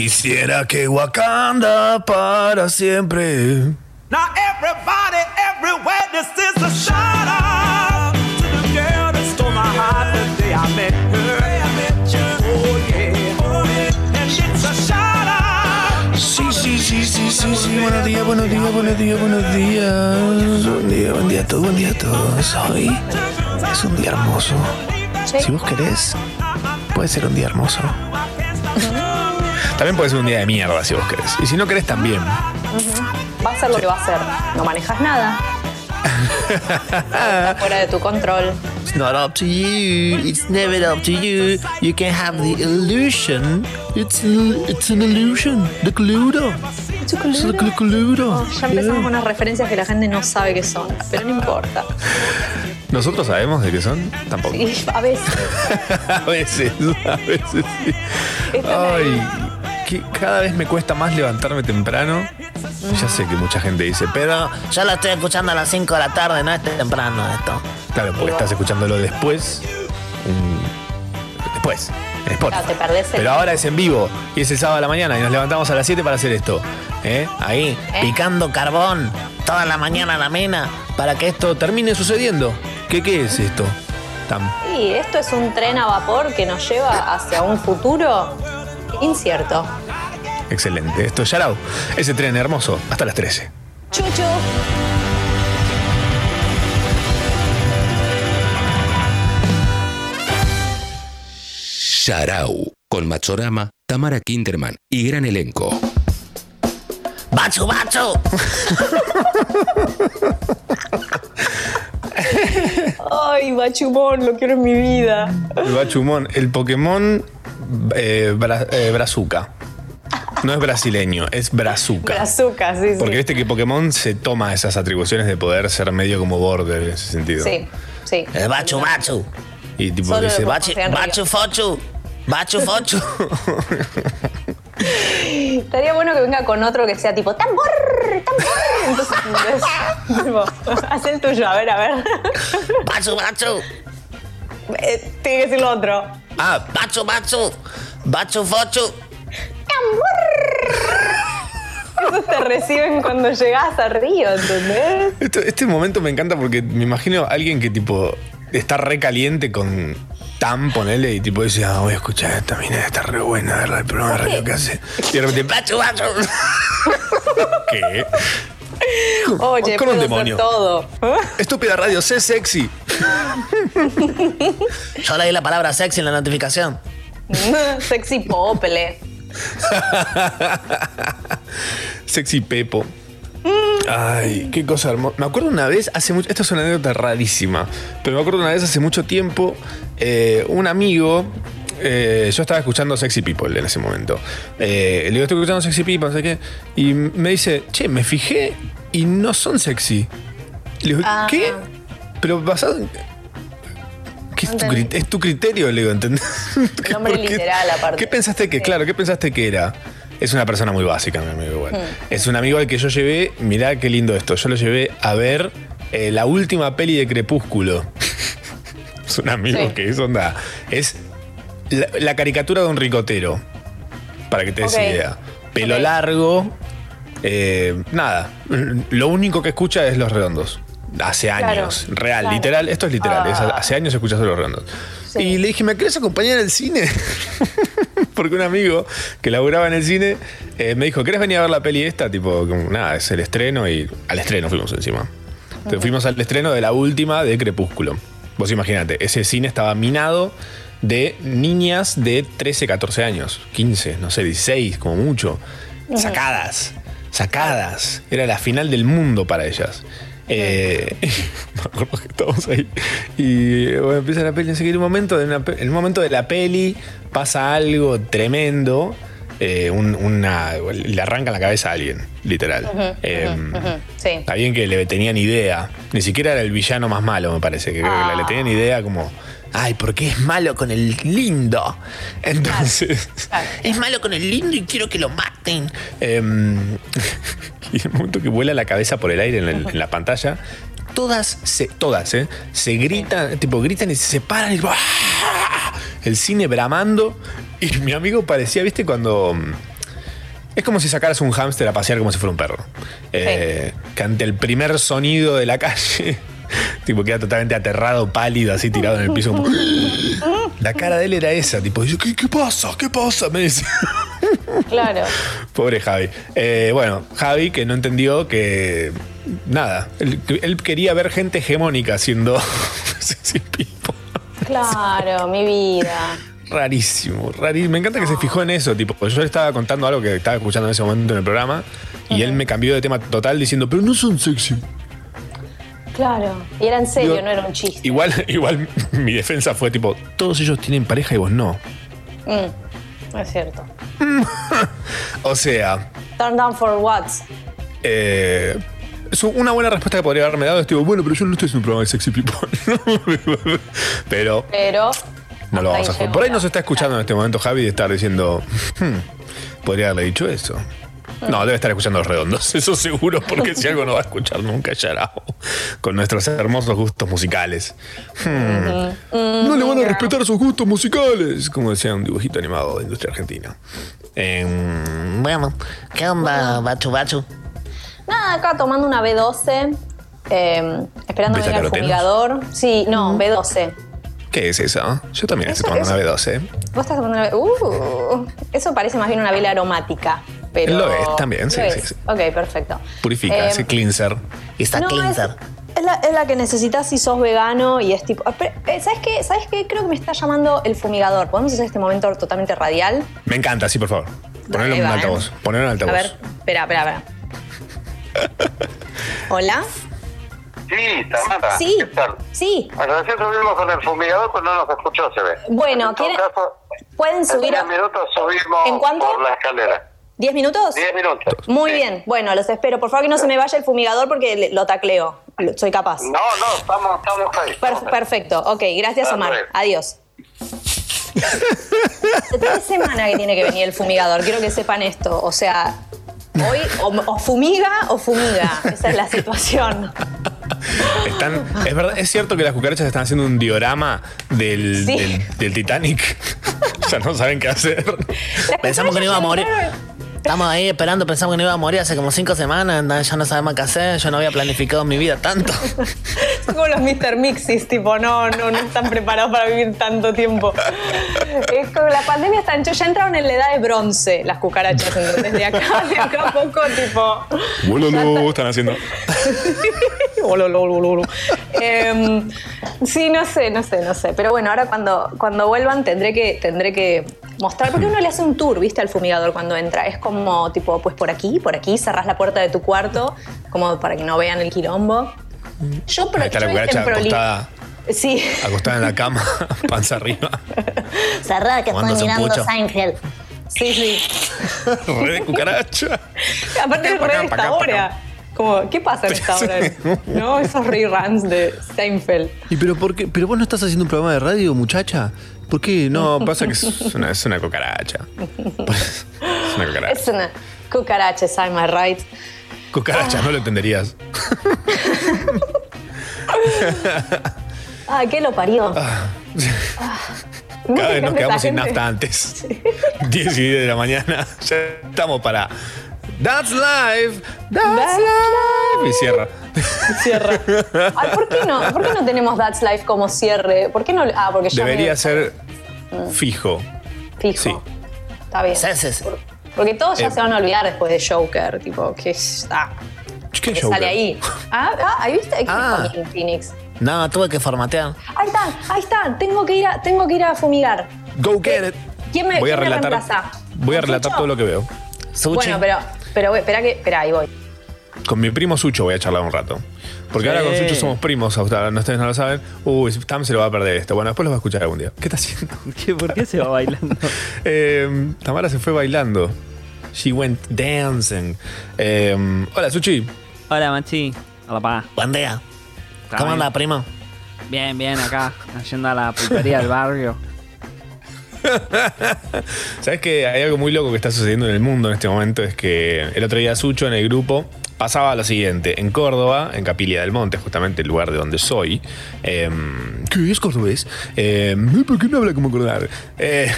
Quisiera que Wakanda para siempre. Now everybody, everywhere, this is a shout out to the girl that stole my heart the day I met her. Oh yeah, oh yeah, and it's a shout out. Sí, sí, sí, sí, sí, sí. Buenos días, buenos días, buenos días, buenos días. Buen día, buen día a todos, buen día a todos. Hoy es un día hermoso. Si vos querés, puede ser un día hermoso. También puede ser un día de mierda si vos querés. Y si no querés, también. Va a ser lo que va a ser. No manejas nada. Está fuera de tu control. It's not up to you. It's never up to you. You can have the illusion. It's, it's an illusion. The Cluedo. It's the Cluedo. Ya empezamos con unas referencias que la gente no sabe qué son, pero no importa. ¿Nosotros sabemos de qué son? Tampoco. Y a veces. a veces, a veces sí. Ay, que cada vez me cuesta más levantarme temprano. Ya sé que mucha gente dice, pero Yo lo estoy escuchando a las 5 de la tarde, no es temprano esto. claro, porque estás escuchándolo después. después, en Spotify. Claro, te perdés el- Pero ahora es en vivo y es el sábado a la mañana y nos levantamos a las 7 para hacer esto. ¿eh? Ahí, Picando carbón toda la mañana a la mina. para que esto termine sucediendo. ¿Qué, qué es esto? Esto es un tren a vapor que nos lleva hacia un futuro incierto. Excelente. Esto es Yarao. Ese tren hermoso. Hasta las 13. Chuchu. Sharau, con Machorama, Tamara Kinderman y gran elenco. ¡Bachu, bachu! Ay, Bachumón, lo quiero en mi vida. El Bachumón. El Pokémon eh, Bra- eh, Brazuca. No es brasileño, es Brazuca. Brazuca, sí, sí. Porque viste que Pokémon se toma esas atribuciones de poder ser medio como border en ese sentido. Sí, sí. El bachu, bachu. Y tipo Solo dice, lo "Bachi- Sean Bachu, fochu. Bachu, fochu. Estaría bueno que venga con otro que sea tipo tambor, tambor. Entonces, entonces, tipo, haz el tuyo, a ver, a ver. Bachu, bachu. Eh, tiene que decir lo otro. Ah, bachu, bachu. Bachu, fochu. Esos te reciben cuando llegas a Río, ¿entendés? Esto- este momento me encanta porque me imagino a alguien que tipo está re caliente con Tam, ponele, y tipo dice, ah, voy a escuchar esta mina, está re buena, ¿verdad? El programa de radio que hace. Y de repente, Bachu, bachu. ¿qué? Oye, Con un demonio. hacer todo. Estúpida radio, sé sexy. Yo leí la palabra sexy en la notificación. Sexy Popele. Sexy Pepo. Ay, qué cosa hermosa. Me acuerdo una vez, hace mucho. Esto es una anécdota rarísima. Pero me acuerdo una vez hace mucho tiempo, eh, un amigo. eh, yo estaba escuchando Sexy People en ese momento. Eh, le digo, estoy escuchando Sexy People, no sé qué. Y me dice, che, me fijé y no son sexy. Le digo, Ah. ¿qué? Pero basado en. ¿Qué es tu, Entendí. crit- es tu criterio, le digo, ¿entendés? nombre ¿Por qué- literal, aparte. ¿Qué pensaste que, Sí. claro, qué pensaste que era? Es una persona muy básica, mi amigo igual. Hmm. Es un amigo al que yo llevé, mirá qué lindo esto, yo lo llevé a ver eh, la última peli de Crepúsculo. es un amigo Sí. que es onda. Es la, la caricatura de un ricotero, para que te des idea. Pelo largo, eh, nada. Lo único que escucha es Los Redondos. Hace Claro, años, real, claro. literal, esto es literal, es- Ah. hace años escuchas Los Redondos. Sí. Y le dije, ¿me querés acompañar al cine? Porque un amigo que laburaba en el cine eh, me dijo, ¿querés venir a ver la peli esta? Tipo, como, nada, es el estreno y al estreno fuimos encima. Entonces, fuimos al estreno de la última de Crepúsculo. Vos imagínate, ese cine estaba minado de niñas de 13, 14 años, 15, no sé, 16, como mucho. Sacadas, sacadas. Era la final del mundo para ellas. Eh, me acuerdo que estábamos ahí. Y bueno, empieza la peli, no sé qué, en un momento de, una en un momento de la peli pasa algo tremendo. eh, un- una, le arranca la cabeza a alguien, literal. Eh, Sí. Está bien que le tenían idea. Ni siquiera era el villano más malo, me parece. Que creo que le tenían idea como. Ay, porque es malo con el lindo. Entonces. Claro. Es malo con el lindo y quiero que lo maten. em, y el momento que vuela la cabeza por el aire en, el- en la pantalla, todas, se, todas, ¿eh? Se gritan, tipo, gritan y se separan y ¡ah! el cine bramando. Y mi amigo parecía, ¿viste? Cuando. Es como si sacaras un hámster a pasear como si fuera un perro. Eh, Que ante el primer sonido de la calle, tipo queda totalmente aterrado, pálido, así tirado en el piso. como- La cara de él era esa, tipo, ¿qué, qué pasa? ¿Qué pasa? Me dice. Claro. Pobre Javi. Eh, bueno, Javi que no entendió que. Nada. Él, él quería ver gente hegemónica people. Claro, mi vida. Rarísimo, rarísimo. Me encanta que se fijó en eso. Tipo, yo le estaba contando algo que estaba escuchando en ese momento en el programa. Y él me cambió de tema total diciendo, pero no son sexy. Claro. Y era en serio, Digo, no era un chiste. Igual, igual mi defensa fue tipo, todos ellos tienen pareja y vos no. Mm, es cierto. O sea, Turn down for what? eh, es una buena respuesta que podría haberme dado es tipo, bueno, pero yo no estoy en un programa de sexy people. pero Pero. no lo vamos a hacer. Por ahí nos está escuchando en este momento Javi de estar diciendo, "Hmm, podría haberle dicho eso. No, debe estar escuchando los redondos, eso seguro, porque si algo no va a escuchar nunca Yarao, con nuestros hermosos gustos musicales. Hmm, No le van a respetar sus gustos musicales, como decía un dibujito animado de industria argentina. Em, Bueno, ¿qué onda, Bachu Bachu? Nada, acá tomando una B12. eh, esperando a venir al ¿Beta-carotenos? fumigador. Sí, no, B12. ¿Qué es eso? Yo también estoy tomando una B12. Vos estás tomando una B. Uh, eso parece más bien una vela aromática. Pero Lo es también, sí, sí, sí. Ok, perfecto. Purifica, Eh, ese cleanser. Y está no, cleanser. es la, es la que necesitas si sos vegano y es tipo. ah, pero, eh, ¿Sabes qué? ¿Sabes qué? Creo que me está llamando el fumigador. ¿Podemos hacer este momento totalmente radial? Me encanta, sí, por favor. Ponelo en va, altavoz. eh. Ponelo en altavoz. A ver, espera, espera, espera. Hola. Sí, Tamara. Sí. ¿Qué tal? Sí. Bueno, recién subimos con el fumigador, pues no nos escuchó, se ve. Bueno, en todo ¿quieren- caso, ¿Pueden en subir 10 a minutos subimos ¿En cuánto? por la escalera. ¿10 minutos? 10 minutos. Muy Sí. bien. Bueno, los espero. Por favor, que no se me vaya el fumigador porque lo tacleo. Soy capaz. No, no, estamos, estamos ahí. Per- estamos ahí. perfecto. Ok, gracias, Omar. Adiós. De tres semanas que tiene que venir el fumigador. Quiero que sepan esto. O sea, hoy o, o fumiga o fumiga. Esa es la situación. Están, es verdad, es cierto que las cucarachas están haciendo un diorama del, Sí. del, del Titanic. ya no saben qué hacer. Pensamos que no iba a morir. Estamos ahí esperando, pensamos que no iba a morir hace como cinco semanas, na- ya no sabemos qué hacer, yo no había planificado mi vida tanto. Son como los Mr. Mixis, tipo, no, no, no están preparados para vivir tanto tiempo. Es como la pandemia está ya entraron en la edad de bronce las cucarachas, ¿entendés? De acá, de acá a poco, tipo. Están haciendo. Em, sí, no sé, no sé, no sé. Pero bueno, ahora cuando, cuando vuelvan tendré que, tendré que mostrar, porque uno le hace un tour, ¿viste? Al fumigador cuando entra. Es como, tipo, pues por aquí, por aquí, cerrás la puerta de tu cuarto, como para que no vean el quilombo. Yo, pro, Ahí está la yo proli- acostada, Sí, acostada en la cama, panza arriba. Cerrada que un pucho. Seinfeld. sí, sí. Re de cucaracha. Aparte es re de esta hora. Como, ¿qué pasa en esta hora? ¿No? Esos reruns de Seinfeld. ¿Y pero por qué? ¿Pero vos no estás haciendo un programa de radio, muchacha? ¿Por qué? No, pasa que es una, es una cucaracha. Es una cucaracha. Es una cucaracha, am I right? Cucaracha, no lo entenderías. Ah, ¿qué lo parió? No Cada me vez nos quedamos sin nafta antes. 10 y 10 de la mañana. Ya estamos para. That's live. That's, That's live. Y cierra. Cierra. Ay, ¿por qué no? ¿Por qué no tenemos That's Life como cierre? ¿Por qué no? Ah, porque ya Debería me- ser fijo. fijo. sí. Está bien. Porque todos ya Eh. se van a olvidar después de Joker, tipo, que está. ¿Qué que Joker? sale ahí. Ah, ah, ahí viste, ¿Qué Ah. Phoenix. No, tuve que formatear. Ahí están, ahí están. Tengo que ir a, tengo que ir a fumigar. Go get it. ¿Quién me, voy a quién relatar. Voy a ¿Con relatar Sucho? todo lo que veo. Sushi. Bueno, pero, pero espera que, espera, ahí voy. Con mi primo Sucho voy a charlar un rato. Porque ahora con. Sucho somos primos, no ustedes no lo saben. Uy, Tam se lo va a perder esto. Bueno, después lo va a escuchar algún día. ¿Qué está haciendo? ¿Qué, ¿Por qué se va bailando? Eh, Tamara se fue bailando. She went dancing. Eh, hola, Suchi. Hola, Machi. Hola, pa. Buen día. ¿Está ¿Cómo bien? anda, primo? Bien, bien, acá, yendo a la pulpería del barrio. ¿Sabes que hay algo muy loco que está sucediendo en el mundo en este momento? Es que el otro día Sucho en el grupo pasaba lo siguiente. En Córdoba, en Capilia del Monte, justamente el lugar de donde soy. Eh, ¿Qué es cordobés? Eh, ¿Por qué no habla como cordar? Eh,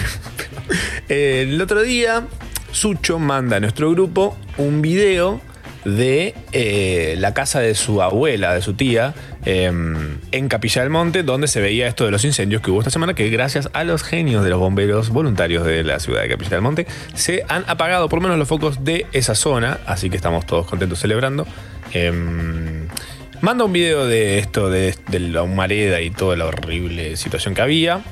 eh, el otro día Sucho manda a nuestro grupo un video de eh, la casa de su abuela, de su tía, eh, en Capilla del Monte, donde se veía esto de los incendios que hubo esta semana, que gracias a los genios de los bomberos voluntarios de la ciudad de Capilla del Monte, se han apagado por lo menos los focos de esa zona, así que estamos todos contentos celebrando. Eh, manda un video de esto, de, de la humareda y toda la horrible situación que había.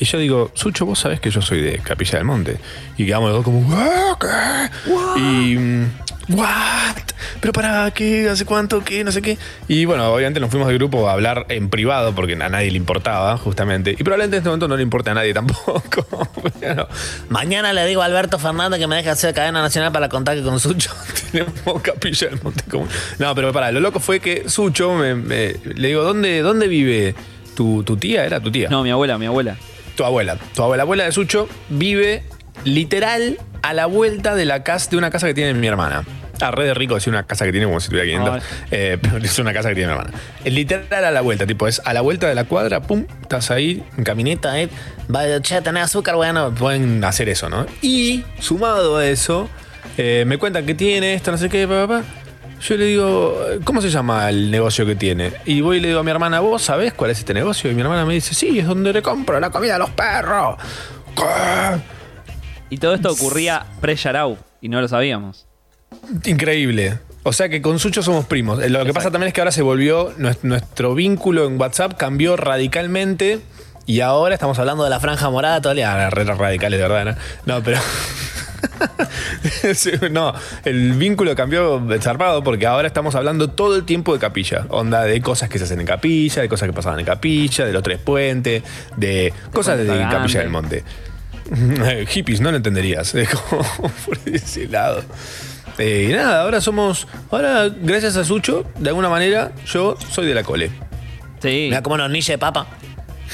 Y yo digo, Sucho, vos sabés que yo soy de Capilla del Monte. Y quedamos los dos como, "¿What? ¿Qué? Y. ¿What? ¿Pero para qué? ¿Hace cuánto? ¿Qué? No sé qué. Y bueno, obviamente nos fuimos del grupo a hablar en privado porque a nadie le importaba, justamente. Y probablemente en este momento no le importa a nadie tampoco. Pero Mañana le digo a Alberto Fernández que me deje hacer cadena nacional para contar que con Sucho. tenemos Capilla del Monte como. No, pero para, lo loco fue que Sucho me, me- le digo, ¿dónde, dónde vive tu, tu tía? ¿Era tu tía? No, mi abuela, mi abuela. Tu abuela. Tu abuela, la abuela de Sucho vive literal a la vuelta de la casa, de una casa que tiene mi hermana. Ah, re de rico decir una casa que tiene como si tuviera 500. Ay. Eh, pero es una casa que tiene mi hermana. Es literal a la vuelta, tipo, es a la vuelta de la cuadra, pum, estás ahí en camineta, eh. Vaya, che, tenés azúcar, bueno. Pueden hacer eso, ¿no? Y sumado a eso, eh, me cuentan que tiene esto, no sé qué, papá. Yo le digo, ¿cómo se llama el negocio que tiene? Y voy y le digo a mi hermana, ¿vos sabés cuál es este negocio? Y mi hermana me dice, sí, es donde le compro la comida a los perros. ¿Qué? Y todo esto ocurría pre-Yarau y no lo sabíamos. Increíble. O sea que con Sucho somos primos. Eh, Lo que pasa también es que ahora se volvió, nues- nuestro vínculo en WhatsApp cambió radicalmente y ahora estamos hablando de la franja morada, día. Ah, re radicales, de verdad, ¿no? No, pero. No, el vínculo cambió zarpado porque ahora estamos hablando todo el tiempo de capilla. Onda de cosas que se hacen en capilla, de cosas que pasaban en capilla, de los tres puentes, de cosas de, capilla del monte. Hippies, no lo entenderías. Es como por ese lado. Eh, y nada, ahora somos. Ahora, gracias a Sucho, de alguna manera, yo soy de la cole. Sí. Mira cómo nos niche de papa.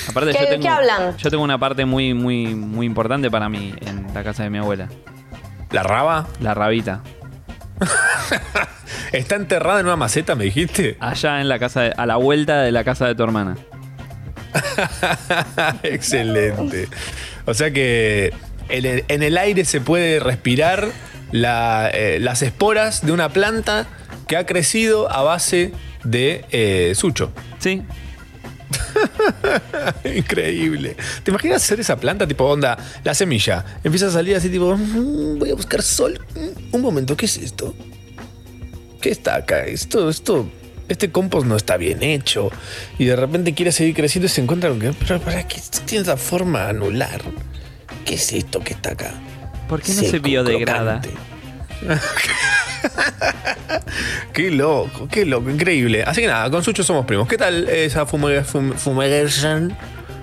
Aparte, ¿Qué- yo tengo, qué hablan? Yo tengo una parte muy, muy, muy importante para mí en la casa de mi abuela. La raba La rabita. está enterrada en una maceta, me dijiste. Allá en la casa, de- a la vuelta de la casa de tu hermana. Excelente. O sea que en el, en el aire se puede respirar la, eh, las esporas de una planta que ha crecido a base de eh, sucho. Sí. Increíble. ¿Te imaginas hacer esa planta tipo onda, la semilla? Empieza a salir así tipo, "Mm, voy a buscar sol. Mm, Un momento, ¿qué es esto? ¿Qué está acá? Esto, esto, este compost no está bien hecho. Y de repente quiere seguir creciendo y se encuentra con que, pero para qué tiene esa forma anular. ¿Qué es esto que está acá? ¿Por qué no se Seco, biodegrada? crocante. qué loco, qué loco, increíble. Así que nada, con Sucho somos primos. ¿Qué tal esa fumiga- fum- fumigation?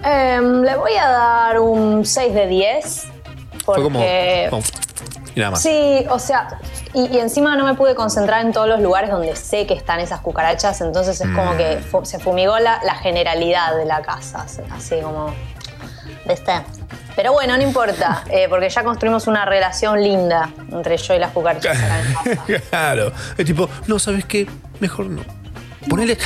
Em, le voy a dar un 6 de 10. Porque. Fue como, como- Y nada más. Sí, o sea, y, y encima no me pude concentrar en todos los lugares donde sé que están esas cucarachas, entonces es como que Mm. fu- se fumigó la, la generalidad de la casa, así- así como, ¿viste? Pero bueno, no importa, eh, porque ya construimos una relación linda entre yo y las cucarachas acá en casa. claro. Es tipo, no, ¿sabes qué? Mejor no. Ponele.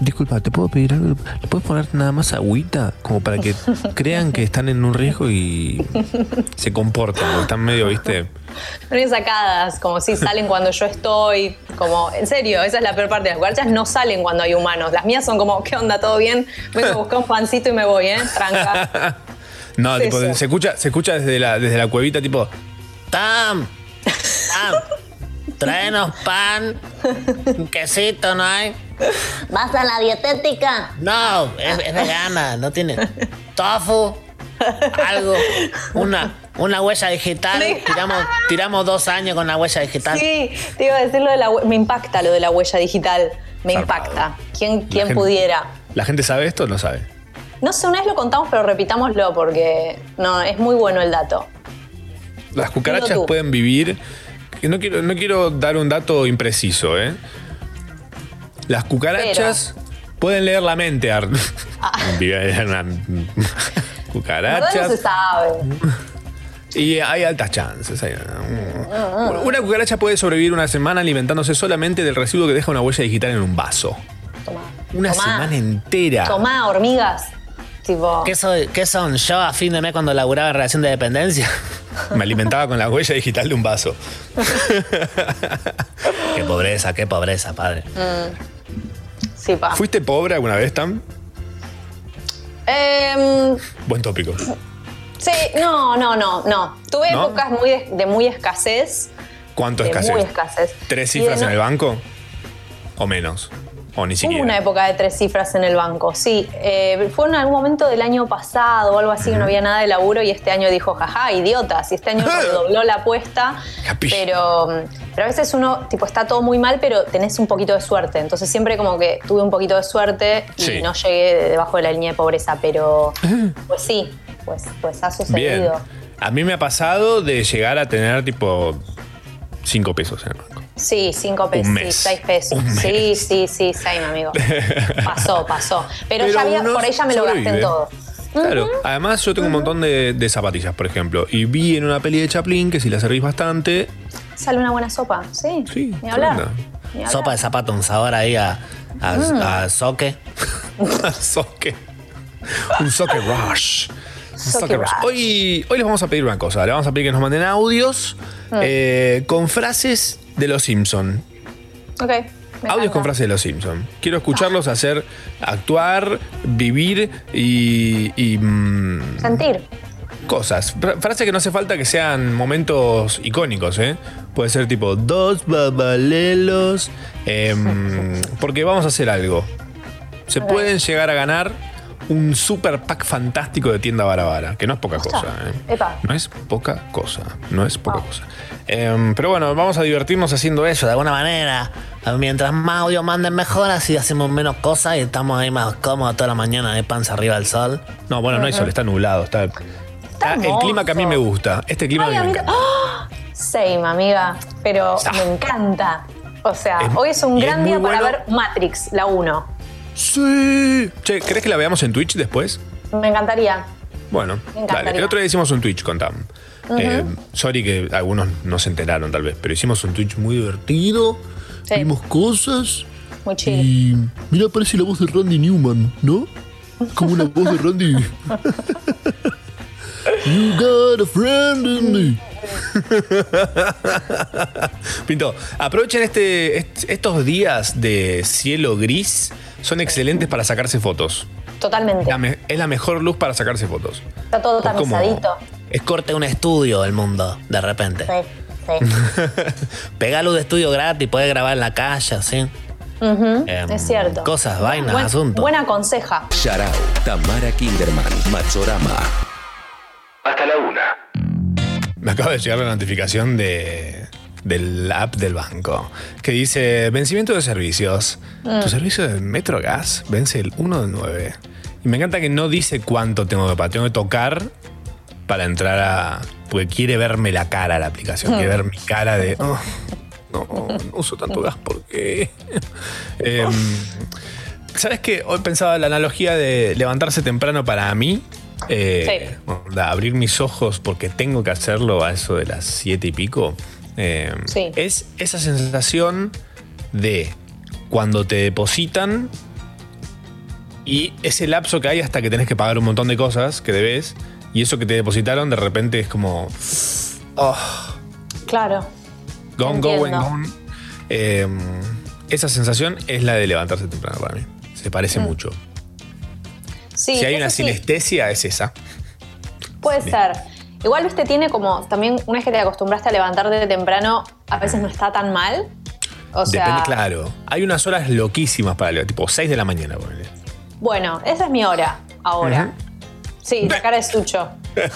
Disculpa, ¿te puedo pedir algo? ¿Le puedes poner nada más agüita? Como para que crean que están en un riesgo y se comportan. Están medio, ¿viste? Bien sacadas, como si salen cuando yo estoy, como, en serio, esa es la peor parte. Las cucarachas no salen cuando hay humanos. Las mías son como, ¿qué onda? ¿Todo bien? Vengo a buscar un pancito y me voy, ¿eh? Tranca. No, tipo, se escucha, se escucha desde la, desde la cuevita, tipo. Tam, Tam, tráenos pan, un quesito, ¿no hay? ¿Vas a la dietética? No, es, es vegana, no tiene tofu, algo, una, una huella digital. Tiramos, tiramos dos años con la huella digital. Sí, te iba a decir lo de la Me impacta lo de la huella digital. Me Zarpado. impacta. ¿Quién, La quién gente- pudiera? ¿La gente sabe esto o no sabe? No sé, una vez lo contamos, pero repitámoslo porque no, es muy bueno el dato. Las cucarachas pueden vivir. No quiero, no quiero dar un dato impreciso, ¿eh? Las cucarachas pueden leer la mente. Ar- Viven una- La verdad no cucarachas. se sabe. Y hay altas chances. hay- Una cucaracha puede sobrevivir una semana alimentándose solamente del residuo que deja una huella digital en un vaso. Tomá. Una Tomá. semana entera. Tomá, hormigas. Tipo. ¿Qué, soy, ¿Qué son? Yo a fin de mes cuando laburaba en relación de dependencia. Me alimentaba con la huella digital de un vaso. Qué pobreza, qué pobreza, padre. Sí, pa. ¿Fuiste pobre alguna vez, Tam? Em, Buen tópico. sí, no, no, no, no. Tuve ¿No? épocas muy de, de muy escasez. ¿Cuánto de escasez? muy escasez. ¿Tres cifras no- en el banco? ¿O menos? ¿O ni Hubo siquiera? una época de tres cifras en el banco, sí. Eh, fue en algún momento del año pasado o algo así que no había nada de laburo y este año dijo, jaja, idiotas. Y este año redobló la apuesta. Capish. Pero, pero a veces uno, tipo, está todo muy mal, pero tenés un poquito de suerte. Entonces siempre como que tuve un poquito de suerte y Sí. no llegué de- debajo de la línea de pobreza. Pero, pues sí, pues, pues ha Bien. sucedido. A mí me ha pasado de llegar a tener tipo cinco pesos en el banco. Sí, cinco pesos, Un sí, seis pesos. Un Sí, mes. sí, sí, same, amigo. Pasó, pasó. Pero, Pero ya había, por ahí ya me lo gasté en sobrevive. todo. Claro, además yo tengo un montón de, de zapatillas, por ejemplo, y vi en una peli de Chaplin que si la servís bastante, Sale una buena sopa, sí. Sí, Ni hablar. tremenda. Ni hablar. Sopa de zapato, un sabor ahí a, a, Mm. a soque. soque. Un soque rush. Un Soque soque rush. rush. Hoy, hoy les vamos a pedir una cosa, le vamos a pedir que nos manden audios Mm. eh, con frases de los Simpson. Ok. Audios con frases de los Simpson. Quiero escucharlos hacer, actuar, vivir y, y, mm, Sentir. cosas. Fra- Frases que no hace falta que sean momentos icónicos, ¿eh? Puede ser tipo dos babalelos. em, porque vamos a hacer algo. Se pueden llegar a ganar un super pack fantástico de tienda Barabara, que no es poca cosa, ¿eh? Epa. No es poca cosa, no es poca Ah. cosa. Em, pero bueno, vamos a divertirnos haciendo eso. De alguna manera. Mientras más audio manden mejor, así hacemos menos cosas y estamos ahí más cómodos toda la mañana de panza arriba del sol. No, bueno, no hay sol, está nublado. Está, Ah, el clima que a mí me gusta. Este clima Ay, me amiga. encanta. ¡Ah! Same, amiga. Pero Ah. me encanta. O sea, Es- hoy es un es gran día para bueno. ver Matrix, la 1. Sí. Che, ¿crees que la veamos en Twitch después? Me encantaría. Bueno, Me encantaría. dale. El otro día hicimos un Twitch con Tam. Eh, sorry que algunos no se enteraron tal vez, pero hicimos un Twitch muy divertido. Sí. Vimos cosas. Muy chill. Y mira, parece la voz de Randy Newman, ¿no? Como una voz de Randy. you got a friend in me. Pinto, aprovechen este, est- estos días de cielo gris, son excelentes para sacarse fotos. Totalmente. La es la mejor luz para sacarse fotos. Está todo tamizadito. Es corte un estudio el mundo, de repente. Sí, sí. Pega luz de estudio gratis, puedes grabar en la calle, así. Ujú, Em, es cierto. Cosas, vainas, Buen- asuntos. Buena conseja. Sharau, Tamara Kinderman, Matsorama. Hasta la una. Me acaba de llegar la notificación de, del app del banco que dice vencimiento de servicios. Tu servicio de Metrogas vence el 1 del 9. Y me encanta que no dice cuánto tengo que pagar. Tengo que tocar para entrar a... Porque quiere verme la cara la aplicación. Quiere ver mi cara de... "Oh, no, no uso tanto gas porque... Em, ¿Sabes qué? Hoy pensaba la analogía de levantarse temprano para mí. eh, onda, abrir mis ojos porque tengo que hacerlo a eso de las siete y pico. eh, Sí. Es esa sensación de cuando te depositan y ese lapso que hay hasta que tenés que pagar un montón de cosas que debes y eso que te depositaron de repente es como oh, Claro. gone, go, Entiendo. and gone. Eh, esa sensación es la de levantarse temprano para mí. Se parece mucho. Sí, si hay una sí, sinestesia, es esa. Puede ser. Igual, viste, tiene como también, una vez que te acostumbraste a levantarte temprano, a veces no está tan mal. O sea, Depende, claro. Hay unas horas loquísimas para levantar, tipo 6 de la mañana, ponele. bueno, esa es mi hora ahora. Sí, la cara de Sucho.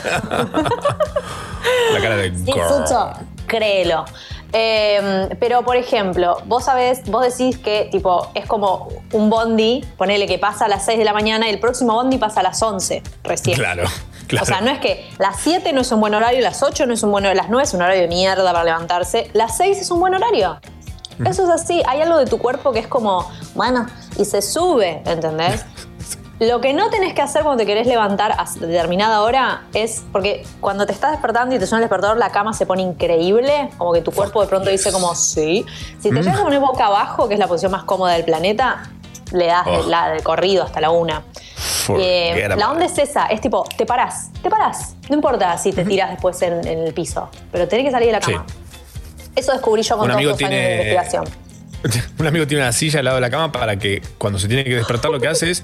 La cara de Sí. Sucho, créelo. Eh, pero, por ejemplo, vos sabés, vos decís que tipo es como un bondi, ponele que pasa a las 6 de la mañana y el próximo bondi pasa a las 11 recién. Claro, claro. O sea, no es que las 7 no es un buen horario, las 8 no es un buen horario, las 9 es un horario de mierda para levantarse, las 6 es un buen horario. Eso es así, hay algo de tu cuerpo que es como, bueno, y se sube, ¿entendés? Lo que no tenés que hacer cuando te querés levantar a determinada hora es, porque cuando te estás despertando y te suena el despertador, la cama se pone increíble, como que tu cuerpo de pronto dice como, sí. Si te llegas a poner boca abajo, que es la posición más cómoda del planeta, le das Oh. la de corrido hasta la una. Eh, la onda es esa, es tipo, te parás, te parás. No importa si te tiras después en, en el piso, pero tenés que salir de la Sí. cama. Eso descubrí yo con Un todos los años de investigación. Un amigo tiene una silla al lado de la cama para que cuando se tiene que despertar lo que hace es,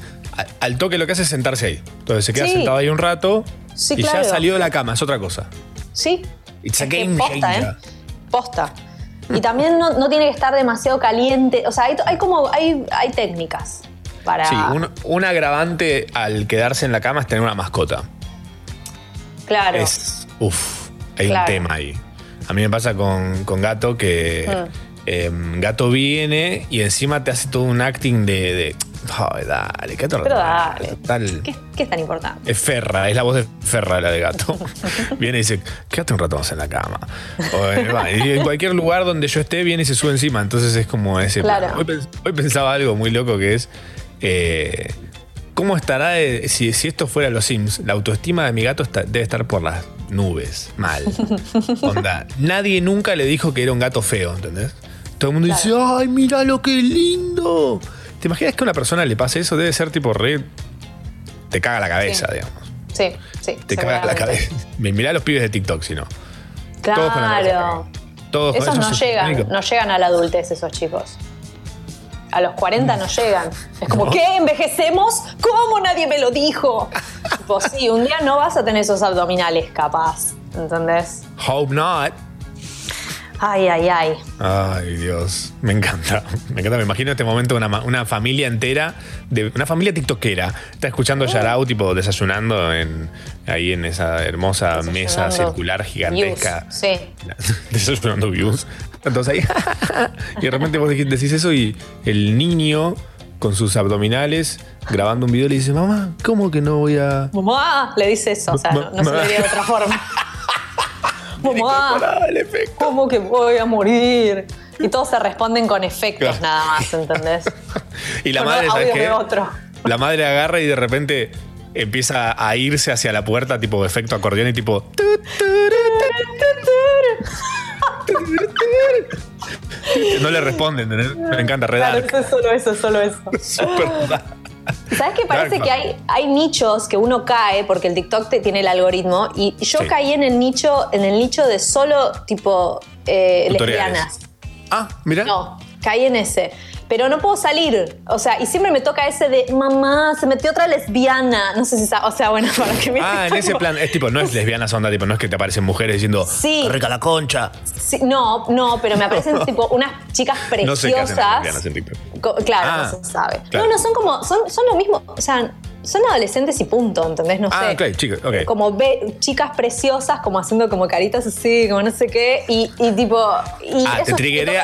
al toque lo que hace es sentarse ahí. Entonces se queda Sí. sentado ahí un rato Sí, y claro. ya salió de la cama, es otra cosa. Sí. It's a Es game posta, changer. ¿eh? Posta. Y también no, no tiene que estar demasiado caliente. O sea, hay, hay como. Hay, hay técnicas para. Sí, un, un agravante al quedarse en la cama es tener una mascota. claro. Es. Uff, hay Claro. un tema ahí. A mí me pasa con, con Gato que Mm. Em, Gato viene y encima te hace todo un acting de. de Ay, dale, un Pero rato más". dale. ¿Qué, qué es tan importante? Es Ferra, es la voz de Ferra la de gato. Viene y dice, quédate un rato más en la cama. O, eh, va, y en cualquier lugar donde yo esté, viene y se sube encima. Entonces es como ese. Claro. Hoy, pens- hoy pensaba algo muy loco que es. eh, ¿Cómo estará de- si, si esto fuera los Sims? La autoestima de mi gato está- debe estar por las nubes. Mal. Onda. Nadie nunca le dijo que era un gato feo, ¿entendés? Todo el mundo dice, ¡ay, mira lo que lindo! ¿Te imaginas que a una persona le pase eso? Debe ser tipo re. Te caga la cabeza, Sí. digamos. Sí, sí. Te caga la cabeza. Mirá a los pibes de TikTok, si no. Todos con la cabeza Claro. Todos con Esos no llegan, no llegan a la adultez, esos chicos. A los 40 no llegan. Es como, No. ¿qué? ¿Envejecemos? ¿Cómo nadie me lo dijo? tipo, sí, un día no vas a tener esos abdominales, capaz. ¿Entendés? Hope not. Ay, ay, ay. Ay, Dios. Me encanta. Me encanta. Me imagino este momento una, una familia entera, de una familia tiktokera. Está escuchando Yarao, tipo, desayunando en, ahí en esa hermosa mesa circular gigantesca. views, Sí. desayunando views. Entonces ahí. y de repente vos decís eso y el niño con sus abdominales grabando un video le dice: Mamá, ¿cómo que no voy a.? Mamá, le dice eso. O sea, no, no se le diría de otra forma. El efecto. ¿cómo que voy a morir? Y todos se responden con efectos Claro. nada más, ¿entendés? Y la Con madre, ¿sabes qué? otro. La madre agarra y de repente empieza a irse hacia la puerta, tipo efecto acordeón y tipo. No le responden, ¿entendés? Me encanta, Claro, redar. eso es solo eso, solo eso. ¿Sabes qué? Parece Dark que hay, hay nichos que uno cae porque el TikTok te tiene el algoritmo y yo Sí. caí en el nicho, en el nicho de solo tipo eh, lesbianas. Ah, mira. No, caí en ese. Pero no puedo salir. O sea, y siempre me toca ese de mamá, se metió otra lesbiana. No sé si sa- O sea, bueno, para que me Ah, en ese plan, es tipo, no es lesbiana onda, tipo, no es que te aparecen mujeres diciendo, Sí. "Qué rica la concha. Sí, no, no, pero me aparecen tipo unas chicas No sé qué hacen las preciosas. lesbianas en TikTok. Claro, Ah, no se sabe. claro. No, no, son como, son, son lo mismo, o sea, son adolescentes y punto, ¿entendés? No Ah, sé. ok. Como ve chicas preciosas, como haciendo como caritas así, como no sé qué, y, y tipo. Y Ah, te toca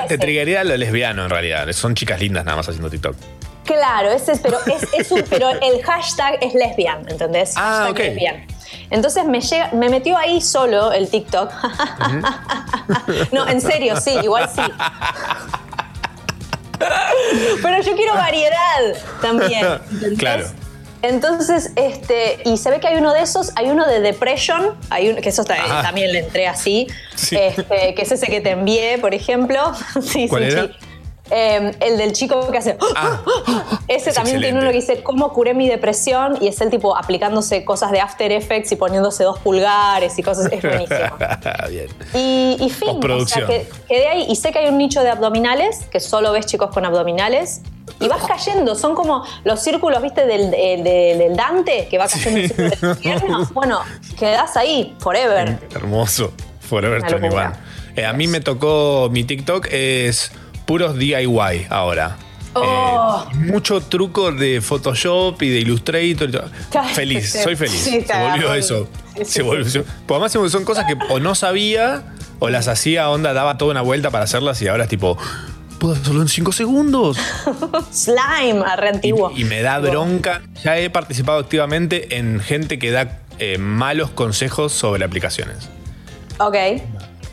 te lo lesbiano en realidad. Son chicas lindas nada más haciendo TikTok. Claro, ese es, pero es, es un, pero el hashtag es lesbian, ¿entendés? Ah, Hashtag ok. lesbian. Entonces me llega, me metió ahí solo el TikTok. no, en serio, sí, igual sí. Pero yo quiero variedad también. ¿entendés? Claro. Entonces, este, y se ve que hay uno de esos, hay uno de Depression, hay uno, que eso está- también le entré así, Sí. este, que es ese que te envié, por ejemplo. sí, ¿Cuál sí, era? Eh, el del chico que hace. Ah. Ese Es también tiene uno que dice cómo curé mi depresión y es el tipo aplicándose cosas de After Effects y poniéndose dos pulgares y cosas. Es buenísimo. Bien. Y, y fin, o sea, que, quedé ahí y sé que hay un nicho de abdominales, que solo ves chicos con abdominales, y vas cayendo, son como los círculos, viste, del, del- del- Dante, que va cayendo el círculo del infierno. Bueno, quedás ahí, forever. Hermoso. Forever Una 21. locura. Eh, a mí me tocó, mi TikTok es puros DIY ahora. Oh. Eh, mucho truco de Photoshop y de Illustrator. y Feliz, sí. soy feliz. Sí, se volvió eso. sí, sí, se volvió, se- pues además son cosas que o no sabía o las hacía onda, daba toda una vuelta para hacerlas y ahora es tipo, puedo hacerlo en 5 segundos. Slime, arre antiguo. y me da bronca. Ya he participado activamente en gente que da eh, malos consejos sobre aplicaciones. Ok.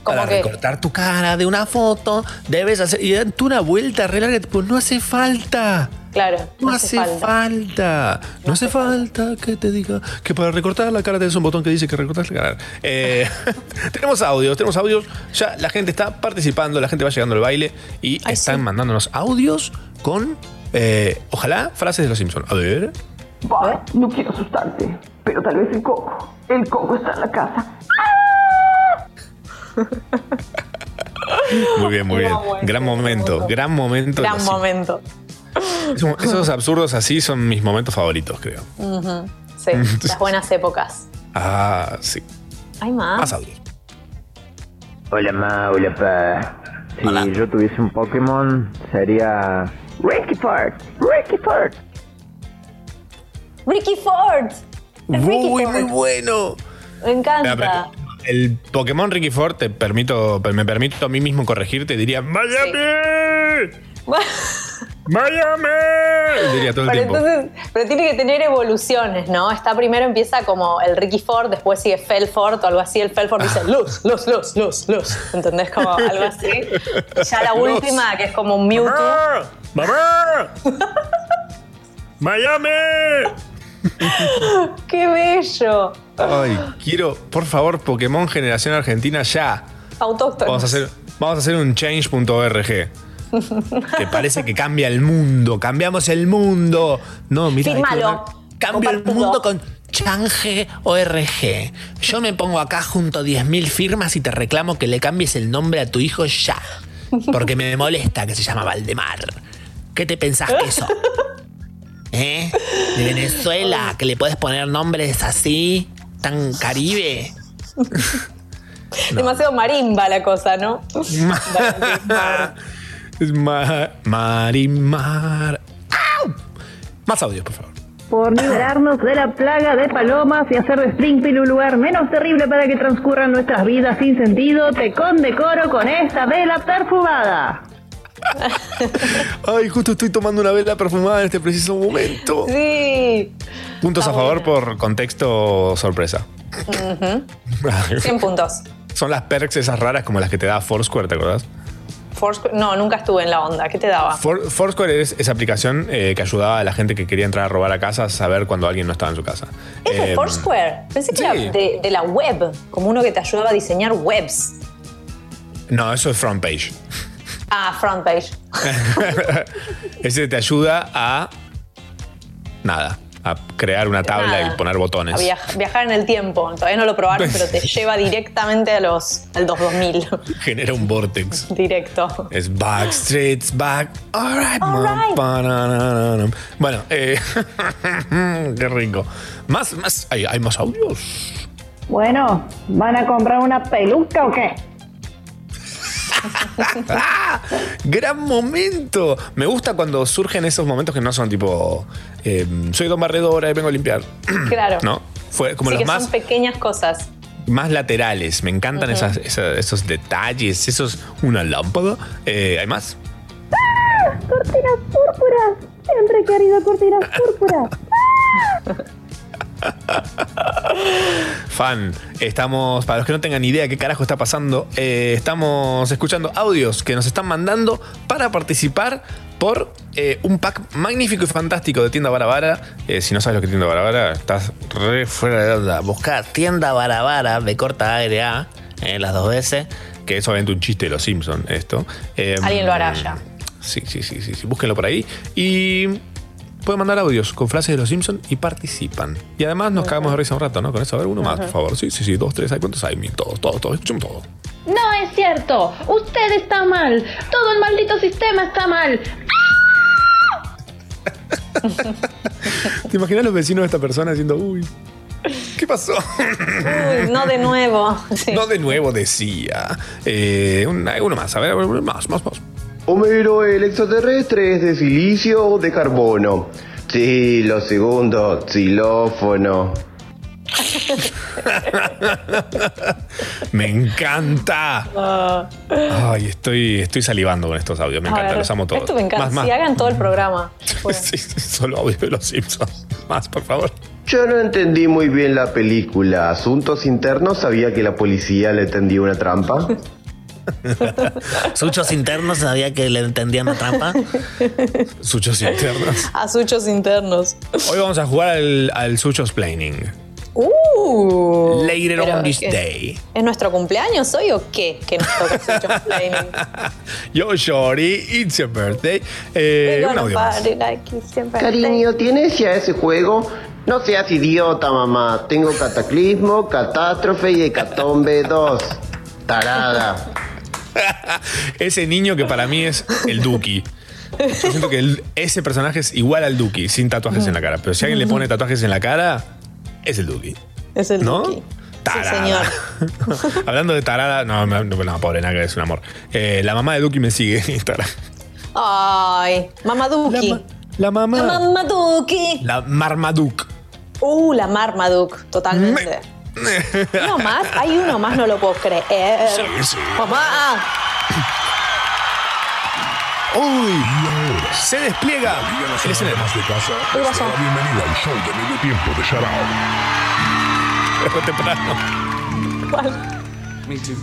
Como Para que. recortar tu cara de una foto, debes hacer. Y darte una vuelta re larga, tipo, no hace falta. Claro, No, hace falta. No, hace falta. que te diga que para recortar la cara tenés un botón que dice que recortar la cara. Eh, tenemos audios, tenemos audios. Ya la gente está participando, la gente va llegando al baile y Ay, están sí. mandándonos audios con, eh, ojalá, frases de los Simpsons. A ver. Bah, no quiero asustarte, pero tal vez el coco El coco está en la casa. Muy bien, muy bien. Gran momento, gran momento. Gran momento. Esos, esos absurdos así son mis momentos favoritos, creo. Sí, las buenas épocas. Ah, sí. Hay más. Más. Hola ma, hola pa. Si Hola. yo tuviese un Pokémon, sería Ricky Ford. Ricky Ford. Ricky Ford. Ricky Muy, Ford. muy bueno. Me encanta. Mira, El Pokémon Ricky Ford, te permito, me permito a mí mismo corregirte, diría ¡Miami! ¡Miami! Diría todo el Pero tiempo. entonces, pero tiene que tener evoluciones, ¿no? Está primero empieza como el Ricky Ford, después sigue Felford o algo así. El Felford dice luz, luz, luz, luz, luz. ¿Entendés? Como algo así. Y ya la Luz. última, que es como un Mewtwo. ¡Mamá! ¡Miami! ¡Qué bello! Ay, quiero, por favor, Pokémon Generación Argentina ya. Autóctono. Vamos a hacer, vamos a hacer un change.org. Que parece que cambia el mundo. Cambiamos el mundo. No, mira. Fírmalo. poner- Cambio el mundo con Change ORG. Yo me pongo acá junto a 10.000 firmas y te reclamo que le cambies el nombre a tu hijo ya. Porque me molesta que se llama Valdemar. ¿Qué te pensás que eso? ¿Eh? De Venezuela, que le puedes poner nombres así, tan caribe. Demasiado marimba la cosa, ¿no? Es ma- Marimar. ¡Au! Más audio, por favor. Por liberarnos de la plaga de palomas y hacer de Springfield un lugar menos terrible para que transcurran nuestras vidas sin sentido, te condecoro con esta vela perfumada. Ay, justo estoy tomando una vela perfumada en este preciso momento. Sí. Puntos a favor buena. por contexto sorpresa. Ujú. 100 puntos. Son las perks esas raras como las que te da Foursquare, ¿te acordás? Foursquare- no, nunca estuve en la onda. ¿Qué te daba? For- Foursquare es esa aplicación eh, que ayudaba a la gente que quería entrar a robar a casa a saber cuando alguien no estaba en su casa. ¿Es de Eh, Foursquare? Pensé que sí. era de, de la web, como uno que te ayudaba a diseñar webs. No, eso es front page. Ah, front page. Ese te ayuda a. Nada. A crear una tabla Nada. y poner botones. A viaj- viajar en el tiempo. Todavía no lo probaron, pero te lleva directamente a los, al 2000. Genera un vortex. Directo. Es back. Alright, All right. Ba-na-na-na-na. Bueno, eh, qué rico. Más, más. Hay, hay más audios. Bueno, ¿van a comprar una peluca o qué? Gran momento. Me gusta cuando surgen esos momentos que no son tipo. eh, soy don barredora y vengo a limpiar. Claro. ¿No? Fue como Sí, los que más, son pequeñas cosas. más laterales. Me encantan esas- esos detalles. Esos. Una lámpada. Eh, ¿Hay más? Cortinas púrpuras. Siempre he querido cortinas púrpuras. Fan, estamos, para los que no tengan idea qué carajo está pasando, eh, estamos escuchando audios que nos están mandando para participar por eh, un pack magnífico y fantástico de Tienda Barabara. Eh, si no sabes lo que es Tienda Barabara, estás re fuera de onda. Busca tienda barabara de corta ARA, eh, las dos veces. Que es obviamente un chiste de los Simpsons, esto. Eh, Alguien lo hará ya. Sí, sí, sí, sí, sí. Búsquenlo por ahí. Y pueden mandar audios con frases de los Simpsons y participan. Y además nos cagamos de risa un rato, ¿no? Con eso, a ver, uno más, por favor. Sí, sí, sí, dos, tres, ¿hay cuántos hay? Todos, todos, todos, escuchemos todo. No es cierto. Usted está mal. Todo el maldito sistema está mal. ¿Te imaginas los vecinos de esta persona diciendo, uy, ¿qué pasó? Uy, no de nuevo. Sí. No de nuevo decía. Eh, uno más, a ver, más, más, más. Homero, el extraterrestre es de silicio o de carbono. Sí, lo segundo, xilófono. Me encanta. Ah. Ay, estoy, estoy salivando con estos audios. Me encanta, ver, los amo todos. Esto me encanta. Más, más. Si hagan todo el programa. Sí, sí, solo audio de los Simpsons. Más, por favor. Yo no entendí muy bien la película. Asuntos internos sabía que la policía le tendía una trampa. Suchos internos sabía que le entendían la trampa. Suchos internos. Asuchos internos. Hoy vamos a jugar al, al Suchos Planning. Uh, Later pero on this day. ¿Es nuestro cumpleaños hoy o qué? Que nos toca Planning. Yo, Shorty, it's your birthday. Eh, un audio más. like. Cariño, ¿tienes ya ese juego? No seas idiota, mamá. Tengo cataclismo, catástrofe y hecatombe 2. Tarada. Ese niño que para mí es el Duki. Yo siento que el- ese personaje es igual al Duki, sin tatuajes en la cara. Pero si alguien le pone tatuajes en la cara, es el Duki. Es el ¿No? Duki. Tarada. señor. Hablando de tarada, no, no, no, pobre, ver, es un amor. Eh, la mamá de Duki me sigue en Instagram. Ay, Mamaduki. La mamá. La Mamaduki. La Marmaduke. Uh, la Marmaduke, totalmente. Uno más, hay uno más, no lo puedo creer. Sí, sí. Mamá. Uy, se despliega el escenario. de casa, bienvenida al show de medio tiempo de Out. Fue temprano. Me too.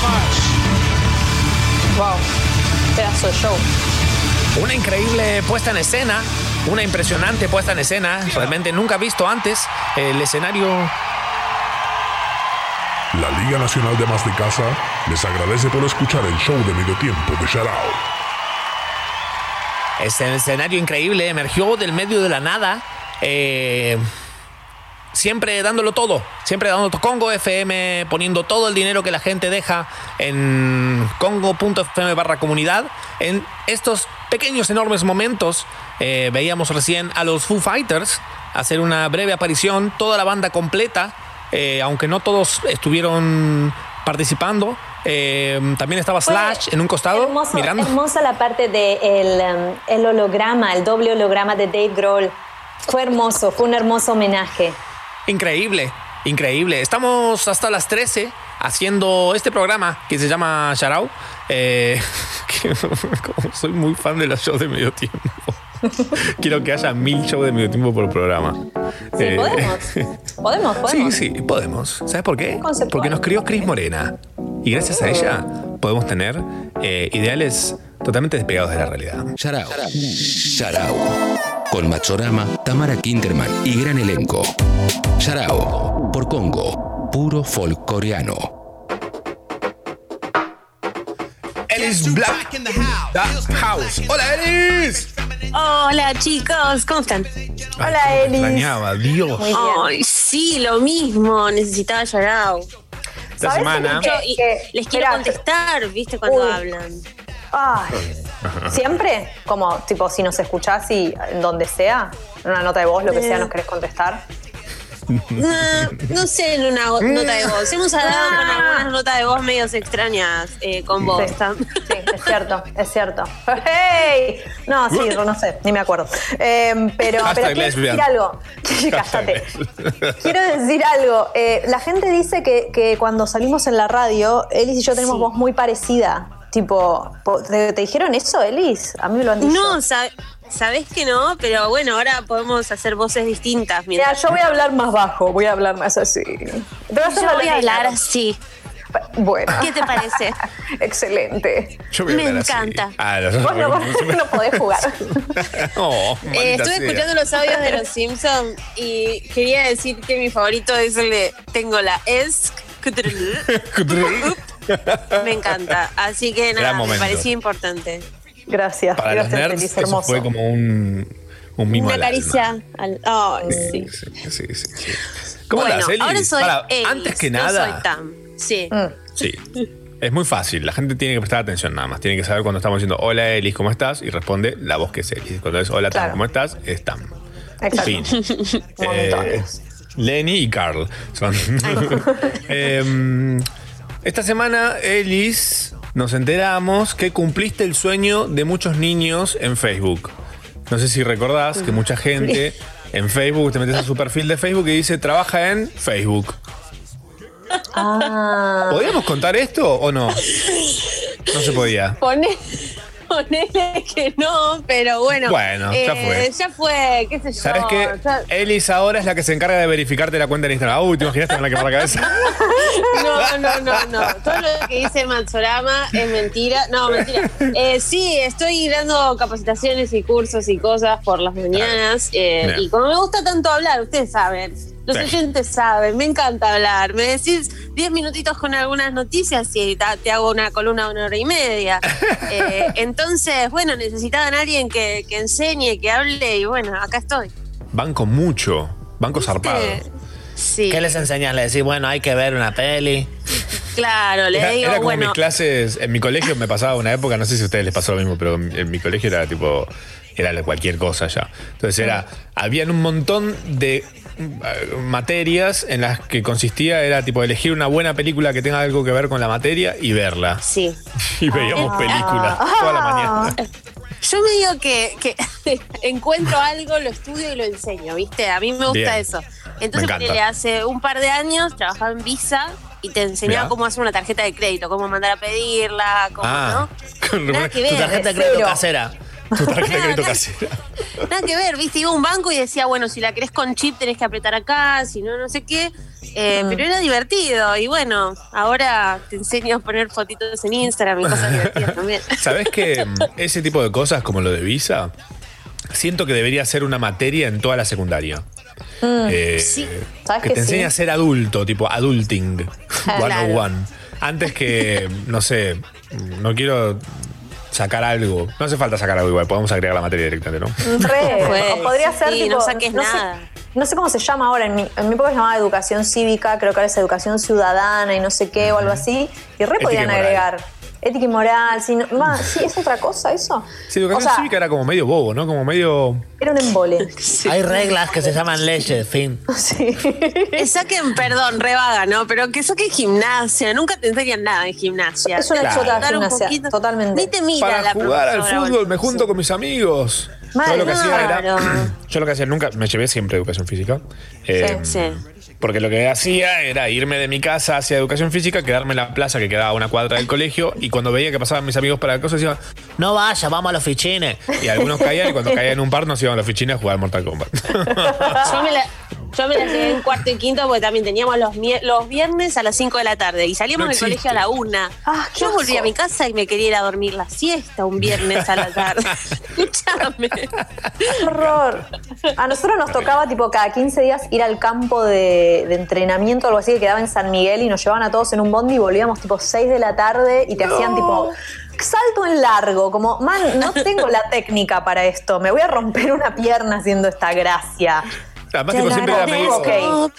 Much. Wow. Pedazo de show. Una increíble puesta en escena, una impresionante puesta en escena, realmente nunca visto antes el escenario. La Liga Nacional de Más de Casa les agradece por escuchar el show de medio tiempo de Shout Out. Ese escenario increíble emergió del medio de la nada. eh, siempre dándolo todo, siempre dando Congo FM, poniendo todo el dinero que la gente deja en congo.fm barra comunidad. En estos pequeños, enormes momentos, eh, veíamos recién a los Foo Fighters hacer una breve aparición, toda la banda completa, eh, aunque no todos estuvieron participando. eh, también estaba Slash en un costado Hermoso, mirando. hermosa la parte del el, el holograma, el doble holograma de Dave Grohl. Fue hermoso, fue un hermoso homenaje. Increíble, increíble. Estamos hasta las 13 haciendo este programa que se llama Sharau. Eh, como soy muy fan de los shows de medio tiempo. Quiero que haya mil shows de medio tiempo por programa. Sí, Eh, podemos. Podemos, Sí, podemos. sí, podemos. ¿Sabes por qué? Porque nos crió Cris Morena. Y gracias a ella podemos tener eh, ideales totalmente despegados de la realidad. Sharau. Sharau. Con Machorama, Tamara Kinderman y gran elenco. Sharau. Por Congo. Puro folk coreano. Ellis Black The House. Hola, Ellis. Hola chicos, ¿cómo están? Hola, Te Elis. Extrañaba, Dios. Ay, sí, lo mismo, necesitaba llorar. Esta ¿Sabes semana. qué? Y Que- les quiero espera, contestar, ¿viste? Cuando Uy. hablan. Ay, siempre, como tipo si nos escuchás y en donde sea, en una nota de voz, lo que sea, nos querés contestar. No, no sé, en una nota de voz. Hemos hablado con Ah. algunas notas de voz medios extrañas eh, con vos. Sí. Es cierto, es cierto. ¡Hey! No, sí, no sé, ni me acuerdo. Eh, pero, quiero lesbian. decir algo. Quiero decir algo. Eh, la gente dice que, que cuando salimos en la radio, Elis y yo tenemos Sí. voz muy parecida. Tipo, po- ¿te, te dijeron eso, Elis? A mí me lo han dicho. No, sab- sabés que no, pero bueno, ahora podemos hacer voces distintas. Mira, yo voy a hablar más bajo, voy a hablar más así. Te vas yo voy a hablar ¿no? así. Bueno. ¿Qué te parece? Excelente. Yo voy a Me encanta. Ah, no, Vos no, vos no podés jugar. Oh, Eh, estuve sea. escuchando los audios de los Simpsons y quería decir que mi favorito es el de Tengo la es. Me encanta. Así que nada, me parecía importante. Gracias. Para los gracias, nerds, Elis, eso hermoso. fue como un, un mimo Una al alma. caricia al. Ay, sí. Sí, sí, sí, sí. ¿Cómo bueno, Eli? ahora soy Para, Elis, antes que nada, soy Tam. Sí. Mm. sí. Es muy fácil, la gente tiene que prestar atención nada más. Tiene que saber cuando estamos diciendo hola Elis, ¿cómo estás? Y responde la voz que es Elis. Cuando es hola Tam, Claro. ¿cómo estás? Es Tam. Exacto. Fin. Montones. Lenny y Carl son. Em, esta semana, Elis, nos enteramos que cumpliste el sueño de muchos niños en Facebook. No sé si recordás que mucha gente en Facebook, te metes a su perfil de Facebook y dice trabaja en Facebook. Ah. ¿Podíamos contar esto o no? No se podía. Pone. Ponele que no, pero bueno. Bueno, ya eh, fue. Ya fue, qué sé yo. ¿Sabes qué? ya- Elis ahora es la que se encarga de verificarte la cuenta en Instagram. Uy, ¿te imaginaste con la quemar la cabeza? No, no, no, no. Todo lo que dice Matsorama es mentira. No, mentira. Eh, sí, estoy dando capacitaciones y cursos y cosas por las mañanas. eh, y como me gusta tanto hablar, ustedes saben. Los Sí. oyentes saben, me encanta hablar. Me decís 10 minutitos con algunas noticias y te hago una columna de una hora y media. Eh, entonces, bueno, necesitaban a alguien que, que enseñe, que hable y bueno, acá estoy. Banco mucho. Banco zarpado. Sí. ¿Qué les enseñas? Le decís, bueno, hay que ver una peli. Claro, le Era, digo, era como bueno. mis clases, en mi colegio me pasaba una época, no sé si a ustedes les pasó lo mismo, pero en mi colegio era tipo, era cualquier cosa ya. Entonces era, habían un montón de materias en las que consistía, era tipo elegir una buena película que tenga algo que ver con la materia y verla. Sí. Y veíamos Ah. películas toda la mañana. Yo me digo que, que encuentro algo, lo estudio y lo enseño, ¿viste? A mí me gusta Bien. eso. Me Entonces, ponele, hace un par de años trabajaba en Visa y te enseñaba Mirá. cómo hacer una tarjeta de crédito, cómo mandar a pedirla, cómo, Ah, con- Nada que ver, Tu tarjeta de de crédito cero. casera. Tu tarjeta de crédito casera. Nada que ver, ¿viste? Iba a un banco y decía, bueno, si la querés con chip tenés que apretar acá, si no, no sé qué. Eh, Pero era divertido y bueno, ahora te enseño a poner fotitos en Instagram y cosas divertidas también. ¿Sabes que ese tipo de cosas como lo de Visa, siento que debería ser una materia en toda la secundaria? Mm. Eh, ¿Sabes que que te sí? enseña a ser adulto, tipo adulting Claro. 101. Antes que, no sé, no quiero sacar algo. No hace falta sacar algo igual, podemos agregar la materia directamente, ¿no? Re, Pues, o podría ser sí, tipo, no saques sé- nada. no sé cómo se llama ahora, en mi, en mi época se llamaba educación cívica, creo que ahora es educación ciudadana y no sé qué o algo así, y re Ética y podrían agregar ética y moral, sí, no- ma, sí, es otra cosa eso. Sí, educación O sea, cívica era como medio bobo, ¿no? Como medio. Era un embole. Hay reglas que se llaman leyes, fin. Que saquen, perdón, revaga, ¿no? Pero que saquen gimnasia. Nunca te enseñan nada en gimnasia. Es una Claro. de gimnasia, poquito- totalmente. Ni te mira Para la jugar al fútbol me junto con mis amigos. Mal, yo lo que hacía era. Yo lo que hacía nunca, me llevé siempre educación física. Eh, Sí. Porque lo que hacía era irme de mi casa hacia educación física, quedarme en la plaza que quedaba a una cuadra del colegio y cuando veía que pasaban mis amigos para la cosa decía, No vaya, vamos a los fichines. y algunos caían y cuando caían en un par nos iban a la oficina a jugar Mortal Kombat. Yo me la, yo me la llevé en cuarto y quinto porque también teníamos los, los viernes a las 5 de la tarde y salíamos No del colegio a la una. Ah, qué yo volví a mi casa y me quería ir a dormir la siesta un viernes a la tarde. Escúchame. Qué horror. A nosotros nos tocaba tipo cada 15 días ir al campo de, de entrenamiento o algo así que quedaba en San Miguel y nos llevaban a todos en un bondi y volvíamos tipo 6 de la tarde y te hacían tipo salto en largo, como, man, no tengo la técnica para esto, me voy a romper una pierna haciendo esta gracia. Además, tipo, siempre era medio, agradezco.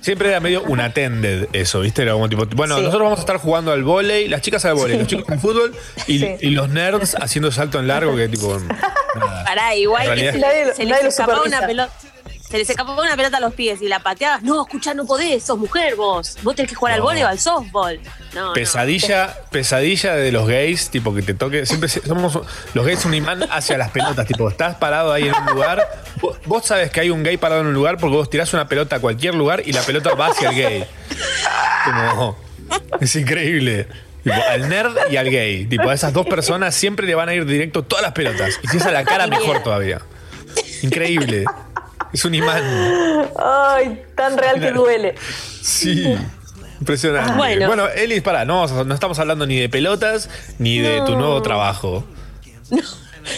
siempre era medio unattended eso, ¿viste? Era como tipo, bueno, Sí. nosotros vamos a estar jugando al vóley, las chicas al vóley, Sí. los chicos al fútbol y, Sí. y los nerds haciendo salto en largo, que tipo. Pará, igual En que realidad- se, Nadie lo- se nadie lo les escapaba supervisa. una pelota. Se les escapaba una pelota a los pies y la pateabas. No, escuchá, no podés, sos mujer vos. Vos tenés que jugar al No. vóley o al softball. No, no. Pesadilla, pesadilla de los gays, tipo que te toque. Siempre somos los gays un imán hacia las pelotas. Tipo, estás parado ahí en un lugar. Vos, vos sabes que hay un gay parado en un lugar porque vos tirás una pelota a cualquier lugar y la pelota va hacia el gay. Como. Es increíble. Tipo, al nerd y al gay. Tipo, a esas dos personas siempre le van a ir directo todas las pelotas. Y si es a la cara, mejor todavía. Increíble. Es un imán. Ay, tan real que duele. Sí. Impresionante. Bueno, Bueno. Elis, pará, no, no estamos hablando ni de pelotas ni de tu No. nuevo trabajo.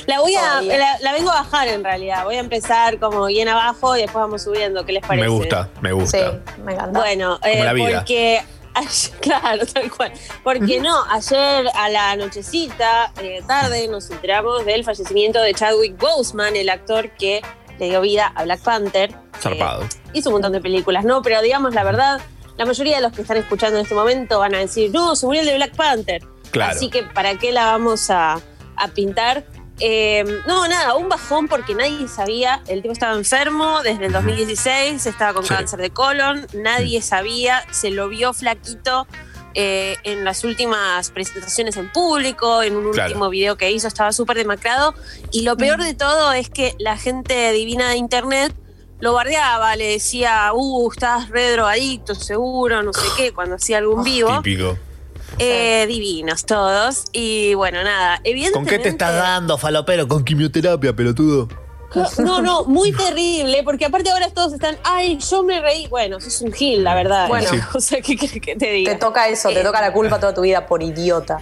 La voy a, la, la vengo a bajar en realidad. Voy a empezar como bien abajo y después vamos subiendo. ¿Qué les parece? Me gusta, me Sí, gusta. me encanta. Bueno, eh, Como la vida. porque ayer- claro, tal cual. Porque no, ayer a la nochecita, eh, tarde, nos enteramos del fallecimiento de Chadwick Boseman, el actor que le dio vida a Black Panther. Zarpado. hizo un montón de películas, ¿no? Pero digamos la verdad, la mayoría de los que están escuchando en este momento van a decir, no, se murió el de Black Panther. Claro. Así que, ¿para qué la vamos a, a pintar? Eh, no, nada, un bajón porque nadie sabía. El tipo estaba enfermo desde el 2016, estaba con Sí. cáncer de colon, nadie sabía, se lo vio flaquito. Eh, en las últimas presentaciones en público, en un Claro. último video que hizo, estaba súper demacrado. Y lo peor de todo es que la gente divina de internet lo bardeaba, le decía, uh, estás re drogadicto, seguro, no sé qué, cuando hacía algún vivo. Típico. Eh, divinos todos. Y bueno, nada. ¿Con Evidentemente. qué te estás dando, falopero? Con quimioterapia, pelotudo. No, no, muy terrible, porque aparte ahora todos están, ay, yo me reí. Bueno, sos un gil, la verdad. Bueno. Sí. o sea, ¿qué querés que te diga? Te toca eso, te Eh, toca la culpa toda tu vida por idiota.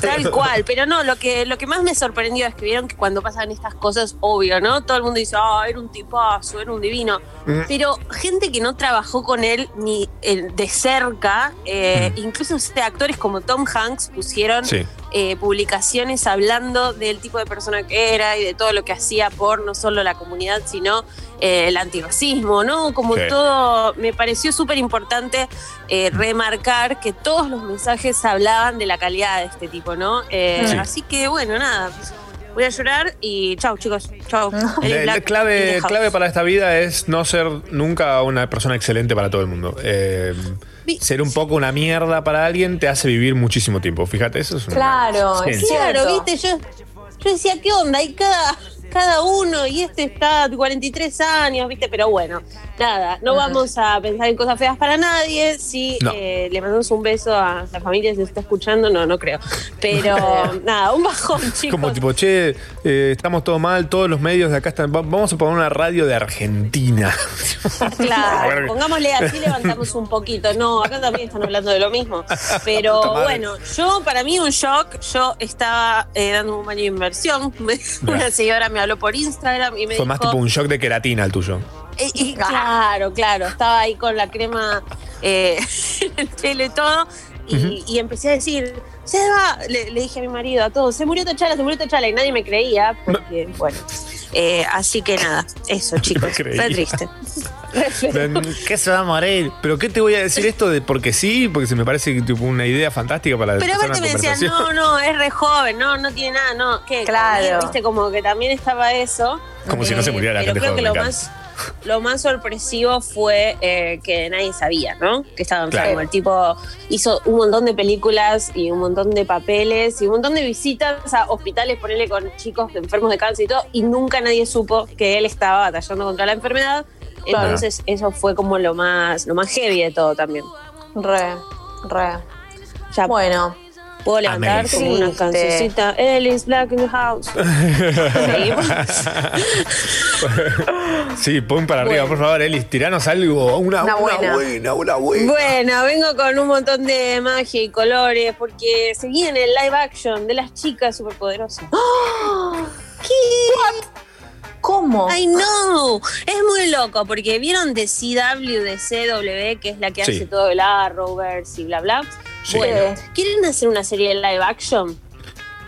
Tal cual, pero no, lo que, lo que más me sorprendió es que vieron que cuando pasan estas cosas, obvio, ¿no? Todo el mundo dice, ah, era un tipazo, era un divino. Mm. Pero gente que no trabajó con él ni eh, de cerca, eh, incluso este, actores como Tom Hanks pusieron Sí. Eh, publicaciones hablando del tipo de persona que era y de todo lo que hacía por no solo la comunidad, sino eh, el antirracismo, ¿no? Como Sí. todo, me pareció súper importante eh, remarcar que todos los mensajes hablaban de la calidad de este tipo, ¿no? Eh, Sí. Así que bueno, nada, voy a llorar y chau chicos, La, la in clave, clave para esta vida es no ser nunca una persona excelente para todo el mundo. Eh, ser un poco una mierda para alguien te hace vivir muchísimo tiempo. Fíjate, eso es una Claro, es. Claro, viste, yo, yo decía, ¿qué onda? Y cada, cada uno, y este está de 43 años, viste, pero bueno, nada, no vamos a pensar en cosas feas para nadie. Si No. eh, le mandamos un beso a la familia, si está escuchando, no, no creo. Pero nada, un bajón, chicos. Como tipo, che, eh, estamos todo mal, todos los medios de acá están. va- Vamos a poner una radio de Argentina. Claro, pongámosle así, levantamos un poquito. No, acá también están hablando de lo mismo. Pero bueno, yo, para mí, un shock. Yo estaba eh, dando un baño de inversión. Una señora me habló por Instagram y me Fue dijo. más tipo un shock de queratina el tuyo. Eh, eh, claro, claro. Estaba ahí con la crema eh, en el pelo y todo. Y, y empecé a decir, Seba, le, le dije a mi marido, a todos, se murió Tachala, se murió Tachala. Y nadie me creía, porque, bueno. eh, así que nada, eso, chicos. Fue triste. ¿Qué se va a morir? ¿Pero qué te voy a decir esto de porque sí? Porque se me parece que, tipo, una idea fantástica para Pero aparte me decían, no, no, es re joven, no, no tiene nada, no. ¿Qué? Claro. También, Viste, como que también estaba eso. Como si no se muriera la Pero gente creo joven, que lo más, lo más sorpresivo fue eh, que nadie sabía, ¿no? Que estaba enfermo. Claro. El tipo hizo un montón de películas y un montón de papeles y un montón de visitas a hospitales, ponerle con chicos enfermos de cáncer y todo, y nunca nadie supo que él estaba batallando contra la enfermedad. Claro. Entonces, eso fue como lo más, lo más heavy de todo también. Re, re. Ya Bueno. Puedo levantar Amazing. como una cancioncita. Ellis Black in the house. Sí, pon para arriba, por favor, Elis. Tiranos algo. Una, Una una buena. buena, una buena. Bueno, vengo con un montón de magia y colores porque se viene el live action de las chicas superpoderosas. ¿Qué? ¿Cómo? Ay, no. Es muy loco porque vieron de CW, de CW, que es la que Sí. hace todo el Arrowverse y bla, bla. Sí. Bueno, ¿quieren hacer una serie de live action?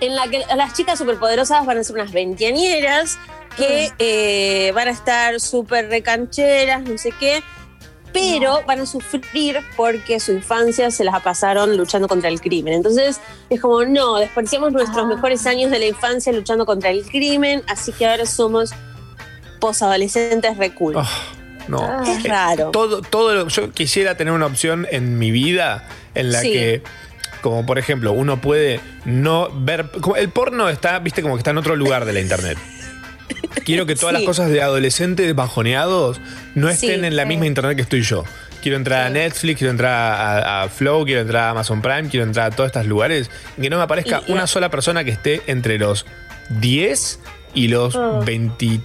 En la que las chicas superpoderosas van a ser unas veinteañeras que eh, van a estar súper recancheras, no sé qué, pero van a sufrir porque su infancia se las pasaron luchando contra el crimen. Entonces es como, no, desperdiciamos nuestros mejores años de la infancia luchando contra el crimen, así que ahora somos posadolescentes re cool. No. Es Eh, raro. Todo, todo lo- yo quisiera tener una opción en mi vida en la Sí. que, como por ejemplo, uno puede no ver. como el porno está, viste, como que está en otro lugar de la internet. Quiero que todas Sí. las cosas de adolescentes bajoneados no Sí, estén en la misma internet que estoy yo. Quiero entrar a Netflix, quiero entrar a, a Flow, quiero entrar a Amazon Prime, quiero entrar a todos estos lugares y que no me aparezca Y- una sola persona que esté entre los 10 y los Ah. 23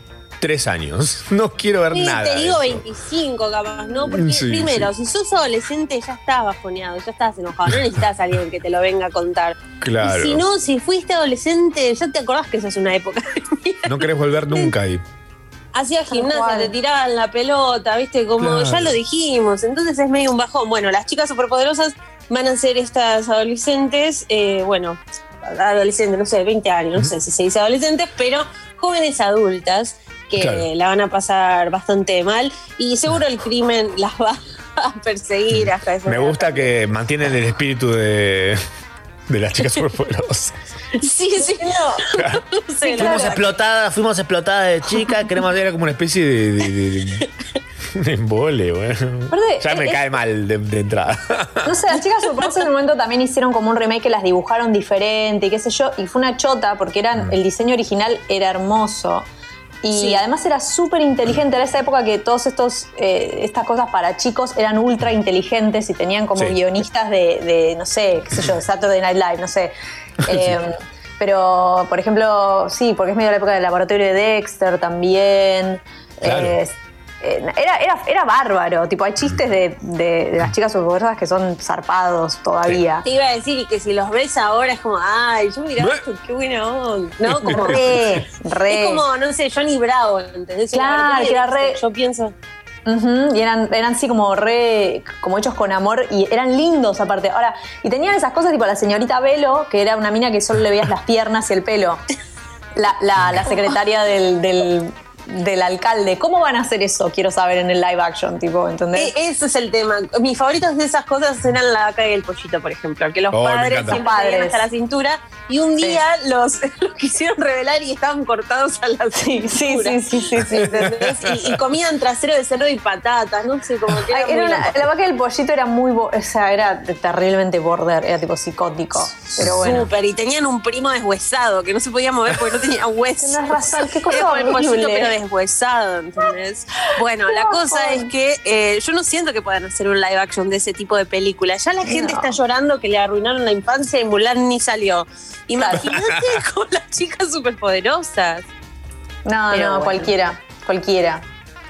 años. No quiero ver Sí, nada. te de digo eso. 25 capaz, ¿no? Porque Sí, primero, sí. si sos adolescente ya estás bajoneado, ya estás enojado, no necesitas a alguien que te lo venga a contar. Claro. Y si no, si fuiste adolescente, ya te acordás que esa es una época. No querés volver nunca ahí. Hacías gimnasia, te tiraban la pelota, ¿viste? Como Claro. ya lo dijimos, entonces es medio un bajón. Bueno, las chicas superpoderosas van a ser estas adolescentes, eh, bueno, adolescentes, no sé, 20 años, no sé si se dice adolescentes, pero jóvenes adultas que Claro. la van a pasar bastante mal y seguro el crimen las va a perseguir hasta esa Me gusta que mantienen el espíritu de, de las chicas superpoderosas. Sí, sí, no. No sé, la Fuimos explotadas, fuimos explotadas de chica, queremos ver como una especie de, de, de- de embole, bueno. Aparte, Ya me es- cae mal de, de entrada. No sé, las chicas superpoderosas en un momento también hicieron como un remake que las dibujaron diferente y qué sé yo, y fue una chota porque eran, el diseño original era hermoso. Y Sí. además era súper inteligente. Era esa época que todos estos eh, estas cosas para chicos eran ultra inteligentes y tenían como Sí. guionistas de, de, no sé, qué sé yo, de Saturday Night Live, no sé. Eh, Pero, por ejemplo, sí, porque es medio la época del laboratorio de Dexter también. Claro. Eh, era, era, era bárbaro. Tipo, hay chistes de, de- de las chicas superpoderosas que son zarpados todavía. Te iba a decir y que si los ves ahora es como, ay, yo miraba esto, qué buena onda. ¿No? Como, Re, re. Es como, no sé, Johnny Bravo, ¿entendés? Claro, La que era re- Yo pienso. Y eran, eran así como re, como hechos con amor y eran lindos aparte. Ahora, y tenían esas cosas tipo la señorita Velo, que era una mina que solo le veías las piernas y el pelo. La, la- la secretaria del, del, del alcalde. ¿Cómo van a hacer eso? Quiero saber en el live action, tipo, ¿entendés? E- Ese es el tema. Mis favoritos de esas cosas eran la vaca y el pollito, por ejemplo. Que los Oh, padres siempre Padres. hasta la cintura y un día los, los quisieron revelar y estaban cortados a la Sí, sí, cintura. sí, sí, sí, sí. ¿Entendés? Y, y comían trasero de cerdo y patatas, no sé, como que Ay, era una- la vaca del pollito era muy, o sea, era terriblemente border, era tipo psicótico. Pero bueno. Súper, y tenían un primo deshuesado que no se podía mover porque no tenía hueso. Tenés razón, qué cosa el pollito, horrible. pero deshuesado, ¿entendés? Bueno, la cosa es que eh, yo no siento que puedan hacer un live action de ese tipo de películas. Ya la gente No. está llorando que le arruinaron la infancia y Mulan ni salió. Imagínate con las chicas superpoderosas. No, Pero no, bueno. cualquiera, cualquiera.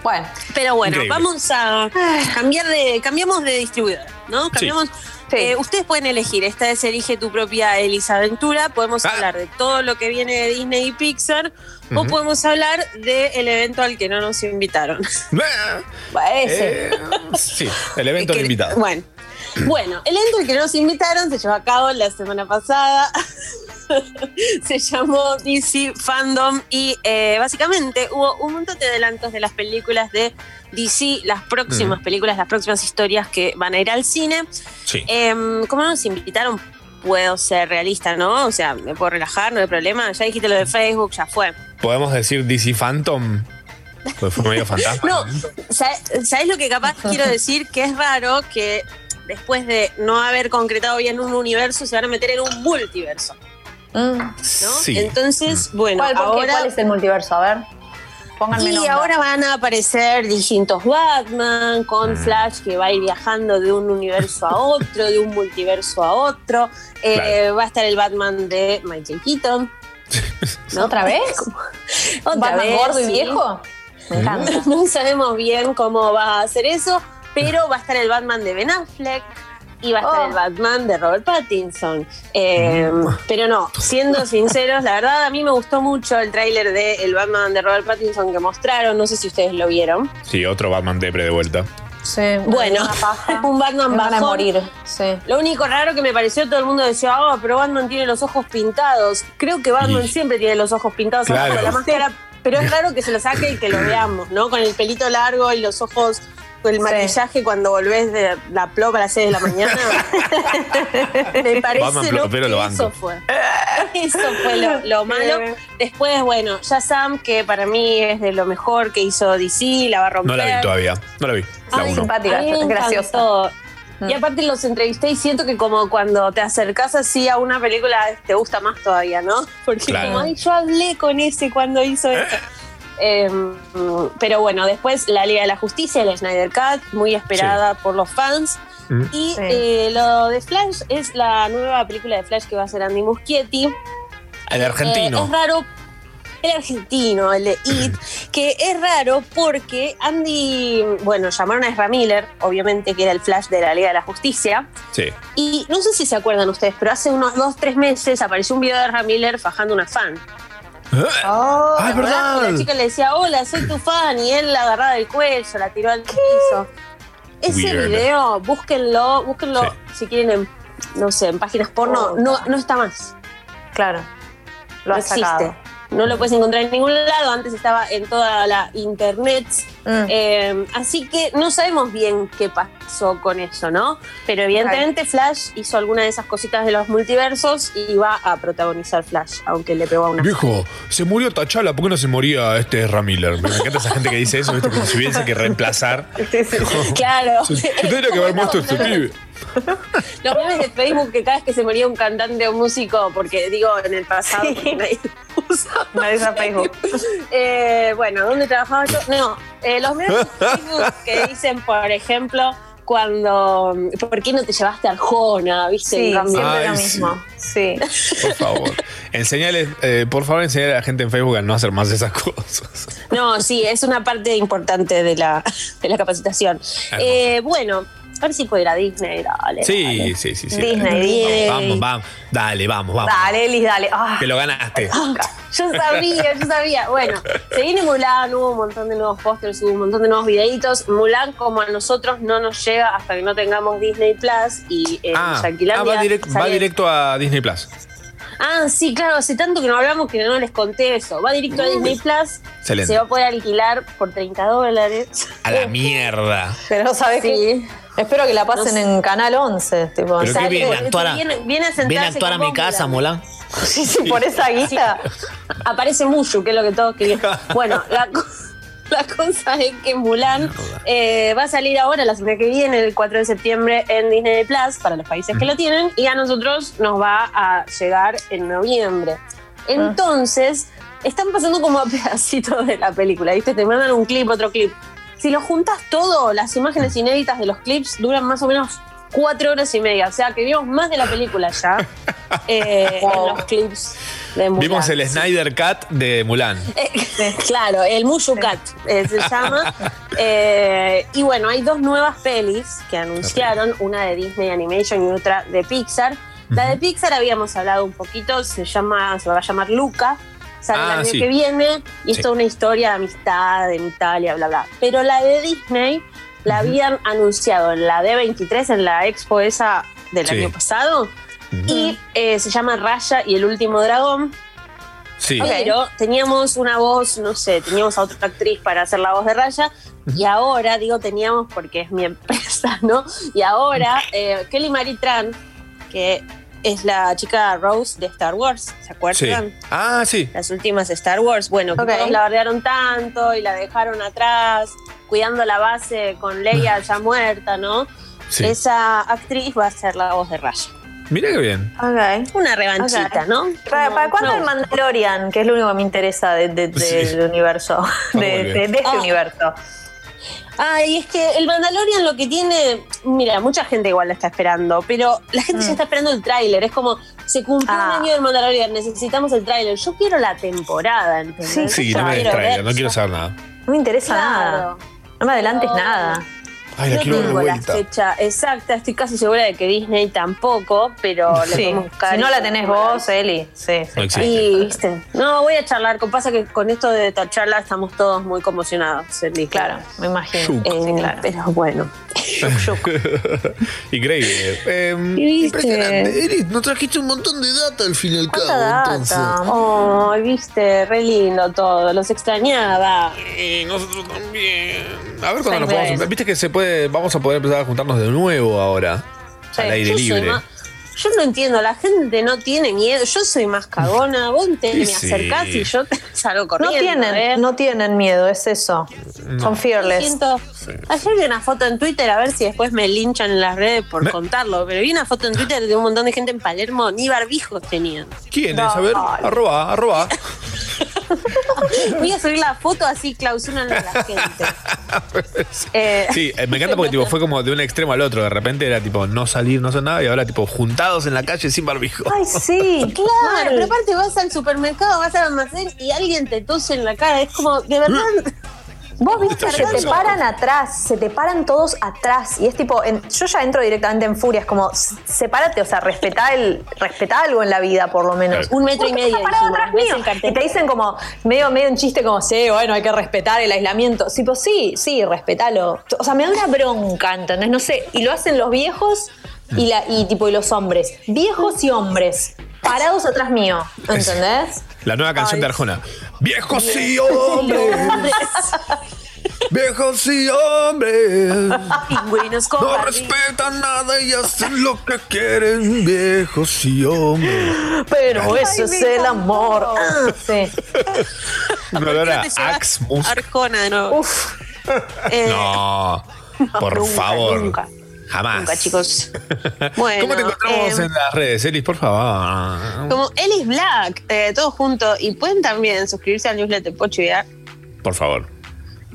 Bueno, Pero bueno, Increíble. vamos a cambiar de, cambiamos de distribuidor, ¿no? Cambiamos. eh, ustedes pueden elegir, esta vez elige tu propia Elisa Aventura, podemos Ah. hablar de todo lo que viene de Disney y Pixar, o podemos hablar del evento al que no nos invitaron. ese. Eh, sí, el evento Que- de invitado. Bueno, bueno, el evento al que no nos invitaron se llevó a cabo la semana pasada. se llamó DC Fandom y eh, básicamente hubo un montón de adelantos de las películas de DC, las próximas Mm. películas, las próximas historias que van a ir al cine. Sí. Em, como no nos invitaron, puedo ser realista, ¿no? O sea, me puedo relajar, no hay problema. Ya dijiste lo de Facebook, ya fue. Podemos decir DC Phantom. Pues fue medio fantasma. No, ¿sabes sabes lo que capaz quiero decir? Que es raro que después de no haber concretado bien un universo, se van a meter en un multiverso. ¿no? Sí. Entonces, bueno, ¿Cuál, ahora. ¿Cuál es el multiverso? A ver, pónganme Y nombre. ahora van a aparecer distintos Batman, con Mm. Flash que va a ir viajando de un universo a otro, de un multiverso a otro. Eh, Va a estar el Batman de Michael Keaton. ¿No? ¿Otra vez? Otra ¿Batman vez, gordo y viejo? Me encanta. No sabemos bien cómo va a hacer eso, pero va a estar el Batman de Ben Affleck y va a estar Oh. el Batman de Robert Pattinson. Eh, pero no, siendo sinceros, la verdad a mí me gustó mucho el tráiler de el Batman de Robert Pattinson que mostraron, no sé si ustedes lo vieron. Sí, otro Batman depre de vuelta. Sí, Bueno, un Batman van a morir. Sí. Lo único raro que me pareció, todo el mundo decía, ah, pero Batman tiene los ojos pintados. Creo que Batman Y- siempre tiene los ojos pintados Claro. la máscara, pero es raro que se lo saque y que lo veamos, ¿no? Con el pelito largo y los ojos, el Sí. maquillaje cuando volvés de la plopa a las 6 de la mañana. me parece plopero que lo eso fue. Eso fue lo, lo malo. Después, bueno, ya Sam, que para mí es de lo mejor que hizo DC, la va a romper. No la vi todavía. No la vi. La Ay, simpática, graciosa. encantó. Mm. Y aparte los entrevisté y siento que como cuando te acercas así a una película te gusta más todavía, ¿no? Porque Claro. como, ay, yo hablé con ese cuando hizo eso. Em, pero bueno, después la Liga de la Justicia, el Snyder Cut, muy esperada por los fans. Mm. Y Sí. eh, lo de Flash es la nueva película de Flash que va a hacer Andy Muschietti. El Eh, argentino. es raro. El argentino, el de It, que es raro porque Andy, bueno, llamaron a Ezra Miller, obviamente que era el Flash de la Liga de la Justicia, Sí. y no sé si se acuerdan ustedes, pero hace unos dos, tres meses apareció un video de Ezra Miller fajando una fan. Oh, ¡Ay, ¿Te acordás? verdad! Y La chica le decía, hola, soy tu fan, y él la agarraba del cuello, la tiró al piso. Ese Weird. video, búsquenlo, búsquenlo Sí. si quieren en, no sé, en páginas porno, no, no está más. Claro. Lo no existe. sacado. No lo puedes encontrar en ningún lado. Antes estaba en toda la internet. Mm. Eh, así que no sabemos bien qué pasó con eso, ¿no? Pero evidentemente Flash hizo alguna de esas cositas de los multiversos y va a protagonizar Flash, aunque le pegó a una. Viejo, se murió Tachala, ¿por qué no se moría este Ramiller? Me encanta esa gente que dice eso, ¿viste? Como si hubiese que reemplazar. Claro. Se, se tendría que haber muerto este pibe. Los memes de Facebook que cada vez que se moría un cantante o un músico, porque digo en el pasado, porque nadie usaba Nadie usa Facebook. Eh, bueno, ¿dónde trabajaba yo? No, eh, los memes de Facebook que dicen, por ejemplo, cuando. ¿Por qué no te llevaste a Arjona? ¿Viste? Sí, siempre Ay, lo sí. mismo. Sí. Por favor. Enseñales, eh, por favor, enseñale a la gente en Facebook a no hacer más esas cosas. No, sí, es una parte importante de la, de la capacitación. Eh, bueno, a ver si puedo ir a Disney. Dale, Sí, dale. sí, sí, sí. Disney, Disney. Vamos, vamos. Dale, vamos, vamos. Dale, Elis, dale. Ah, Que lo ganaste. Yo sabía, yo sabía. Bueno, se viene Mulan, hubo un montón de nuevos pósters, hubo un montón de nuevos videitos. Mulan, como a nosotros, no nos llega hasta que no tengamos Disney Plus y eh, Ah, ah, va, direct- va directo a Disney Plus. Ah, sí, claro, hace tanto que no hablamos que no les conté eso. Va directo a Disney Plus. Excelente. Se va a poder alquilar por 30 dólares. A la mierda. pero ¿sabes qué? Espero que la pasen en Canal 11. Tipo, Pero viene a actuar a, viene, viene a sentarse viene a actuar a mi casa, Mulan. Mulan. Sí, sí, por esa guita. Aparece Mushu, que es lo que todos querían. Bueno, la, co- la cosa es que Mulan eh, va a salir ahora, la semana que viene, el 4 de septiembre, en Disney Plus, para los países que lo tienen, y a nosotros nos va a llegar en noviembre. Entonces, están pasando como a pedacitos de la película, ¿viste? Te mandan un clip, otro clip. Si lo juntas todo, las imágenes inéditas de los clips duran más o menos cuatro horas y media. O sea, que vimos más de la película ya eh, en los clips de Mulan. Vimos el Snyder Cut de Mulan. Eh, claro, el Mushu Cat eh, se llama. Eh, y bueno, hay dos nuevas pelis que anunciaron, una de Disney Animation y otra de Pixar. La de Pixar habíamos hablado un poquito, se llama, se va a llamar Luca. Sale el Ah, año sí. que viene y es Sí. toda una historia de amistad en Italia, bla, bla. Pero la de Disney la habían anunciado en la D23, en la expo esa del Sí. año pasado. Y eh, se llama Raya y el último dragón. Sí. Pero teníamos una voz, no sé, teníamos a otra actriz para hacer la voz de Raya. Y ahora, digo teníamos porque es mi empresa, ¿no? Y ahora, eh, Kelly Marie Tran, que es la chica Rose de Star Wars, ¿se Sí. acuerdan? Ah, sí. Las últimas Star Wars. Bueno, que todos la bardearon tanto y la dejaron atrás, cuidando la base con Leia ya muerta, ¿no? Sí. Esa actriz va a ser la voz de Raya. Mira qué bien. Ok. Una revanchita. ¿no? ¿Para, para cuándo no. el Mandalorian? Que es lo único que me interesa de- de- del Sí. universo. De, muy de- bien. de este Ah. universo. Ay, es que el Mandalorian lo que tiene, mira, mucha gente igual la está esperando, pero la gente ya está esperando el tráiler. Es como, se cumplió Mm. Ah. un año del Mandalorian, necesitamos el tráiler. Yo quiero la temporada, ¿entendés? Sí, Sí, no me des ver, no quiero saber nada. No me interesa nada. No me adelantes No. nada. Ay, la no quiero ver de tengo la fecha exacta, estoy casi segura de que Disney tampoco, pero le Sí. podemos buscar. Si no la tenés vos, Eli. Sí, sí. No existe. Y, viste, no, voy a charlar. con- Pasa que con esto de esta charla estamos todos muy conmocionados. Eli. Claro, me imagino. Eh, Sí, claro. Pero bueno. Increíble. Eh, ¿Viste? impresionante. Eri, nos trajiste un montón de data al fin y al ¿Cuánta cabo, data? entonces. Ay, viste, re lindo todo, los extrañaba. Y nosotros también. A ver cuándo Sí, nos podemos. Viste que se puede. Vamos a poder empezar a juntarnos de nuevo ahora. Sí, al aire Yo libre. más- Yo no entiendo, la gente no tiene miedo. Yo soy más cagona, vos te Sí, me sí. acercás y yo te salgo No corriendo. tienen, ¿eh? no tienen miedo, es eso. Son fearless. Siento- Ayer vi una foto en Twitter, a ver si después me linchan en las redes por Me- contarlo, pero vi una foto en Twitter de un montón de gente en Palermo, ni barbijos tenían. ¿Quién es? A ver, arroba, arroba. Voy a subir la foto así clausuran a la gente. Eh, Sí, eh, me encanta porque tipo, fue como de un extremo al otro. De repente era tipo no salir, no hacer nada. Y ahora tipo juntados en la calle sin barbijo. Ay, sí, Claro, pero aparte vas al supermercado, vas al almacén y alguien te tose en la cara. Es como, de verdad. Vos viste, se te paran atrás, se te paran todos atrás. Y es tipo, en- yo ya entro directamente en furia, es como, sepárate, o sea, respetá, el, respetá algo en la vida, por lo menos. Un metro y ¿Por qué medio. Y te dicen como, medio, medio un chiste como, sí, bueno, hay que respetar el aislamiento. Sí, pues sí, sí, respetalo. O sea, me da una bronca, ¿entendés? No sé, y lo hacen los viejos y, la, y tipo, y los hombres. Viejos y hombres, parados atrás mío, ¿entendés? La nueva canción de Arjona. Viejos y hombres. Viejos y hombres. Pingüinos con No respetan nada y hacen lo que quieren. Viejos y hombres. Pero Ay, eso es el amor. Ah, sí. Un olor a Te llevas Axe Mus- Arjona de nuevo. Uf. Eh, No, por nunca, favor. nunca. Jamás. Nunca, chicos. Bueno, ¿Cómo te encontramos eh, en las redes, Elis? Por favor. Como Ellis Black, eh, todo junto. Y pueden también suscribirse al newsletter Pocho y Por favor.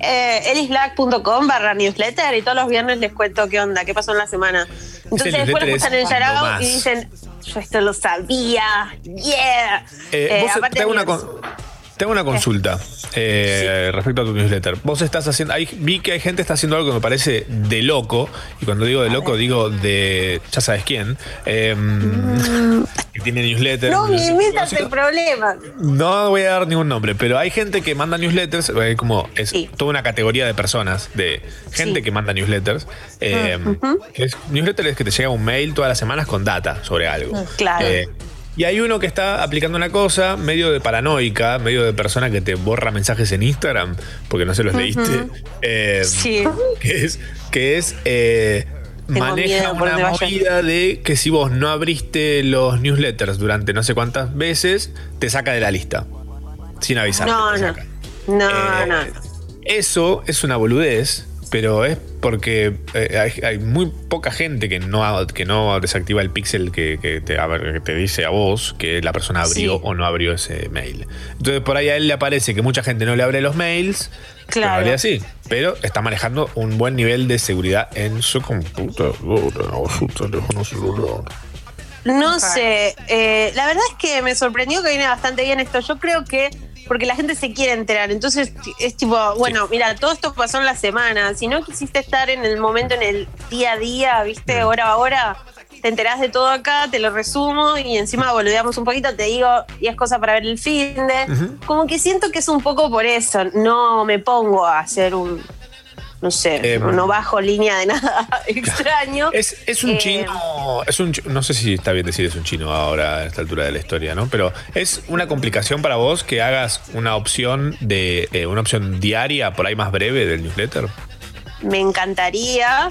eh, elisblack.com barra newsletter y todos los viernes les cuento qué onda, qué pasó en la semana. Entonces después lo escuchan en Yarao y dicen, yo esto lo sabía, yeah. Eh, Eh, vos aparte te, hago una, mías. con- te hago una consulta eh, respecto a tu newsletter. Vos estás haciendo. Vi que hay gente que está haciendo algo que me parece de loco. Y cuando digo de loco, digo de. Ya sabes quién. eh, Que tiene newsletter. Mm. No me sé, imitas el problema. No voy a dar ningún nombre, pero hay gente que manda newsletters, eh, como es toda una categoría de personas, de gente Sí. que manda newsletters. eh, es, newsletter es que te llega un mail todas las semanas con data sobre algo. Mm, Claro. Y hay uno que está aplicando una cosa medio de paranoica, medio de persona que te borra mensajes en Instagram porque no se los leíste. eh, Sí. Que es, que es eh, maneja una vaya. movida de que si vos no abriste los newsletters durante no sé cuántas veces, te saca de la lista. Sin avisar. No, no. No, Eh, no. Eso es una boludez, pero es porque eh, hay, hay muy poca gente que no, que no desactiva el pixel que, que te, que te dice a vos que la persona abrió Sí. o no abrió ese mail. Entonces por ahí a él le aparece que mucha gente no le abre los mails. pero Claro. realidad sí, pero está manejando un buen nivel de seguridad en su computadora o su teléfono celular. No sé, eh, la verdad es que me sorprendió que viene bastante bien esto. Yo creo que porque la gente se quiere enterar, entonces es tipo, bueno, mira, todo esto pasó en la semana. Si no quisiste estar en el momento, en el día a día, viste, hora a hora, te enterás de todo acá, te lo resumo y encima boludeamos un poquito, te digo 10 cosas para ver el fin de. Como que siento que es un poco por eso. No me pongo a hacer un. No sé, Eh, no bajo línea de nada extraño. Es, es un Eh, chino, es un, no sé si está bien decir es un chino ahora a esta altura de la historia, ¿no? Pero es una complicación para vos que hagas una opción de eh, una opción diaria por ahí más breve del newsletter. me encantaría.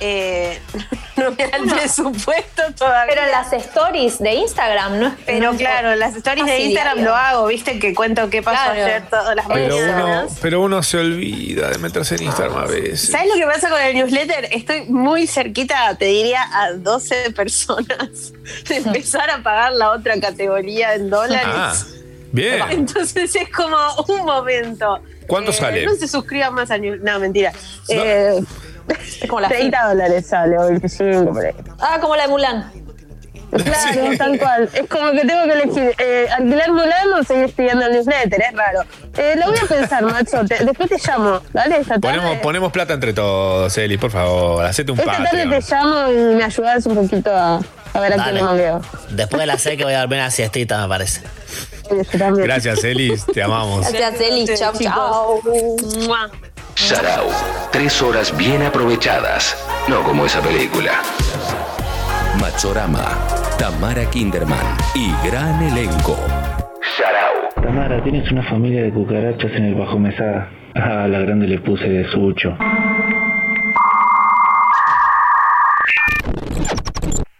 Eh, no me da el presupuesto todavía. Pero las stories de Instagram, ¿no? Pero claro, las stories de Instagram diario. lo hago, viste que cuento qué pasó Claro. ayer todas las Pero uno, mañanas. pero uno se olvida de meterse en Instagram a veces. ¿Sabes lo que pasa con el newsletter? Estoy muy cerquita, te diría, a 12 personas de empezar a pagar la otra categoría en dólares. Ah, bien. Entonces es como un momento. ¿Cuánto Eh, sale? No se suscriban más a New- No, mentira. Eh, como la 30 dólares sale, o 25 por ahí. Ah, como la de Mulan. Claro, tal cual. Es como que tengo que elegir eh, alquilar Mulan o seguir pidiendo el newsletter, es raro. Eh, lo voy a pensar, macho. te- después te llamo, ¿vale? Esta tarde, Ponemos, ponemos plata entre todos, Eli, por favor, hacete un esta tarde te llamo y me ayudas un poquito a, a ver a quién le mangueo. Después de la que voy a dormir una siestita, me parece. Gracias, Elis, te amamos. Gracias, Eli. Chau, chau. Sarau. Tres horas bien aprovechadas. No como esa película. Machorama. Tamara Kinderman y gran elenco. Sarau. Tamara, tienes una familia de cucarachas en el bajo mesada. Ah, a la grande le puse de sucho.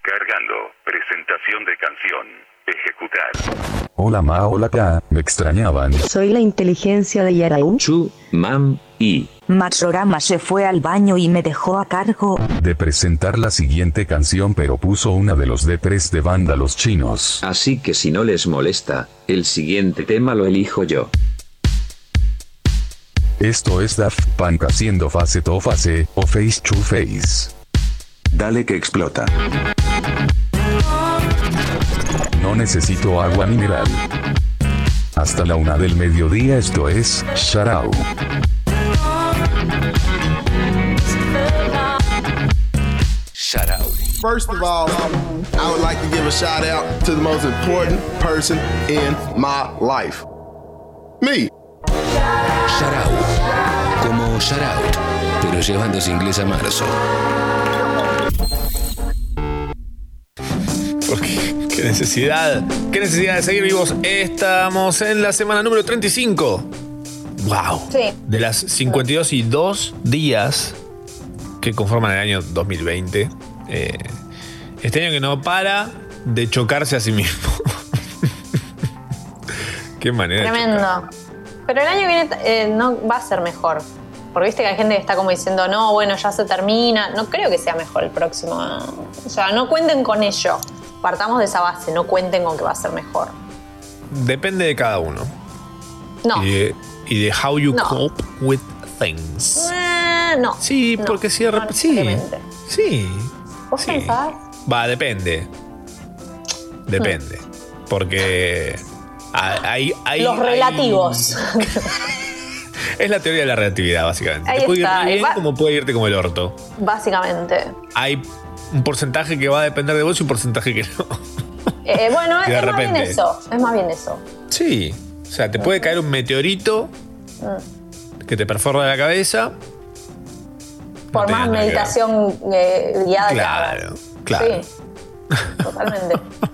Cargando. Presentación de canción. Ejecutar. Hola ma, hola K, me extrañaban. Soy la inteligencia de Yaraú. Chu, mam, y. Matsorama se fue al baño y me dejó a cargo. De presentar la siguiente canción pero puso una de los depres de banda los chinos. Así que si no les molesta, el siguiente tema lo elijo yo. Esto es Daft Punk haciendo face to face, o face to face. Dale que explota. No necesito agua mineral. Hasta la una del mediodía esto es Sharau. Sharau. First of all, I would like to give a shout out to the most important person in my life. Me. Sharau. Como Shoutout, pero llevándose inglés a marzo. Porque, qué necesidad, qué necesidad de seguir vivos. Estamos en la semana número 35. ¡Wow! Sí. De las 52 y 2 días que conforman el año 2020. eh, este año que no para de chocarse a sí mismo. qué manera. Tremendo. Pero el año que viene eh, no va a ser mejor. Porque viste que hay gente que está como diciendo, no, bueno, ya se termina. No creo que sea mejor el próximo. O sea, no cuenten con ello. Partamos de esa base, no cuenten con que va a ser mejor. Depende de cada uno. No. Y de, y de how you No. cope with things. Eh, no. Sí, no, porque si de no repente. Sí. Sí. ¿Vos pensás? Va, depende. Depende. Porque. Hay, hay, Los hay- relativos. es la teoría de la relatividad, básicamente. Ahí Te puede está, bien va- como puede irte como el orto. Básicamente. Hay un porcentaje que va a depender de vos y un porcentaje que no. Eh, bueno, Y de es más bien eso. Es más bien eso. Sí. O sea, te puede caer un meteorito Mm. que te perfora la cabeza. Por más meditación eh, guiada. Claro, claro. Sí. Totalmente.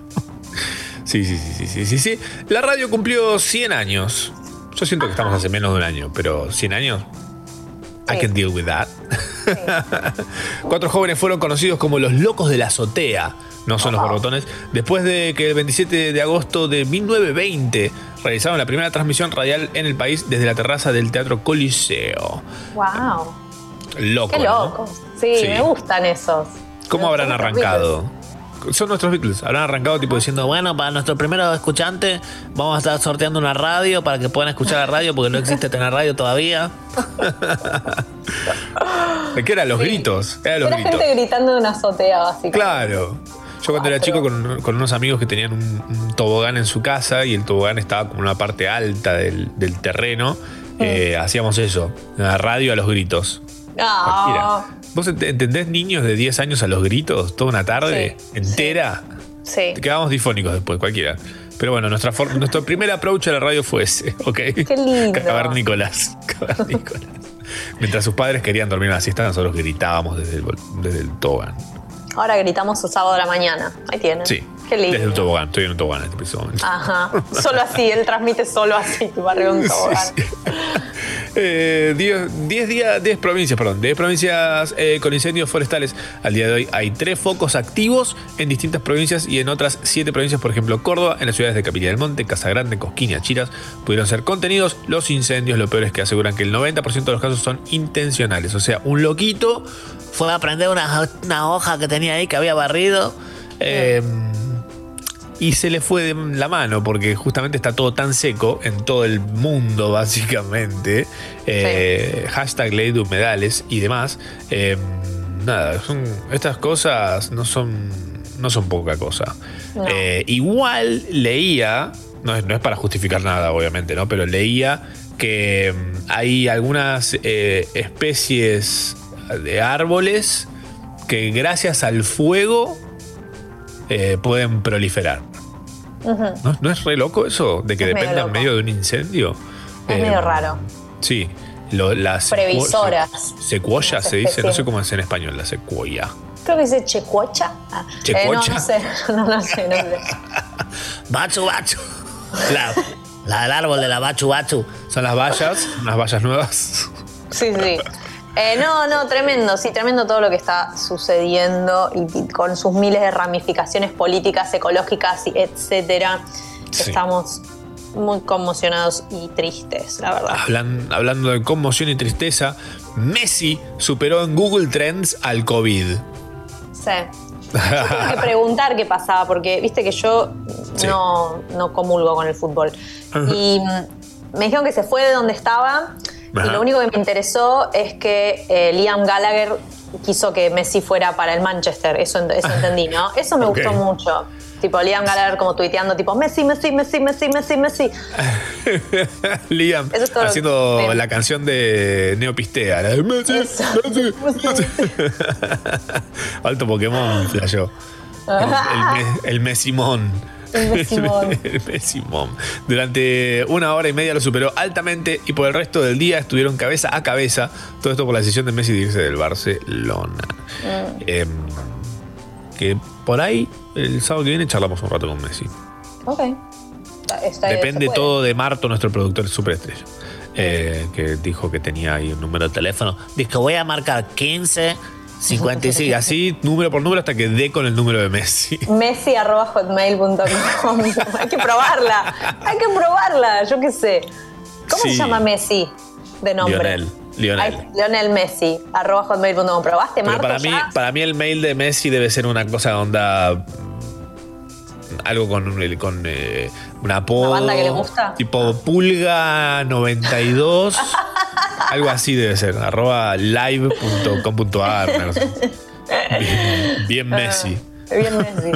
Sí, sí, sí, sí, sí, sí, sí. La radio cumplió 100 años. Yo siento que estamos hace menos de un año, pero 100 años. I can deal with that. Cuatro jóvenes fueron conocidos como los locos de la azotea, no son los borbotones, después de que el 27 de agosto de 1920 realizaron la primera transmisión radial en el país desde la terraza del Teatro Coliseo. wow. Loco, Qué ¿no? locos. Sí, Sí. me gustan esos. ¿Cómo habrán arrancado? Son nuestros Beatles. Habrán arrancado tipo diciendo, Bueno, para nuestro primero escuchante, vamos a estar sorteando una radio para que puedan escuchar la radio porque no existe tener radio todavía. ¿de qué eran los gritos? Eran los Era gritos. gente gritando de una azotea, básicamente. Claro. Yo cuando era chico con, con unos amigos que tenían un, un tobogán en su casa y el tobogán estaba como en una parte alta del, del terreno, eh, hacíamos eso, la radio a los gritos. ¿Vos ent- entendés niños de 10 años a los gritos toda una tarde entera? sí. Te quedamos difónicos después, cualquiera. Pero bueno, nuestra nuestro primer approach a la radio fue ese, ¿ok? Qué lindo. Cavernícolas. Cavernícolas. Mientras sus padres querían dormir una siesta, nosotros gritábamos desde el, desde el tobogán. Ahora gritamos el sábado de la mañana. Ahí tienen. Sí. Qué lindo. Desde el tobogán. Estoy en un tobogán en este preciso momento. Ajá. Solo así, él transmite solo así, tu barrio un tobogán. Eh, 10 10 días, 10 provincias, perdón, 10 provincias eh, con incendios forestales. Al día de hoy hay 3 focos activos en distintas provincias y en otras 7 provincias, por ejemplo, Córdoba, en las ciudades de Capilla del Monte, Casagrande, Cosquín y Achiras, pudieron ser contenidos. Los incendios, lo peor es que aseguran que el 90% de los casos son intencionales. O sea, un loquito Fue a prender una, una hoja que tenía ahí que había barrido. eh, y se le fue de la mano porque justamente está todo tan seco en todo el mundo básicamente Eh, hashtag ley de humedales y demás Eh, nada son, estas cosas no son no son poca cosa No. Eh, igual leía no es, no es para justificar nada obviamente no pero leía que mm, hay algunas especies de árboles que gracias al fuego eh, pueden proliferar. ¿No, no es re loco eso? De que Es medio dependa en loco. medio de un incendio. Es Eh, medio raro. Sí. Lo- las Previsoras. Secuoya se dice, no sé cómo es en español, la secuoya. Creo que dice. Ah, eh, no, no sé. No, no sé, no sé. Bachu, bachu. La, la del árbol de la bachu, bachu. Son las vallas, unas vallas nuevas. Sí, sí. Eh, no, no, tremendo, sí, tremendo todo lo que está sucediendo y, y con sus miles de ramificaciones políticas, ecológicas, y etcétera. Sí. Estamos muy conmocionados y tristes, la verdad. Hablan- hablando de conmoción y tristeza, Messi superó en Google Trends al COVID. Sí. Yo tuve que preguntar qué pasaba, porque viste que yo no, no comulgo con el fútbol. Y mm, me dijeron que se fue de donde estaba. Ajá. Y lo único que me interesó es que eh, Liam Gallagher quiso que Messi fuera para el Manchester. Eso, ent- eso entendí, ¿no? Eso me gustó mucho. Tipo, Liam Gallagher como tuiteando, tipo, Messi, Messi, Messi, Messi, Messi, Messi. Liam Eso es todo lo haciendo que- la canción de Neopistea. la de Messi, Messi, Messi. Alto Pokémon, flashó. El, el, el Messimón. El Messimón. Durante una hora y media lo superó altamente y por el resto del día estuvieron cabeza a cabeza. Todo esto por la decisión de Messi de irse del Barcelona. Mm. Em, que por ahí, el sábado que viene, charlamos un rato con Messi. Ok. Está- Depende todo de Marto, nuestro productor superestrella. eh, que dijo que tenía ahí un número de teléfono. Dice que voy a marcar 15, 55. Así, número por número, hasta que dé con el número de Messi. Messi arroba hotmail.com. Hay que probarla. Hay que probarla. Yo qué sé. ¿Cómo Sí. se llama Messi de nombre? Lionel. Lionel. Ay, Lionel Messi, arroba hotmail.com. ¿Probaste, Marto? para mí, ya? para mí el mail de Messi debe ser una cosa onda. Algo con, con eh, un apodo. ¿Una banda que le gusta? Tipo Pulga92. algo así debe ser. Arroba live.com.ar. Bien, bien Messi. Bien Messi.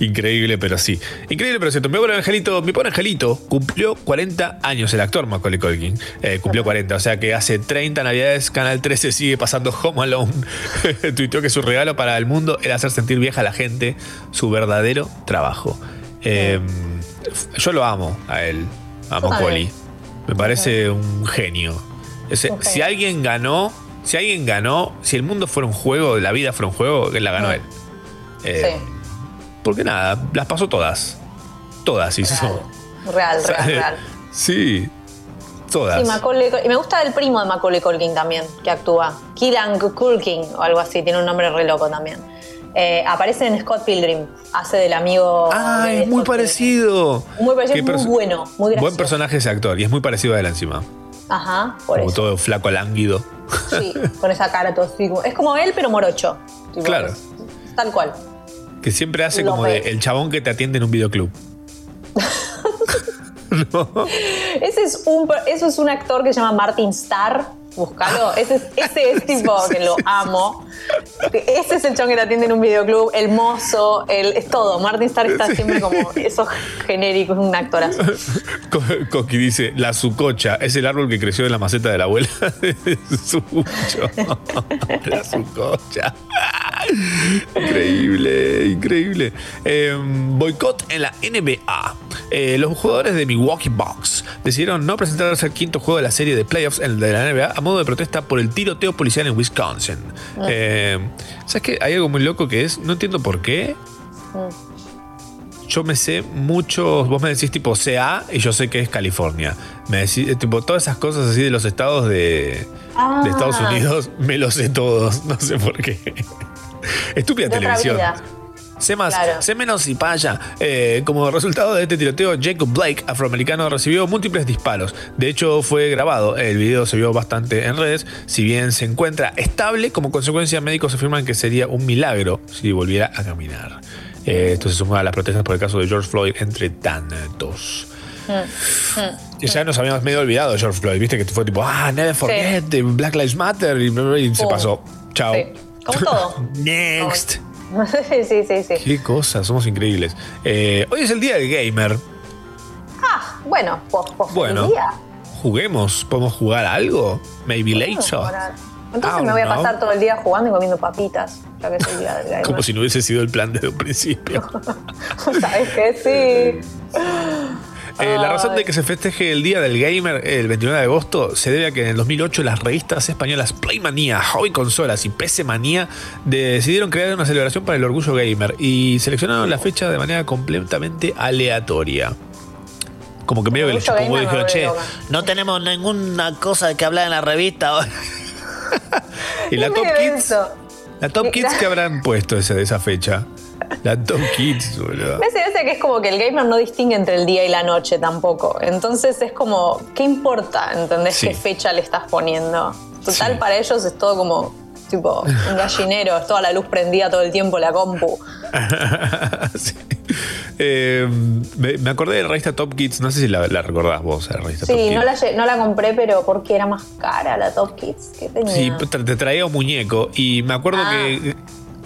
Increíble, pero sí. Increíble, pero cierto. Mi pobre angelito, mi pobre angelito cumplió 40 años, el actor Macaulay Culkin. Eh, cumplió 40, o sea que hace 30 navidades Canal 13 sigue pasando Home Alone. Tuiteó que su regalo para el mundo era hacer sentir vieja a la gente, su verdadero trabajo. Eh, yo lo amo a él, a Macaulay. Me parece un genio. Ese- Un si alguien ganó, si alguien ganó, si el mundo fuera un juego, la vida fuera un juego, él la ganó él. Eh, Sí. porque nada, las pasó todas. Todas hizo. Real, real, real. Sí, todas. Sí, Macaulay Cul- Y me gusta el primo de Macaulay Culkin también, que actúa. Killan Culkin o algo así, tiene un nombre re loco también. Eh, aparece en Scott Pilgrim, hace del amigo. Ah, de es muy Scott parecido. Pilgrim. Muy parecido, Qué muy bueno, muy Buen gracioso. personaje ese actor y es muy parecido a él encima. Ajá, por como eso. todo flaco lánguido. Sí, con esa cara todo así. como- Es como él, pero morocho. Tipo, Claro. es Tal cual. Que siempre hace Lo como de el chabón que te atiende en un videoclub. Ese es un, eso es un actor que se llama Martin Starr. Búscalo. Ese es, ese es tipo que lo amo. Ese es el chon que te atiende en un videoclub, el mozo, el, es todo. Martin Starr está siempre como esos genéricos, un actorazo. Co- Coqui dice, la sucocha es el árbol que creció de la maceta de la abuela Sucho. la sucocha. Increíble, increíble. Eh, boicot en la NBA. Eh, los jugadores de Milwaukee Bucks decidieron no presentarse al quinto juego de la serie de playoffs en- de la NBA a modo de protesta por el tiroteo policial en Wisconsin. Ah. Eh, ¿Sabes qué? Hay algo muy loco que es, no entiendo por qué, yo me sé muchos, vos me decís tipo CA y yo sé que es California. Me decís, eh, tipo, todas esas cosas así de los estados de, Ah. de Estados Unidos, me los sé todos, no sé por qué. Estúpida De otra televisión. vida. Sé más, Claro. sé menos y paya. Eh, como resultado de este tiroteo, Jacob Blake, afroamericano, recibió múltiples disparos. De hecho, fue grabado. El video se vio bastante en redes. Si bien se encuentra estable, como consecuencia, médicos afirman que sería un milagro si volviera a caminar. Eh, esto se suma a las protestas por el caso de George Floyd, entre tantos. Mm, Que ya nos habíamos medio olvidado de George Floyd, viste que fue tipo, ah, never forget, the Black Lives Matter, y, y se Oh. pasó. Chao. Sí. Como todo. Next. sí, sí, sí. Qué cosas, somos increíbles. Eh, hoy es el día del gamer. Ah, bueno, pues, pues Bueno. feliz día. Juguemos, ¿podemos jugar algo? Maybe later. Entonces Ah, me voy a no. pasar todo el día jugando y comiendo papitas, ya que es el día del gamer. Como si no hubiese sido el plan desde un principio. ¿Sabes qué? Sí. Eh, la razón de que se festeje el Día del Gamer el 29 de agosto se debe a que en el 2008 las revistas españolas Playmania, Hobby Consolas y PC Manía decidieron crear una celebración para el orgullo gamer y seleccionaron la fecha de manera completamente aleatoria. Como que medio que les gamer dijeron, che, No tenemos ninguna cosa que hablar en la revista hoy. y la Top Kids, la Top Kids que habrán puesto de esa fecha. La Top Kids, boludo. Me parece que es como que el gamer no distingue entre el día y la noche tampoco. Entonces es como, ¿qué importa? ¿Entendés Sí. qué fecha le estás poniendo? Total, para ellos es todo como, tipo, un gallinero, es toda la luz prendida todo el tiempo, la compu. Sí. Eh, me, acordé de la revista Top Kids, no sé si la, la recordás vos, la revista Top Sí, Kids. no la, lle- no la compré, pero porque era más cara la Top Kids que tenía. Sí, te traía un muñeco y me acuerdo Ah. que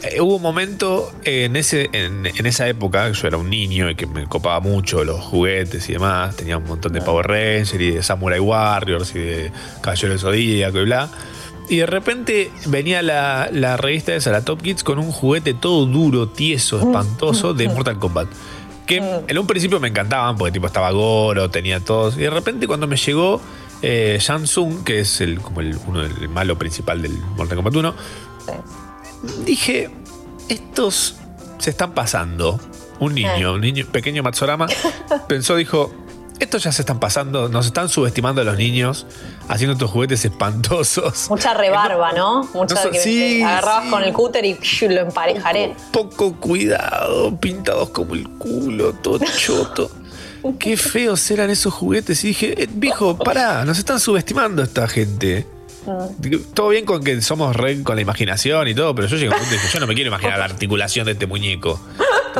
eh, hubo un momento en, ese, en, en esa época, yo era un niño y que me copaba mucho los juguetes y demás, tenía un montón de Ah. Power Rangers y de Samurai Warriors y de Caballero del Zodíaco y bla. Y de repente venía la, la revista esa, la Top Kids, con un juguete todo duro, tieso, espantoso de Mortal Kombat. Que en un principio me encantaban porque tipo estaba Goro, tenía todos. Y de repente cuando me llegó eh, Shang Tsung, que es el, como el, uno el malo principal del Mortal Kombat 1, dije, estos se están pasando. Un niño, un niño pequeño Matsorama, pensó, dijo, estos ya se están pasando, nos están subestimando a los niños, haciendo estos juguetes espantosos. Mucha rebarba, ¿no? Mucha no so- que sí, te agarrabas sí. con el cúter y lo emparejaré. Poco cuidado, pintados como el culo, todo choto. qué feos eran esos juguetes. Y dije, eh, viejo, pará, nos están subestimando esta gente. Todo bien con que somos re con la imaginación y todo, pero yo llego a un punto y dije, yo no me quiero imaginar la articulación de este muñeco.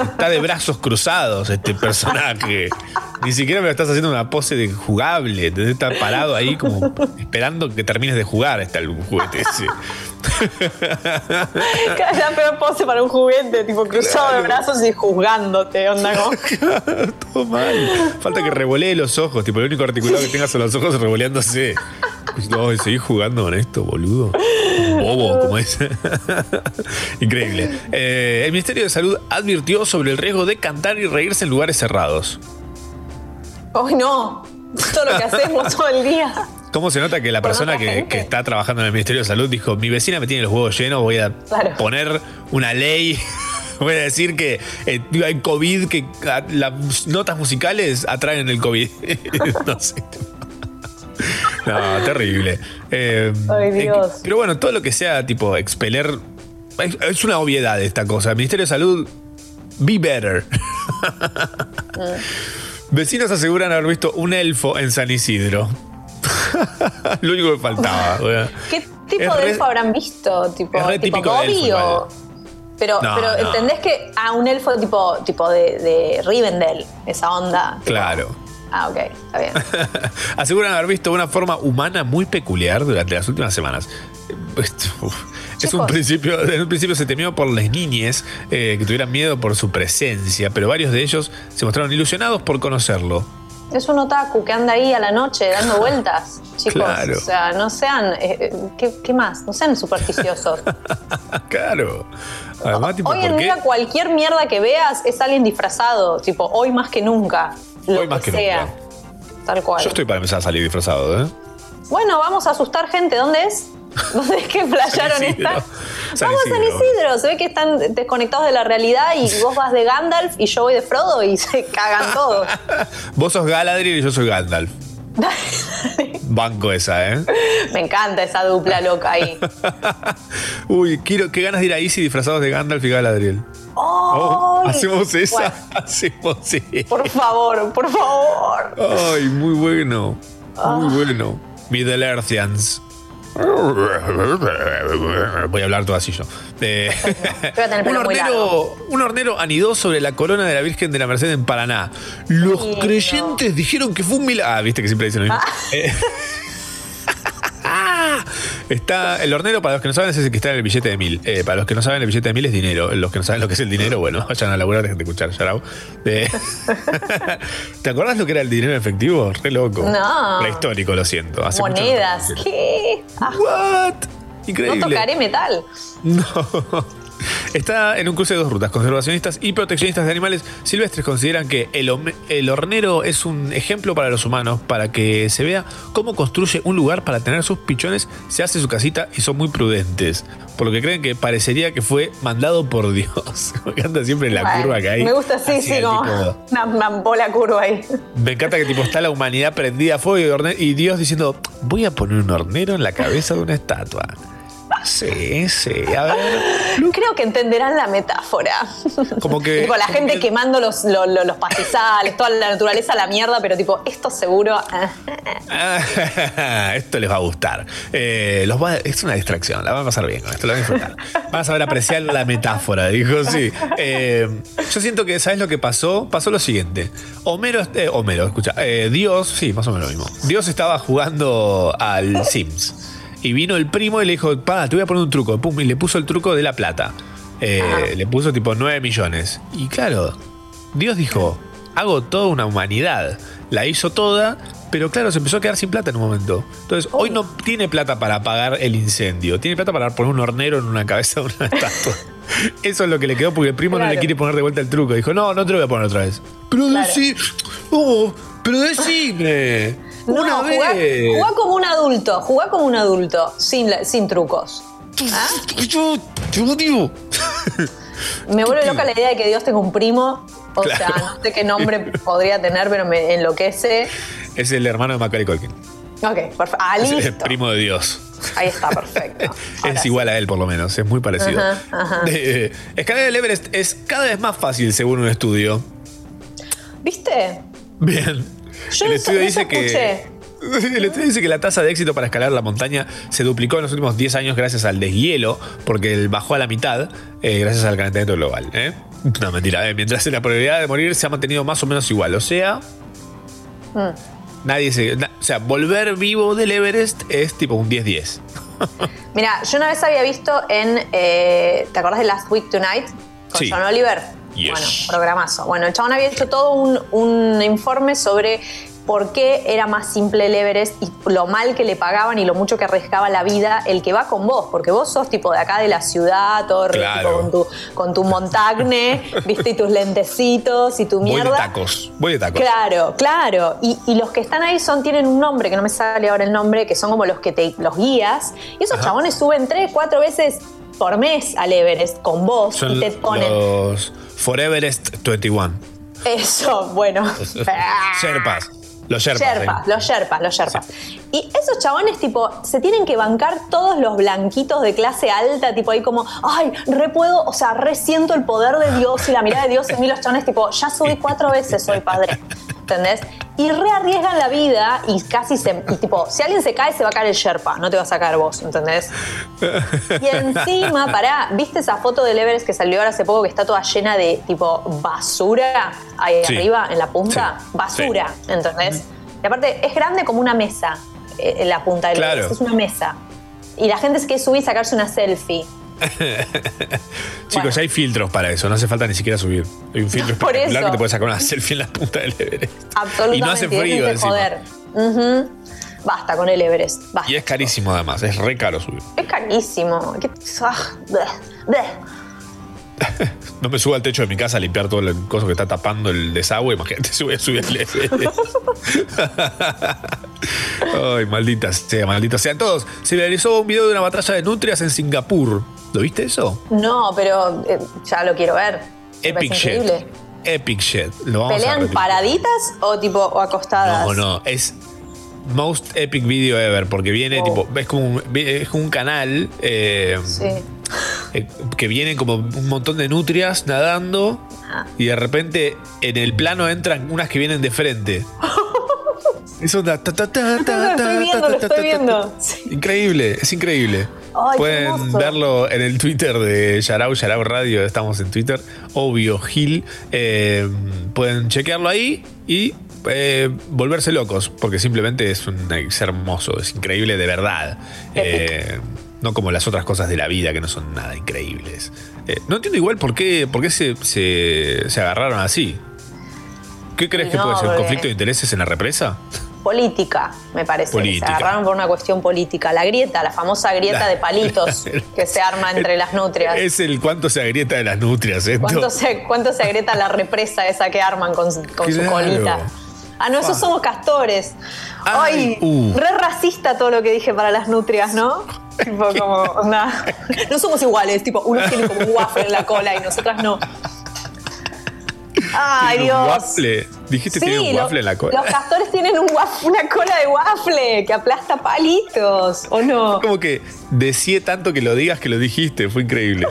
Está de brazos cruzados este personaje. Ni siquiera me lo estás haciendo una pose de jugable. Está parado ahí como esperando que termines de jugar está el juguete ese. La peor pose para un juguete, tipo cruzado de brazos y juzgándote, onda. Todo mal. Falta que revolee los ojos. Tipo, el único articulado que tengas son los ojos revoleándose. No, seguís jugando con esto, boludo. Bobo, como es. Increíble. Eh, el Ministerio de Salud advirtió sobre el riesgo de cantar y reírse en lugares cerrados. ¡Ay, no! Todo lo que hacemos todo el día. ¿Cómo se nota que la persona que, está trabajando en el Ministerio de Salud dijo, mi vecina me tiene los huevos llenos, voy a Claro. poner una ley, voy a decir que eh, hay COVID, que ah, las notas musicales atraen el COVID. no sé. No, terrible. Eh, Ay, eh, Dios. pero bueno, todo lo que sea tipo expeler, es, es una obviedad esta cosa. El Ministerio de Salud, be better. Vecinos aseguran haber visto un elfo en San Isidro. Lo único que faltaba. ¿Qué tipo Es de re- elfo habrán visto? ¿Tipo, es re tipo elfo, o.? Pero, No, pero no. ¿entendés que a un elfo tipo, tipo de, de Rivendell, esa onda? Claro. Ah, ok, está bien. Aseguran haber visto una forma humana muy peculiar durante las últimas semanas. Uf. Es un principio, en un principio se temió por las niñes eh, que tuvieran miedo por su presencia, pero varios de ellos se mostraron ilusionados por conocerlo. Es un otaku que anda ahí a la noche dando vueltas, chicos. Claro. O sea, no sean. eh, eh, ¿qué, qué más? No sean supersticiosos. Claro. Además, tipo, Hoy en día, cualquier mierda que veas es alguien disfrazado. Tipo, hoy más que nunca. Lo Hoy más que sea. Tal cual. Yo estoy para empezar a salir disfrazado, ¿eh? Bueno, vamos a asustar gente. ¿Dónde es? ¿Dónde es que playaron esta? San vamos a San. Isidro. Se ve que están desconectados de la realidad y vos vas de Gandalf y yo voy de Frodo y se cagan todos. Vos sos Galadriel y yo soy Gandalf. Banco esa, ¿eh? Me encanta esa dupla loca ahí. Uy, quiero, qué ganas de ir a Easy disfrazados de Gandalf y Galadriel. Oh, ¡Ay! hacemos esa. Bueno, Hacemos sí. por favor, por favor. Ay, muy bueno. Ah. Muy bueno. Middle Earthians. Voy a hablar todo así yo. Eh, un, hornero, un hornero anidó sobre la corona de la Virgen de la Merced en Paraná. Los creyentes dijeron que fue un milagro. Ah, viste que siempre dicen lo mismo. Eh, Está el hornero, para los que no saben, es el que está en el billete de mil. Eh, para los que no saben, el billete de mil es dinero. Los que no saben lo que es el dinero, bueno, vayan a laburar, dejen de escuchar, Yarao. Eh, ¿Te acordás lo que era el dinero efectivo? Re loco. No. Prehistórico, lo siento. Hace Monedas. no ¿Qué? Ah, What? no Increíble. tocaré metal. No. Está en un cruce de dos rutas. Conservacionistas y proteccionistas de animales silvestres consideran que el, el hornero es un ejemplo para los humanos, para que se vea cómo construye un lugar para tener sus pichones, se hace su casita y son muy prudentes. Por lo que creen que parecería que fue mandado por Dios. Me encanta siempre la curva que hay. Me gusta sí, el como tipo- una, una bola curva ahí. Me encanta que tipo está la humanidad prendida a fuego y, y Dios diciendo, voy a poner un hornero en la cabeza de una estatua. Sí, sí, a ver. Creo que entenderán la metáfora. Como que. tipo, la como gente que- quemando los, lo- lo- los pastizales, toda la naturaleza a la mierda, pero tipo, esto seguro. ah, Ah, esto les va a gustar. Eh, los va- es una distracción, la van a pasar bien con esto, la van a disfrutar. Van a saber apreciar la metáfora, dijo sí. Eh, yo siento que, ¿sabes lo que pasó? Pasó lo siguiente. Homero, eh, Homero, escucha, Dios, sí, más o menos lo mismo. Dios estaba jugando al Sims. Y vino el primo y le dijo, pa, te voy a poner un truco. Pum, y le puso el truco de la plata. Eh, Le puso tipo 9 millones. Y claro, Dios dijo, hago toda una humanidad. La hizo toda, pero claro, se empezó a quedar sin plata en un momento. Entonces, hoy no tiene plata para apagar el incendio. Tiene plata para poner un hornero en una cabeza de una estatua. Eso es lo que le quedó porque el primo no le quiere poner de vuelta el truco. Dijo, no, no te lo voy a poner otra vez. Pero Claro. decí, oh, pero decime. No, una jugá, vez. jugá como un adulto, jugá como un adulto, sin, sin trucos. ¿Ah? Yo te odio. Me vuelve loca la idea de que Dios tenga un primo. O Claro. sea, no sé qué nombre podría tener, pero me enloquece. Es el hermano de Macaulay Culkin. Ok, perfecto. Ah, Es el listo. primo de Dios. Ahí está, perfecto. es igual a él, por lo menos. Es muy parecido. Ajá, ajá. Eh, escalar el Everest es cada vez más fácil, según un estudio. ¿Viste? Bien. Yo el estudio dice que. El estudio dice que la tasa de éxito para escalar la montaña se duplicó en los últimos 10 años gracias al deshielo, porque él bajó a la mitad eh, gracias al calentamiento global. ¿eh? No, mentira. eh, Mientras la probabilidad de morir se ha mantenido más o menos igual. O sea, Mm. nadie se. na- o sea, volver vivo del Everest es tipo un 10-10. Mira, yo una vez había visto en. eh, ¿Te acordás de Last Week Tonight? Con Sí. John Oliver. Yes. Bueno, programazo. Bueno, el chabón había hecho todo un, un informe sobre por qué era más simple el Everest y lo mal que le pagaban y lo mucho que arriesgaba la vida el que va con vos, porque vos sos tipo de acá de la ciudad, todo Claro. con tu, con tu montagne, viste, y tus lentecitos y tu Voy de mierda. tacos. Voy de tacos. Claro, claro. Y, y los que están ahí son, tienen un nombre, que no me sale ahora el nombre, que son como los que te los guías. Y esos chabones suben tres, cuatro veces por mes al Everest con vos Son y te ponen. los Foreverest 21. Eso, bueno. Sherpas. Los Sherpas. Sherpas, los Sherpas, los Sherpas. Y esos chabones, tipo, se tienen que bancar todos los blanquitos de clase alta, tipo ahí como, ay, re puedo, o sea, re siento el poder de Dios y la mirada de Dios en mí, los chabones, tipo, ya subí cuatro veces, soy padre. ¿Entendés? Y rearriesgan la vida y casi se. Y tipo, si alguien se cae, se va a caer el Sherpa, no te vas a caer vos, ¿entendés? Y encima, pará, ¿viste esa foto del Everest que salió ahora hace poco que está toda llena de tipo basura ahí Sí. arriba en la punta? Sí. Basura, ¿entendés? Y aparte, es grande como una mesa eh, en la punta del Claro. Everest, es una mesa. Y la gente es que sube y sacarse una selfie. Chicos, hay filtros para eso, no hace falta ni siquiera subir. Hay un filtro Por espectacular que te puedes sacar una selfie en la punta del Everest. Absolutamente. Y no hace frío encima. joder. Ujú. Basta con el Everest. Basta. Y es carísimo además, es re caro subir. Es carísimo. ¿Qué- ah, bleh, bleh. No me subo al techo de mi casa a limpiar todo el coso que está tapando el desagüe. Imagínate, sube, sube al Everest. Ay, maldita sea, maldita sea. Todos, se realizó un video de una batalla de nutrias en Singapur. ¿Lo viste eso? No, pero eh, ya lo quiero ver. Epic shit. Epic shit. Lo vamos a ¿Pelean paraditas o tipo o acostadas? No, no, es most epic video ever, porque viene Oh. tipo, es como un, es como un canal eh, Sí. Eh, que vienen como un montón de nutrias nadando Ajá. y de repente en el plano entran unas que vienen de frente. Eso da ta, ta, ta, ta, Lo estoy viendo, lo estoy. Increíble, es increíble. Ay, Pueden verlo en el Twitter de Yarau, Yarau Radio, estamos en Twitter, obvio Gil. Eh, pueden chequearlo ahí y eh, volverse locos, porque simplemente es, un, es hermoso, es increíble de verdad. Eh, no como las otras cosas de la vida que no son nada increíbles. Eh, no entiendo igual por qué, por qué se, se, se agarraron así. ¿Qué crees que puede ser? ¿Un porque- conflicto de intereses en la represa? Política, me parece. Política. Se agarraron por una cuestión política. La grieta, la famosa grieta La- de palitos que se arma entre las nutrias. Es el cuánto se agrieta de las nutrias, ¿eh? ¿Cuánto se, ¿Cuánto se agrieta la represa esa que arman con, su- con su colita? Ah, no, esos somos castores. Ay, uh. re racista todo lo que dije para las nutrias, ¿no? Tipo, como, nah. No somos iguales, tipo, unos tienen como un waffle en la cola y nosotras no. Ay, ¿Tiene un Dios. waffle? Dijiste tiene un lo- waffle en la cola. Los castores tienen un waf- una cola de waffle que aplasta palitos, ¿o no? Como que deseé tanto que lo digas que lo dijiste, fue increíble.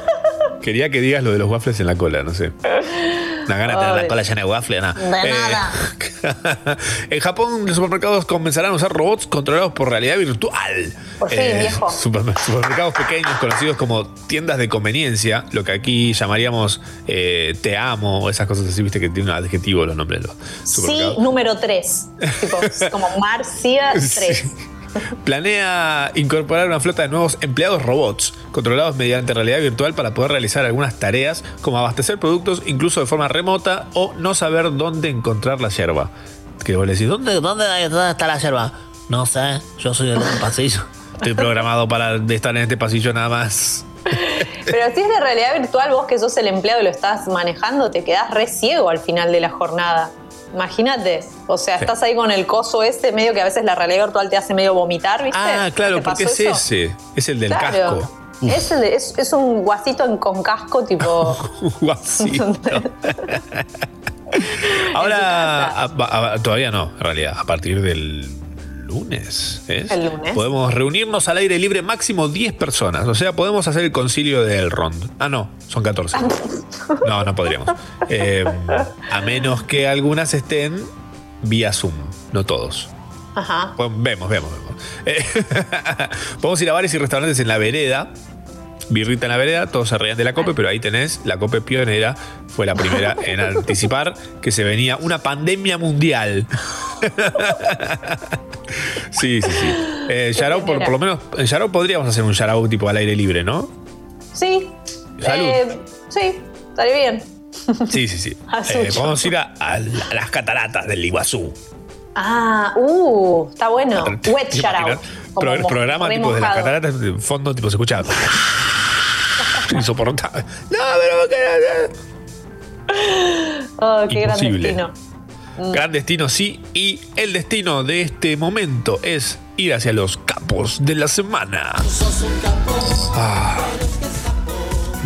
Quería que digas lo de los waffles en la cola, no sé. Una gana de tener la cola llena de waffles, nada. De Eh, nada. en Japón, los supermercados comenzarán a usar robots controlados por realidad virtual. Por fin, viejo. supermer- supermercados pequeños, conocidos como tiendas de conveniencia, lo que aquí llamaríamos eh, te amo, o esas cosas así, viste que tiene un adjetivo los nombres de los Sí, número 3. Tipo, como Marcia 3. Planea incorporar una flota de nuevos empleados robots, controlados mediante realidad virtual para poder realizar algunas tareas como abastecer productos incluso de forma remota o no saber dónde encontrar la yerba. Que vos le decís, ¿dónde, dónde, dónde está la yerba? No sé, yo soy el del pasillo. Estoy programado para estar en este pasillo nada más. Pero si es de realidad virtual, vos que sos el empleado y lo estás manejando, te quedás re ciego al final de la jornada. Imagínate. O sea, Sí. estás ahí con el coso este, medio que a veces la realidad virtual te hace medio vomitar, ¿viste? Ah, claro, ¿Te porque es eso? ese. Es el del Claro. casco. Es, el de- es- es un guasito con casco, tipo. Guasito. Ahora, a- a- todavía no, en realidad, a partir del lunes, ¿es? El lunes. Podemos reunirnos al aire libre máximo 10 personas, o sea, podemos hacer el concilio del Rond. Ah, no, son 14. No, no podríamos. Eh, a menos que algunas estén vía Zoom, no todos. Ajá. Bueno, vemos, vemos, vemos. Eh, podemos ir a bares y restaurantes en la vereda. Birrita en la vereda, todos se reían de la COPE, pero ahí tenés, la COPE pionera fue la primera en anticipar que se venía una pandemia mundial. sí, sí, sí. Eh, Yarao, por, por lo menos, en Yarao podríamos hacer un Yarao tipo al aire libre, ¿no? Sí. Salud. Eh, sí, estaría bien. Sí, sí, sí. Eh, un podemos ir a, a la- a las cataratas del Iguazú. Ah, uh, está bueno. Wet ¿Te shout out. Pro- programa tipo de las cataratas, fondo tipo se escuchaba. Insoportable. No, pero Oh, qué gran Imposible. destino. Mm. Gran destino, sí. Y el destino de este momento es ir hacia los capos de la semana. Ah.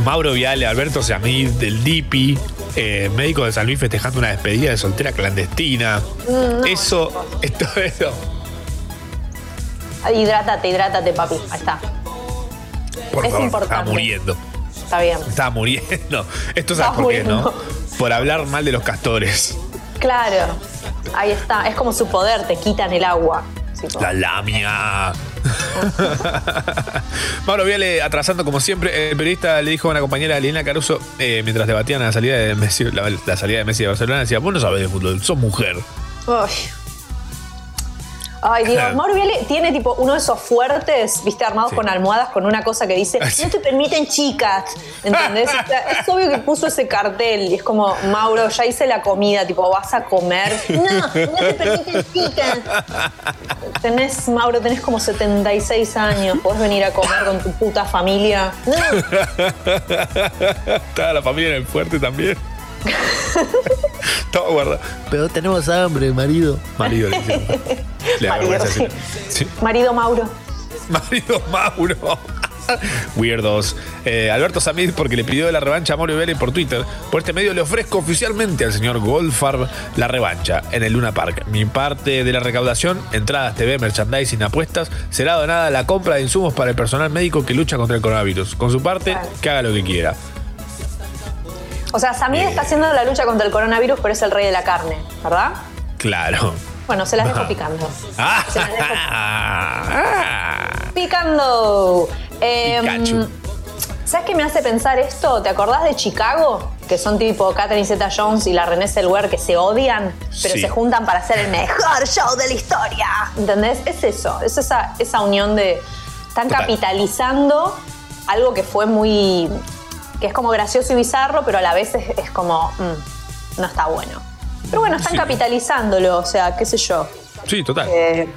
Mauro Viale, Alberto Samid del DIPI, eh, médico de San Luis festejando una despedida de soltera clandestina. Mm, no, eso, esto, eso. Hidrátate, hidrátate, papi. Ahí está. Por Es favor, importante. estaba muriendo. Está bien. Estaba muriendo. Esto sabes por qué, ¿no? Por hablar mal de los castores. Claro. Ahí está. Es como su poder, te quitan el agua. La lamia. Mauro Viale atrasando como siempre. El periodista le dijo a una compañera, Liliana Caruso, eh, mientras debatían la salida de Messi, la, la salida de Messi de Barcelona, decía, vos no sabés de fútbol, sos mujer. Uy. Ay, Dios, Mauro Viale tiene tipo uno de esos fuertes, viste, armados con almohadas, con una cosa que dice, no te permiten chicas, ¿entendés? O sea, es obvio que puso ese cartel y es como, Mauro, ya hice la comida, tipo, vas a comer. No, no te permiten chicas. Tenés, Mauro, tenés como 76 años, podés venir a comer con tu puta familia. No, Estaba la familia en el fuerte también. Todo guardado. Pero tenemos hambre, marido. Marido, le. Le Marido, sí. Sí. marido Mauro. Marido Mauro. Weirdos. Eh, Alberto Samid, porque le pidió la revancha a Mauro Vélez por Twitter. Por este medio le ofrezco oficialmente al señor Goldfarb la revancha en el Luna Park. Mi parte de la recaudación, entradas, TV, merchandising, apuestas, será donada a la compra de insumos para el personal médico que lucha contra el coronavirus. Con su parte, que haga lo que quiera. O sea, Samir está haciendo la lucha contra el coronavirus, pero es el rey de la carne, ¿verdad? Claro. Bueno, se las dejo picando. Ah, Se las dejo picando. Em, Pikachu. ¿Sabes qué me hace pensar esto? ¿Te acordás de Chicago? Que son tipo Catherine Zeta Jones y la Renée Zellweger que se odian, pero Sí. se juntan para hacer el mejor show de la historia. ¿Entendés? Es eso, es esa, esa unión de. Están Total. capitalizando algo que fue muy. Que es como gracioso y bizarro, pero a la vez es, es como. mm, no está bueno. Pero bueno, están Sí. capitalizándolo, o sea, qué sé yo. Sí, total. Eh,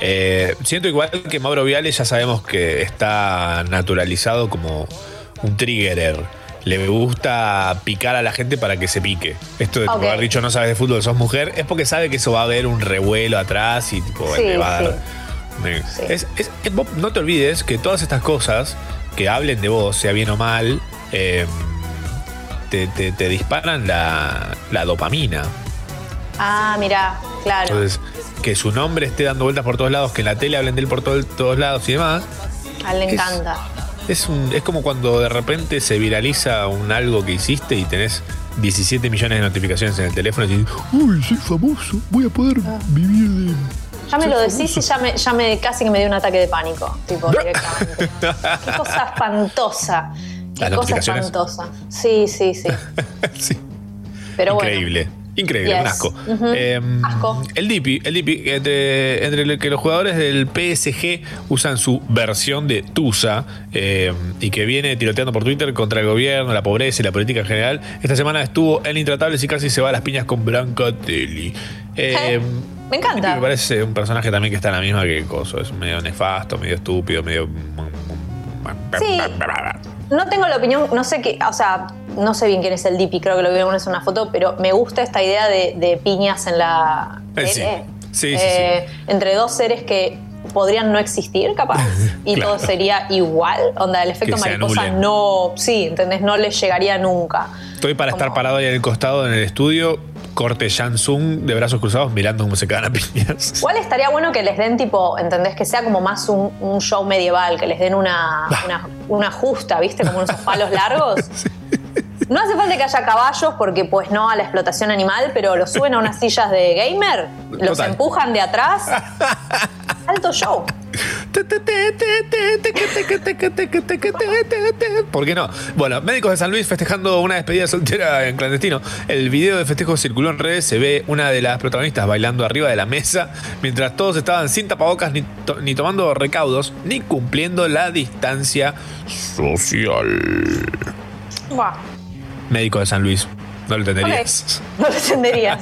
Eh, siento igual que Mauro Viale ya sabemos que está naturalizado como un triggerer. Le gusta picar a la gente para que se pique. Esto de tipo, Ok. haber dicho no sabes de fútbol, sos mujer, es porque sabe que eso va a haber un revuelo atrás y tipo, Sí, le va a dar. Es- es- no te olvides que todas estas cosas que hablen de vos, sea bien o mal, eh, te, te- te disparan la, la dopamina. ah, mira, claro. Entonces, que su nombre esté dando vueltas por todos lados, que en la tele hablen de él por todo- todos lados y demás, A él le es- encanta. es, un- es como cuando de repente se viraliza un algo que hiciste y tenés 17 millones de notificaciones en el teléfono y dices, Uy, soy famoso. Voy a poder vivir de. Ya me lo decís y ya me, ya me casi que me dio un ataque de pánico. Tipo, directamente. Qué cosa espantosa. Qué cosa espantosa. Sí, sí, sí. Pero bueno. Increíble. Increíble, Yes. un asco. Eh, Asco. El Dipi, el Dipi, entre, entre lo que los jugadores del PSG usan su versión de Tusa eh, y que viene tiroteando por Twitter contra el gobierno, la pobreza y la política en general, esta semana estuvo en Intratables y casi se va a las piñas con Blanca Telly. Eh, Me encanta. Me parece un personaje también que está en la misma que Coso. Es medio nefasto, medio estúpido, medio. Sí. No tengo la opinión, no sé qué, o sea, no sé bien quién es el Dipi, creo que lo vi en una foto, pero me gusta esta idea de, de piñas en la. Eh, sí. tele. Sí, sí, Eh, Entre dos seres que podrían no existir, capaz, y Claro. todo sería igual. Onda, el efecto mariposa no. Sí, ¿entendés? No les llegaría nunca. Estoy para estar parado ahí en el costado en el estudio, corte Shansung de brazos cruzados mirando cómo se cagan a piñas. Igual estaría bueno que les den tipo, ¿entendés? Que sea como más un, un show medieval, que les den una, una, una justa, ¿viste? Como unos palos largos. No hace falta que haya caballos porque pues no a la explotación animal, pero los suben a unas sillas de gamer, los Total. empujan de atrás. Alto show. ¿Por qué no? Bueno, médicos de San Luis festejando una despedida soltera en clandestino. El video de festejo circuló en redes. Se ve una de las protagonistas bailando arriba de la mesa mientras todos estaban sin tapabocas ni, to- ni tomando recaudos ni cumpliendo la distancia social. Médico de San Luis. No lo entenderías. no lo entenderías.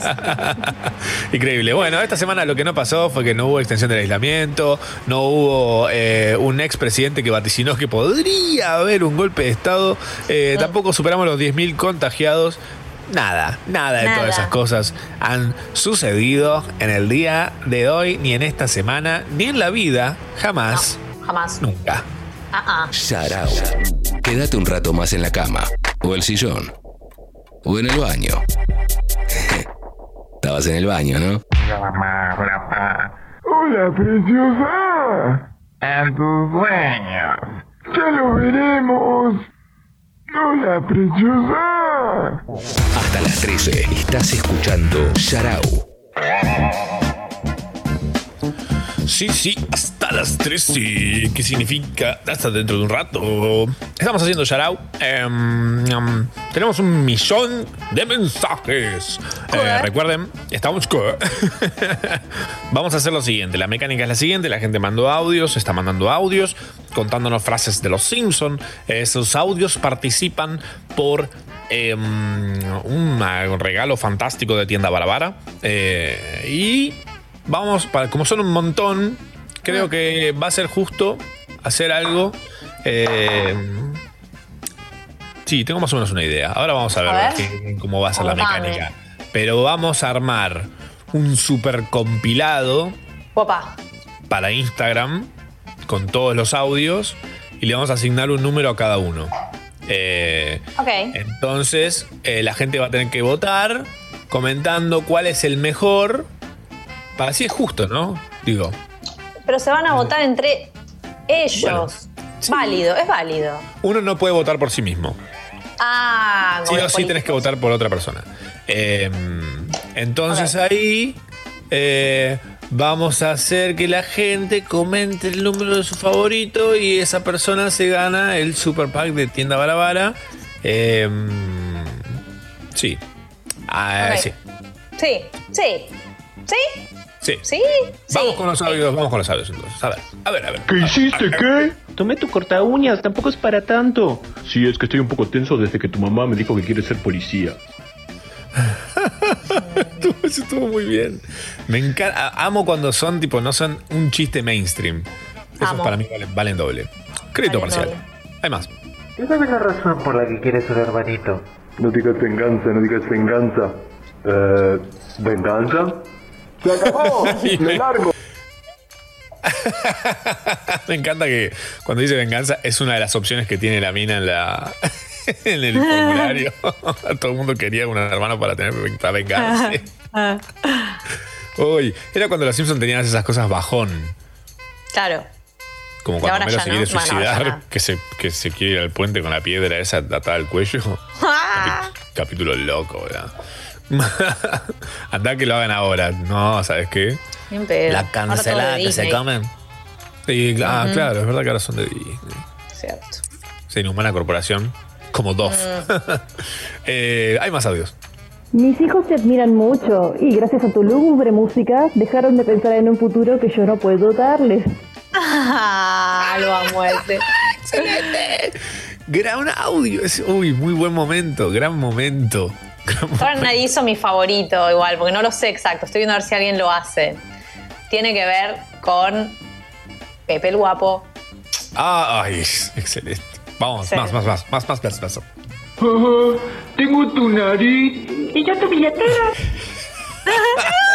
Increíble. Bueno, esta semana lo que no pasó fue que no hubo extensión del aislamiento, no hubo eh, un expresidente que vaticinó que podría haber un golpe de Estado, eh, tampoco superamos los 10.000 contagiados. Nada, nada de Nada. todas esas cosas han sucedido en el día de hoy, ni en esta semana, ni en la vida, jamás, Jamás. nunca. Ah, ah. Sharao. Quédate un rato más en la cama, o el sillón, o en el baño. Estabas en el baño, ¿no? Hola, preciosa. En tus sueños. Ya lo veremos. Hola, preciosa. Hasta las 13 estás escuchando Sharau. Sí, sí, hasta las 13. ¿Qué significa? Hasta dentro de un rato. Estamos haciendo shoutout. Em, em, tenemos un millón de mensajes. Eh, recuerden, estamos. Vamos a hacer lo siguiente. La mecánica es la siguiente. La gente mandó audios, está mandando audios, contándonos frases de los Simpson. Esos audios participan por em, un regalo fantástico de tienda Barabara. Eh, y vamos, para, como son un montón, creo que va a ser justo hacer algo. eh, sí, tengo más o menos una idea. Ahora vamos a ver, A ver. qué- cómo va a ser la mecánica. Pero vamos a armar un super compilado Opa. para Instagram con todos los audios y le vamos a asignar un número a cada uno. Eh, Ok. entonces, eh, la gente va a tener que votar comentando cuál es el mejor. Para así es justo, ¿no? Digo. Pero se van a votar entre ellos. Válido, es válido. Uno no puede votar por sí mismo. Ah, Sí o sí tenés que votar por otra persona. Eh, entonces ahí eh, vamos a hacer que la gente comente el número de su favorito y esa persona se gana el super pack de tienda Barabara. Eh, sí. Ah, sí. Sí, sí. ¿Sí? Sí. ¿Sí? Vamos con los audios, vamos con los audios entonces. A ver, a ver, a ver. ¿Qué hiciste, qué? Tomé tu corta uñas, tampoco es para tanto. Sí, es que estoy un poco tenso desde que tu mamá me dijo que quiere ser policía. Eso estuvo muy bien. Me encanta. Amo cuando son tipo, no son un chiste mainstream. Esos Amo. para mí valen, valen doble. Crédito parcial. doble. Hay más. ¿Qué sabe la razón por la que quieres un hermanito? No digas venganza, no digas venganza. Eh, ¿venganza? ¡Se acabó! ¡Me largo! Me encanta que cuando dice venganza es una de las opciones que tiene la mina en la en el formulario. Todo el mundo quería un hermano para tener para vengarse. Uy, era cuando los Simpsons tenían esas cosas bajón. Claro. Como cuando Homero se no. quiere suicidar, no. que, se, que se quiere ir al puente con la piedra esa atada al cuello. Capítulo loco, ¿verdad? Anda que lo hagan ahora. No, ¿sabes qué? Bien pedo. La cancelada que se comen. Sí, ah, claro, es verdad que ahora son de Disney. Cierto. Se inhumana corporación. Como Dove. Eh, hay más audios. Mis hijos te admiran mucho y gracias a tu lúgubre música dejaron de pensar en un futuro que yo no puedo darles. Ah, lo amo ese. Excelente. Gran audio. Es- uy, muy buen momento. Gran momento. Ahora nadie hizo mi favorito igual, porque no lo sé exacto. Estoy viendo a ver si alguien lo hace. Tiene que ver con Pepe el Guapo. Ah, ay, excelente. Vamos, Sí. más, más, más, más, más, más, más. Tengo tu nariz. Y yo tu billetera.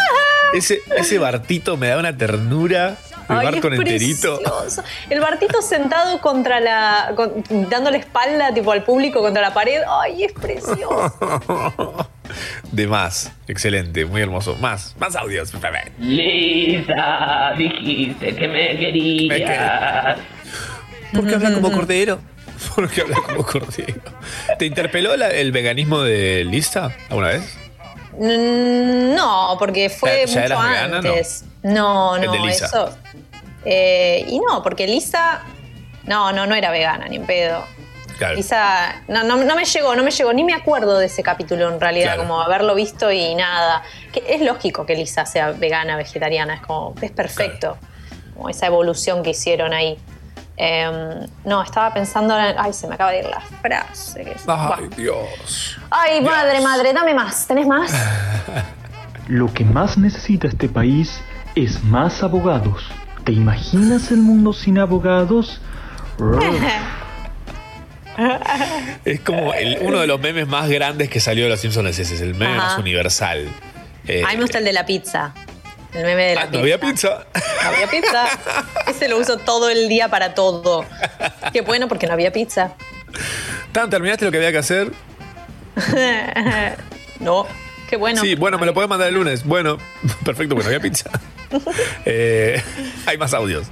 Ese, ese Bartito me da una ternura. El Ay, bar es con enterito. precioso. El Bartito sentado contra la. con- dándole espalda tipo al público contra la pared. Ay, es precioso. De más. Excelente, muy hermoso. Más, más audios. Lisa, dijiste que me querías. ¿Por qué habla como cordero? Porque habla como Cordiego. ¿Te interpeló la- el veganismo de Lisa alguna vez? No, porque fue ¿Ya- ya mucho no? antes. No, El no, de Lisa. eso. Eh, y no, porque Lisa. No, no, no era vegana, ni en pedo. Claro. Lisa. No, no, no me llegó, no me llegó, ni me acuerdo de ese capítulo en realidad, Claro. como haberlo visto y nada. Que es lógico que Lisa sea vegana, vegetariana, es como. Es perfecto. Como esa evolución que hicieron ahí. Em, no, estaba pensando en. Ay, se me acaba de ir la frase. que es- Ay, Dios. Ay, madre, madre, dame más. ¿Tenés más? Lo que más necesita este país es más abogados. ¿Te imaginas el mundo sin abogados? Es como el- uno de los memes más grandes que salió de los Simpsons. Ese es el meme Ajá. más universal. Eh, A mí me gusta el de la pizza. El meme de la ah, pizza. ¿No había pizza? No había pizza. Ese lo uso todo el día para todo. Qué bueno porque no había pizza. Tan, ¿Terminaste lo que había que hacer? no. Qué bueno. Sí, bueno, me lo puedes mandar el lunes. Bueno, perfecto, pues no había pizza. Eh, hay más audios.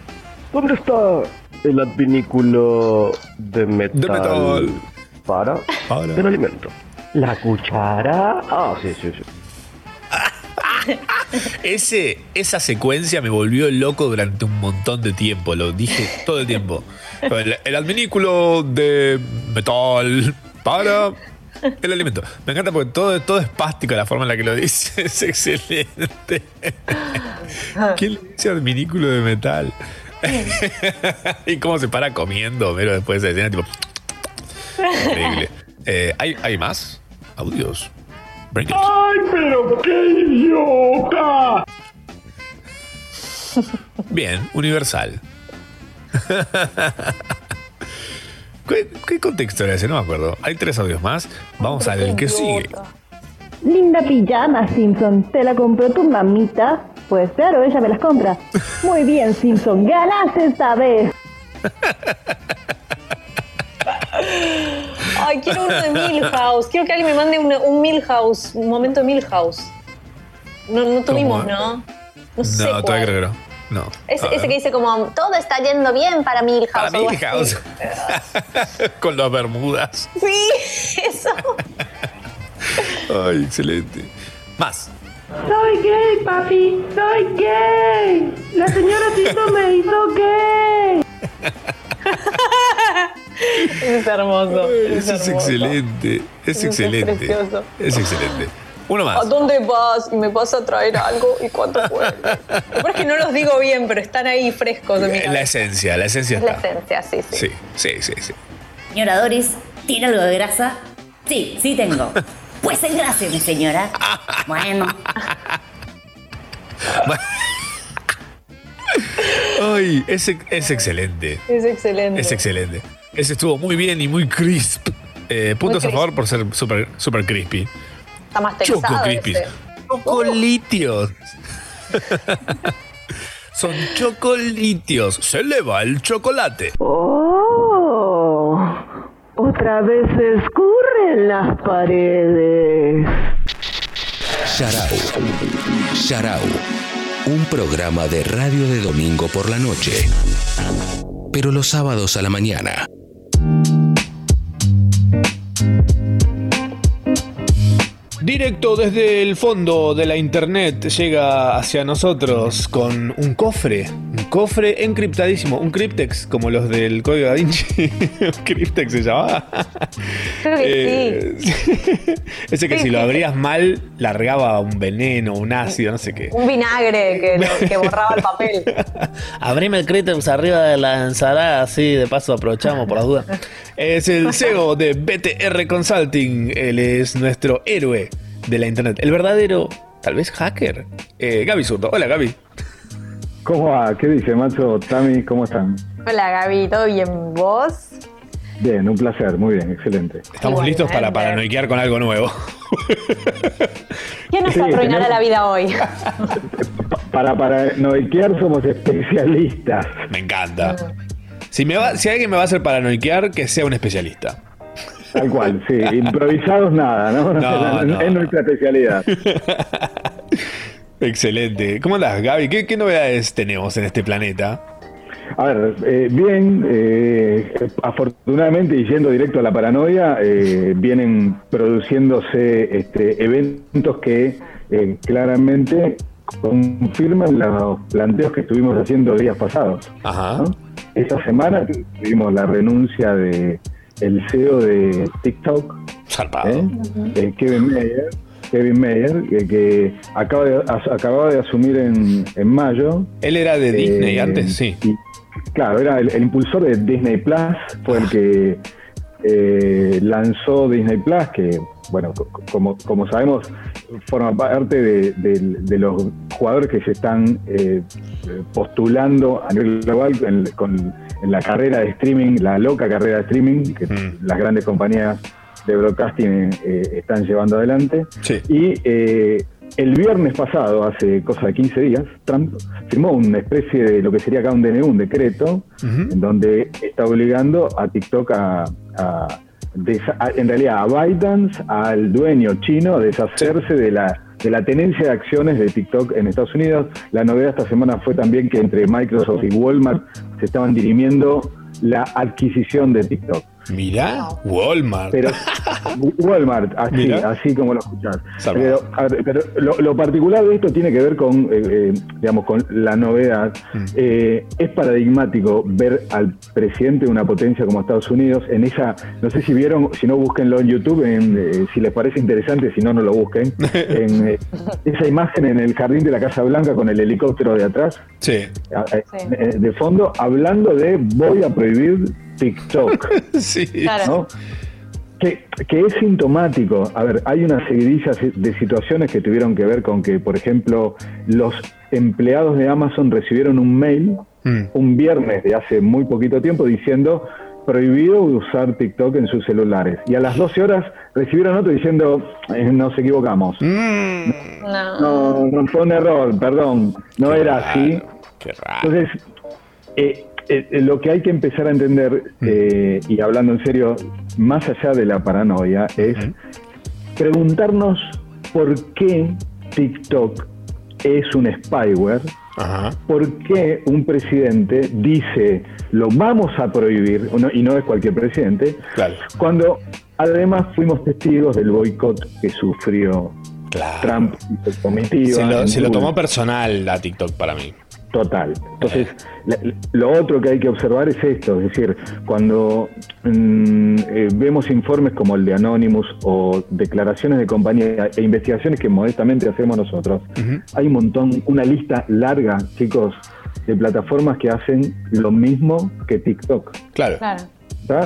¿Dónde está el advinículo de metal? De metal. Para, Para. el alimento. La cuchara. Ah, sí, sí, sí. Ese, esa secuencia me volvió loco durante un montón de tiempo. Lo dije todo el tiempo. El, el adminículo de metal para el alimento. Me encanta porque todo, todo es pástico la forma en la que lo dice. Es excelente. ¿Quién le dice adminículo de metal? y cómo se para comiendo, pero después de esa escena, tipo. Increíble. Eh, ¿hay, ¿Hay más audios? ¡Ay, pero qué idiota! Bien, universal. ¿Qué, qué contexto era ese? No me acuerdo. Hay tres audios más. Vamos al que sigue. Linda pijama, Simpson. ¿Te la compró tu mamita? Pues claro, ella me las compra. Muy bien, Simpson. Ganaste esta vez. Ay, quiero uno de Milhouse. Quiero que alguien me mande una- un Milhouse, un momento de Milhouse. No, no tuvimos, ¿Cómo? ¿no? No sé no, todavía creo que no. No. Ese que dice como, todo está yendo bien para Milhouse. Para. Milhouse. Con las bermudas. Sí, eso. Ay, excelente. Más. Soy gay, papi. Soy gay. La señora Tito me hizo gay. es hermoso. Eso es excelente. Es Eso es excelente. precioso. Es excelente. Uno ¿A más. dónde vas? ¿Y me vas a traer algo? ¿Y cuánto peor es que no los digo bien, pero están ahí frescos mi La esencia, la esencia Es la está. esencia, sí, sí. Sí, sí, sí, sí. Señora Doris, ¿tiene algo de grasa? Sí, sí tengo. Pues engrase, mi señora. Bueno. Ay, es, es excelente. Es excelente. Es excelente. Ese estuvo muy bien y muy crisp. Eh, puntos a crisp. favor por ser súper super crispy. Está más Choco crispy. ese. Chocolitios. Son chocolitios. Se eleva el chocolate. Oh, otra vez se escurren las paredes. Sharau. Sharau. Un programa de radio de domingo por la noche. Pero los sábados a la mañana. thank you Directo desde el fondo de la internet llega hacia nosotros con un cofre, un cofre encriptadísimo, un cryptex como los del código da Vinci. un cryptex se llamaba. Creo que Eh, Ese que si lo abrías mal largaba un veneno, un ácido, no sé qué. Un vinagre que, lo- que borraba el papel. Abrime el Critex arriba de la ensalada, así de paso aprovechamos por las dudas. Es el CEO de BTR Consulting. Él es nuestro héroe de la internet. El verdadero, tal vez hacker. Eh, Gaby Zurdo. Hola Gaby. ¿Cómo va? ¿Qué dice, macho? Tami, ¿cómo están? Hola Gaby, ¿todo bien vos? Bien, un placer, muy bien, excelente. Estamos listos para paranoiquear con algo nuevo. ¿Quién nos Sí, arruinará tenemos- la vida hoy? Para paranoiquear somos especialistas. Me encanta. Si, me va, si alguien me va a hacer paranoiquear, que sea un especialista. Tal cual, sí. Improvisados nada, ¿no? No, no. Es nuestra especialidad. Excelente. ¿Cómo andás, Gaby? ¿Qué, qué novedades tenemos en este planeta? A ver, eh, bien, eh, afortunadamente y yendo directo a la paranoia, eh, vienen produciéndose este, eventos que eh, claramente confirman los planteos que estuvimos haciendo días pasados. Ajá. ¿no? Esta semana tuvimos la renuncia de el CEO de TikTok, ¿eh? Eh, Kevin Mayer, Kevin Mayer, que, que acaba de, as- acababa de asumir en, en mayo. Él era de Disney Eh, antes, sí. y- claro, era el, el impulsor de Disney Plus, fue el que eh, lanzó Disney Plus, que, bueno, co- como, como sabemos, forma parte de, de- de los jugadores que se están eh, postulando a nivel global en, con- en la carrera de streaming, la loca carrera de streaming que las grandes compañías de broadcasting eh, están llevando adelante. Y eh, el viernes pasado, hace cosa de 15 días, Trump firmó una especie de lo que sería acá un DNU, un decreto, en donde está obligando a TikTok a- en realidad a ByteDance, al dueño chino, a deshacerse de la de la tenencia de acciones de TikTok en Estados Unidos. La novedad esta semana fue también que entre Microsoft y Walmart se estaban dirimiendo la adquisición de TikTok. Mirá, Walmart. Pero Walmart, así, Mirá. así como lo escuchás. Pero, a ver, pero lo, lo particular de esto tiene que ver con, eh, eh, digamos, con la novedad. Mm. Eh, es paradigmático ver al presidente de una potencia como Estados Unidos en esa, no sé si vieron, si no búsquenlo en YouTube, en, eh, si les parece interesante, si no, no lo busquen, en eh, esa imagen en el jardín de la Casa Blanca con el helicóptero de atrás. Sí. a- eh, de fondo, hablando de voy a prohibir TikTok. sí. ¿no? Que, que es sintomático. A ver, hay una seguidilla de situaciones que tuvieron que ver con que, por ejemplo, los empleados de Amazon recibieron un mail un viernes de hace muy poquito tiempo diciendo prohibido usar TikTok en sus celulares. Y a las 12 horas recibieron otro diciendo eh, nos equivocamos. No, no fue un error, perdón. No era así. Entonces, eh, eh, eh, lo que hay que empezar a entender, eh, y hablando en serio, más allá de la paranoia, es preguntarnos por qué TikTok es un spyware, por qué un presidente dice lo vamos a prohibir, y no es cualquier presidente, cuando además fuimos testigos del boicot que sufrió Trump y. Se lo, se lo tomó personal a TikTok para mí. Total. Entonces, la- lo otro que hay que observar es esto, es decir, cuando mm, eh, vemos informes como el de Anonymous o declaraciones de compañía e investigaciones que modestamente hacemos nosotros, hay un montón, una lista larga, chicos, de plataformas que hacen lo mismo que TikTok. Claro.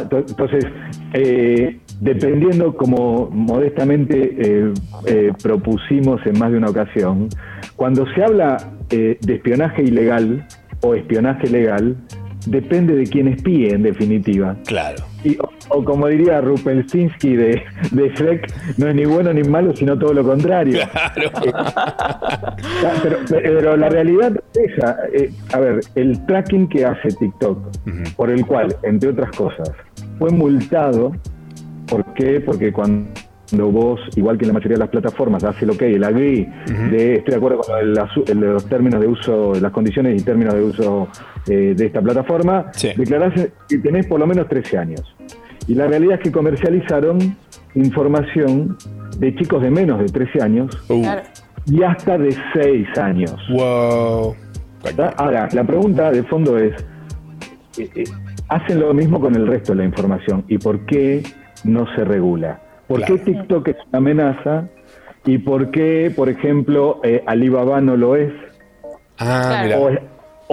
To- Entonces, eh, dependiendo como modestamente eh, eh, propusimos en más de una ocasión, cuando se habla eh, de espionaje ilegal o espionaje legal, depende de quién espíe en definitiva. Claro. Y, o, o como diría Rupelstinsky de, de Shrek, no es ni bueno ni malo, sino todo lo contrario. Ya, pero, pero la realidad es esa. Eh, a ver, el tracking que hace TikTok, por el cual, entre otras cosas, fue multado. ¿Por qué? Porque cuando vos, igual que en la mayoría de las plataformas, hace el ok, el agree, de estoy de acuerdo con el asu- el- los términos de uso, las condiciones y términos de uso eh, de esta plataforma, declarás que tenés por lo menos 13 años. Y la realidad es que comercializaron información de chicos de menos de 13 años y hasta de 6 años. Wow. Ahora, la pregunta de fondo es, eh, eh, ¿hacen lo mismo con el resto de la información? ¿Y por qué no se regula? ¿Por qué TikTok es una amenaza? ¿Y por qué, por ejemplo, eh, Alibaba no lo es? Ah, o,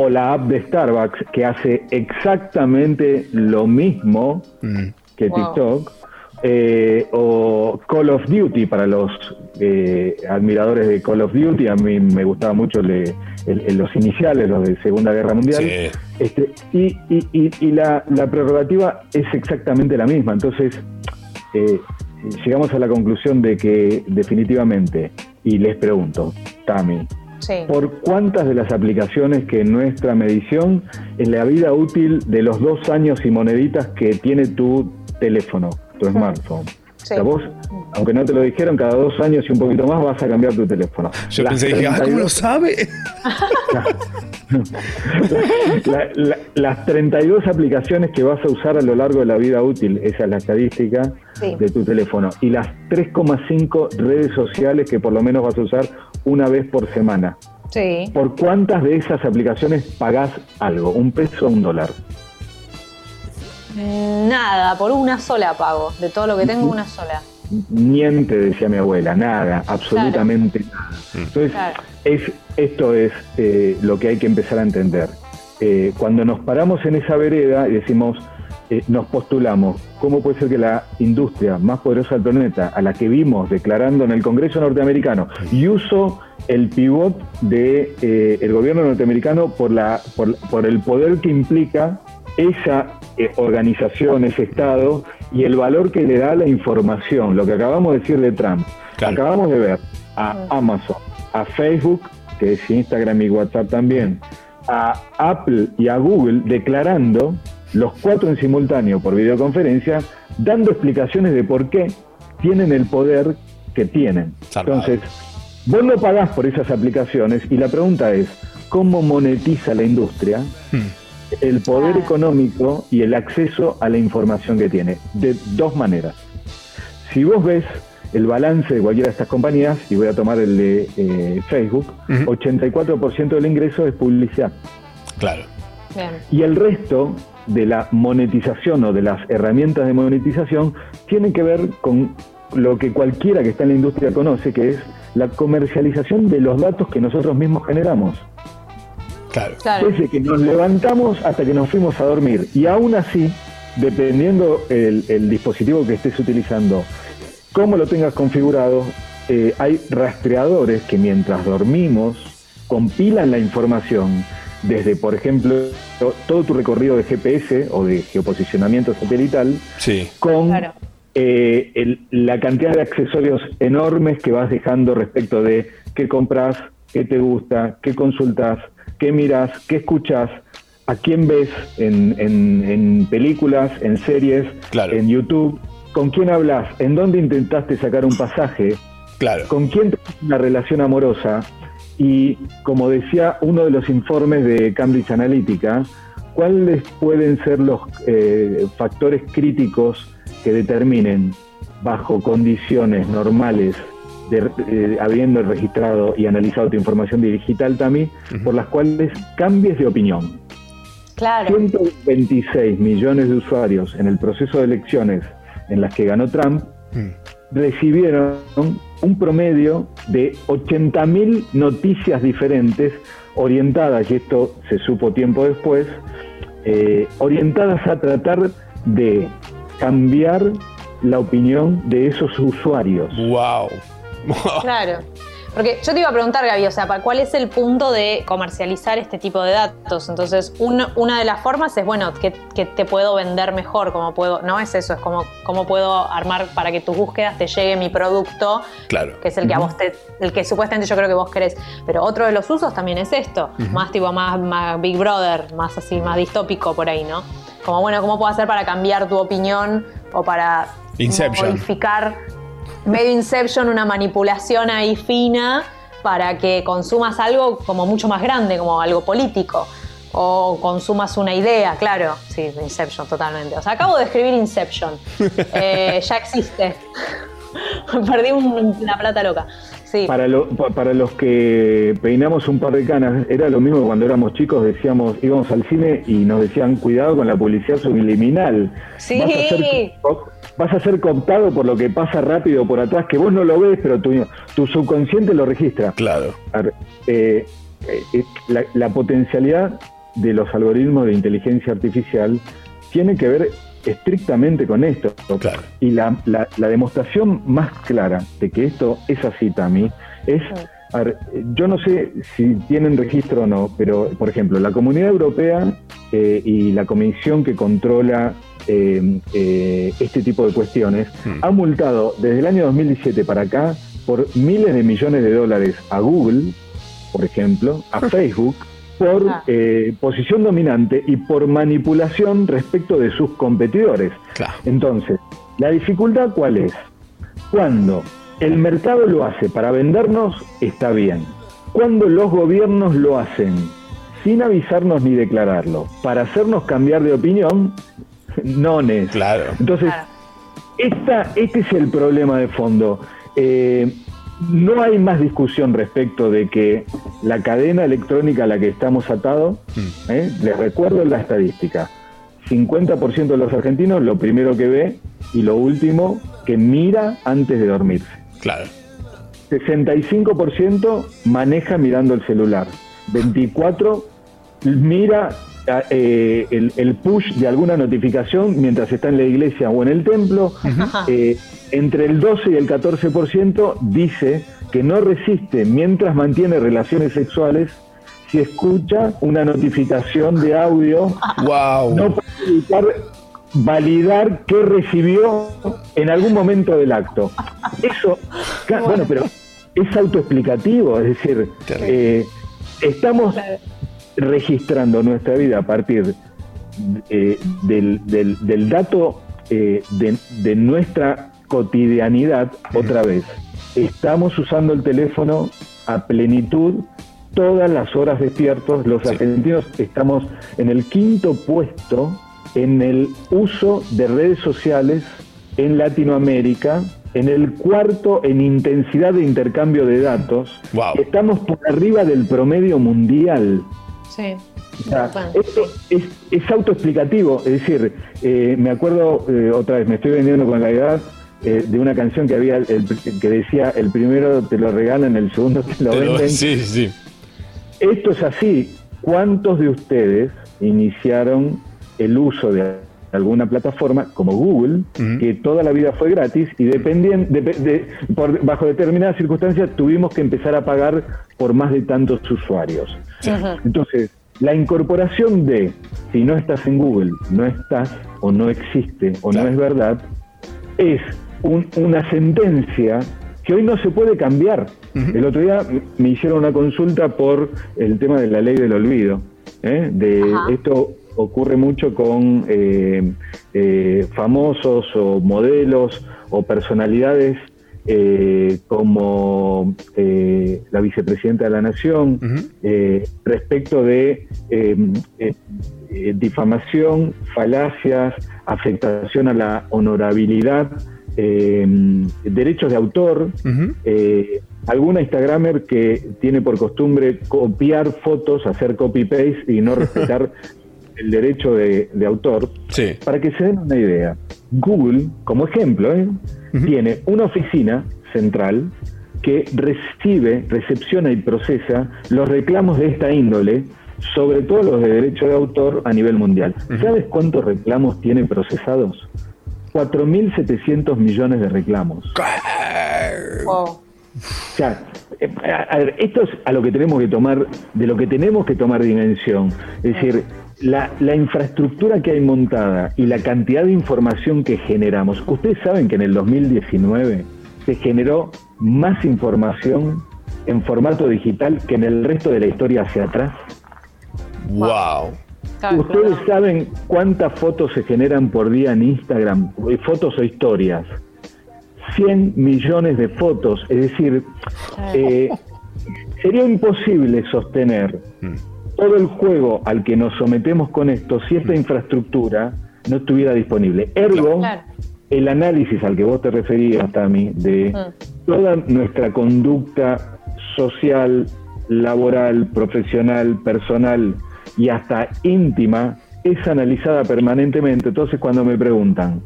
o la app de Starbucks que hace exactamente lo mismo que Wow. TikTok. eh, o Call of Duty para los eh, admiradores de Call of Duty, a mí me gustaba mucho le- el- el- los iniciales, los de Segunda Guerra Mundial. Sí. Este, y y- y- y la, la prerrogativa es exactamente la misma. Entonces, eh, llegamos a la conclusión de que definitivamente, y les pregunto, Tami, Sí. ¿por cuántas de las aplicaciones que en nuestra medición en la vida útil de los dos años y moneditas que tiene tu teléfono, tu smartphone? O sea, vos, aunque no te lo dijeron, cada dos años y un poquito más vas a cambiar tu teléfono. Yo Las pensé, dije, ah, ¿cómo lo 32 sabe? La- la- las 32 aplicaciones que vas a usar a lo largo de la vida útil, esa es la estadística Sí. de tu teléfono. Y las 3,5 redes sociales que por lo menos vas a usar una vez por semana. Sí. ¿Por cuántas de esas aplicaciones pagás algo? ¿Un peso o un dólar? Mm, Nada, por una sola pago. De todo lo que tengo, una sola. Niente, decía mi abuela, nada, absolutamente nada. Entonces, Claro. es, esto es eh, lo que hay que empezar a entender. Eh, cuando nos paramos en esa vereda y decimos, eh, nos postulamos, ¿cómo puede ser que la industria más poderosa del planeta, a la que vimos declarando en el Congreso norteamericano, y uso el pivot de eh, el gobierno norteamericano por, la, por, por el poder que implica esa eh, organización, ese Estado y el valor que le da la información, lo que acabamos de decir de Trump. Acabamos de ver a Amazon, a Facebook, que es Instagram y WhatsApp también, a Apple y a Google declarando, los cuatro en simultáneo por videoconferencia, dando explicaciones de por qué tienen el poder que tienen. Entonces, vos lo pagás por esas aplicaciones y la pregunta es, ¿cómo monetiza la industria? El poder económico y el acceso a la información que tiene, de dos maneras. Si vos ves el balance de cualquiera de estas compañías, y voy a tomar el de eh, Facebook, 84% del ingreso es publicidad. Claro. Bien. Y el resto de la monetización o de las herramientas de monetización tienen que ver con lo que cualquiera que está en la industria conoce, que es la comercialización de los datos que nosotros mismos generamos. Claro. Desde que nos levantamos hasta que nos fuimos a dormir. Y aún así, dependiendo el, el dispositivo que estés utilizando, cómo lo tengas configurado, eh, hay rastreadores que mientras dormimos compilan la información desde, por ejemplo, to- todo tu recorrido de GPS o de geoposicionamiento satelital Sí. con eh, el- la cantidad de accesorios enormes que vas dejando respecto de qué compras, qué te gusta, qué consultas, qué miras, qué escuchas, a quién ves en, en- en películas, en series, en YouTube, con quién hablas, en dónde intentaste sacar un pasaje, con quién tenés una relación amorosa. Y, como decía uno de los informes de Cambridge Analytica, ¿cuáles pueden ser los eh, factores críticos que determinen, bajo condiciones normales, de- eh, habiendo registrado y analizado tu información digital, Tami, por las cuales cambies de opinión? Claro. 126 millones de usuarios en el proceso de elecciones en las que ganó Trump recibieron un promedio de 80.000 noticias diferentes orientadas, y esto se supo tiempo después, eh, orientadas a tratar de cambiar la opinión de esos usuarios. ¡Wow! Claro. Porque yo te iba a preguntar, Gaby, o sea, ¿pa- ¿cuál es el punto de comercializar este tipo de datos? Entonces, una, una de las formas es, bueno, que, que te puedo vender mejor, cómo puedo, no es eso, es como cómo puedo armar para que tus búsquedas te llegue mi producto, Claro. que es el que a vos te, el que supuestamente yo creo que vos querés. Pero otro de los usos también es esto, más tipo, más, más Big Brother, más así, más distópico por ahí, ¿no? Como, bueno, ¿cómo puedo hacer para cambiar tu opinión o para Inception. modificar medio Inception, una manipulación ahí fina para que consumas algo como mucho más grande, como algo político. O consumas una idea, claro. Sí, Inception, totalmente. O sea, acabo de escribir Inception. Eh, ya existe. Perdí un- una plata loca. Sí. Para, lo- pa- para los que peinamos un par de canas, era lo mismo que cuando éramos chicos, decíamos, íbamos al cine y nos decían, cuidado con la publicidad subliminal. Sí. Vas a vas a ser cooptado por lo que pasa rápido por atrás, que vos no lo ves, pero tu, tu subconsciente lo registra. Claro. eh, eh, la, la potencialidad de los algoritmos de inteligencia artificial tiene que ver estrictamente con esto. Y la, la- la demostración más clara de que esto es así, Tami, es, a ver, yo no sé si tienen registro o no, pero por ejemplo, la Comunidad Europea eh, y la comisión que controla eh, eh, este tipo de cuestiones ha multado desde el año 2017 para acá por miles de millones de dólares a Google, por ejemplo, a Facebook, por eh, posición dominante y por manipulación respecto de sus competidores. Entonces, ¿la dificultad cuál es? Cuando el mercado lo hace para vendernos, está bien. Cuando los gobiernos lo hacen sin avisarnos ni declararlo, para hacernos cambiar de opinión, no es. Claro. Entonces, esta, este es el problema de fondo. Eh, no hay más discusión respecto de que la cadena electrónica a la que estamos atados, ¿eh? les recuerdo la estadística, 50% de los argentinos lo primero que ve y lo último que mira antes de dormirse. Claro. 65% maneja mirando el celular. 24% mira eh, el, el push de alguna notificación mientras está en la iglesia o en el templo. Eh, entre el 12 y el 14% dice que no resiste mientras mantiene relaciones sexuales si escucha una notificación de audio. Wow. No puede evitar validar que recibió en algún momento del acto. Eso, bueno, pero es autoexplicativo, es decir, eh, estamos registrando nuestra vida a partir eh, del, del- del dato eh, de, de nuestra cotidianidad otra vez. Estamos usando el teléfono a plenitud todas las horas despiertos. Los argentinos estamos en el quinto puesto en el uso de redes sociales en Latinoamérica, en el cuarto en intensidad de intercambio de datos. Estamos por arriba del promedio mundial. Sí. O sea, esto es, es autoexplicativo, es decir, eh, me acuerdo eh, otra vez, me estoy vendiendo con la edad eh, de una canción que había el- que decía el primero te lo regalan, el segundo te lo Te lo- venden. sí, sí. Esto es así. ¿Cuántos de ustedes iniciaron el uso de alguna plataforma como Google, que toda la vida fue gratis y dependien- depe- de- por- bajo determinadas circunstancias tuvimos que empezar a pagar por más de tantos usuarios? Entonces, la incorporación de si no estás en Google, no estás o no existe o no es verdad, es un- una sentencia que hoy no se puede cambiar. El otro día me hicieron una consulta por el tema de la ley del olvido. ¿eh? De esto ocurre mucho con eh, eh, famosos o modelos o personalidades eh, como eh, la vicepresidenta de la Nación, eh, respecto de eh, difamación, falacias, afectación a la honorabilidad, eh, derechos de autor, eh, alguna Instagramer que tiene por costumbre copiar fotos, hacer copy-paste y no respetar el derecho de, de autor. Para que se den una idea, Google, como ejemplo, ¿eh? tiene una oficina central que recibe, recepciona y procesa los reclamos de esta índole, sobre todo los de derecho de autor a nivel mundial. ¿Sabes cuántos reclamos tiene procesados? 4.700 millones de reclamos. O sea, eh, a, a ver, esto es a lo que tenemos que tomar, de lo que tenemos que tomar dimensión. Es decir, la, la infraestructura que hay montada y la cantidad de información que generamos. Ustedes saben que en el 2019 se generó más información en formato digital que en el resto de la historia hacia atrás. Wow. Ustedes saben cuántas fotos se generan por día en Instagram, eh, fotos o historias. 100 millones de fotos, es decir, eh, sería imposible sostener todo el juego al que nos sometemos con esto si esta infraestructura no estuviera disponible. Ergo, Claro. el análisis al que vos te referías, Tami, de toda nuestra conducta social, laboral, profesional, personal y hasta íntima es analizada permanentemente. Entonces cuando me preguntan,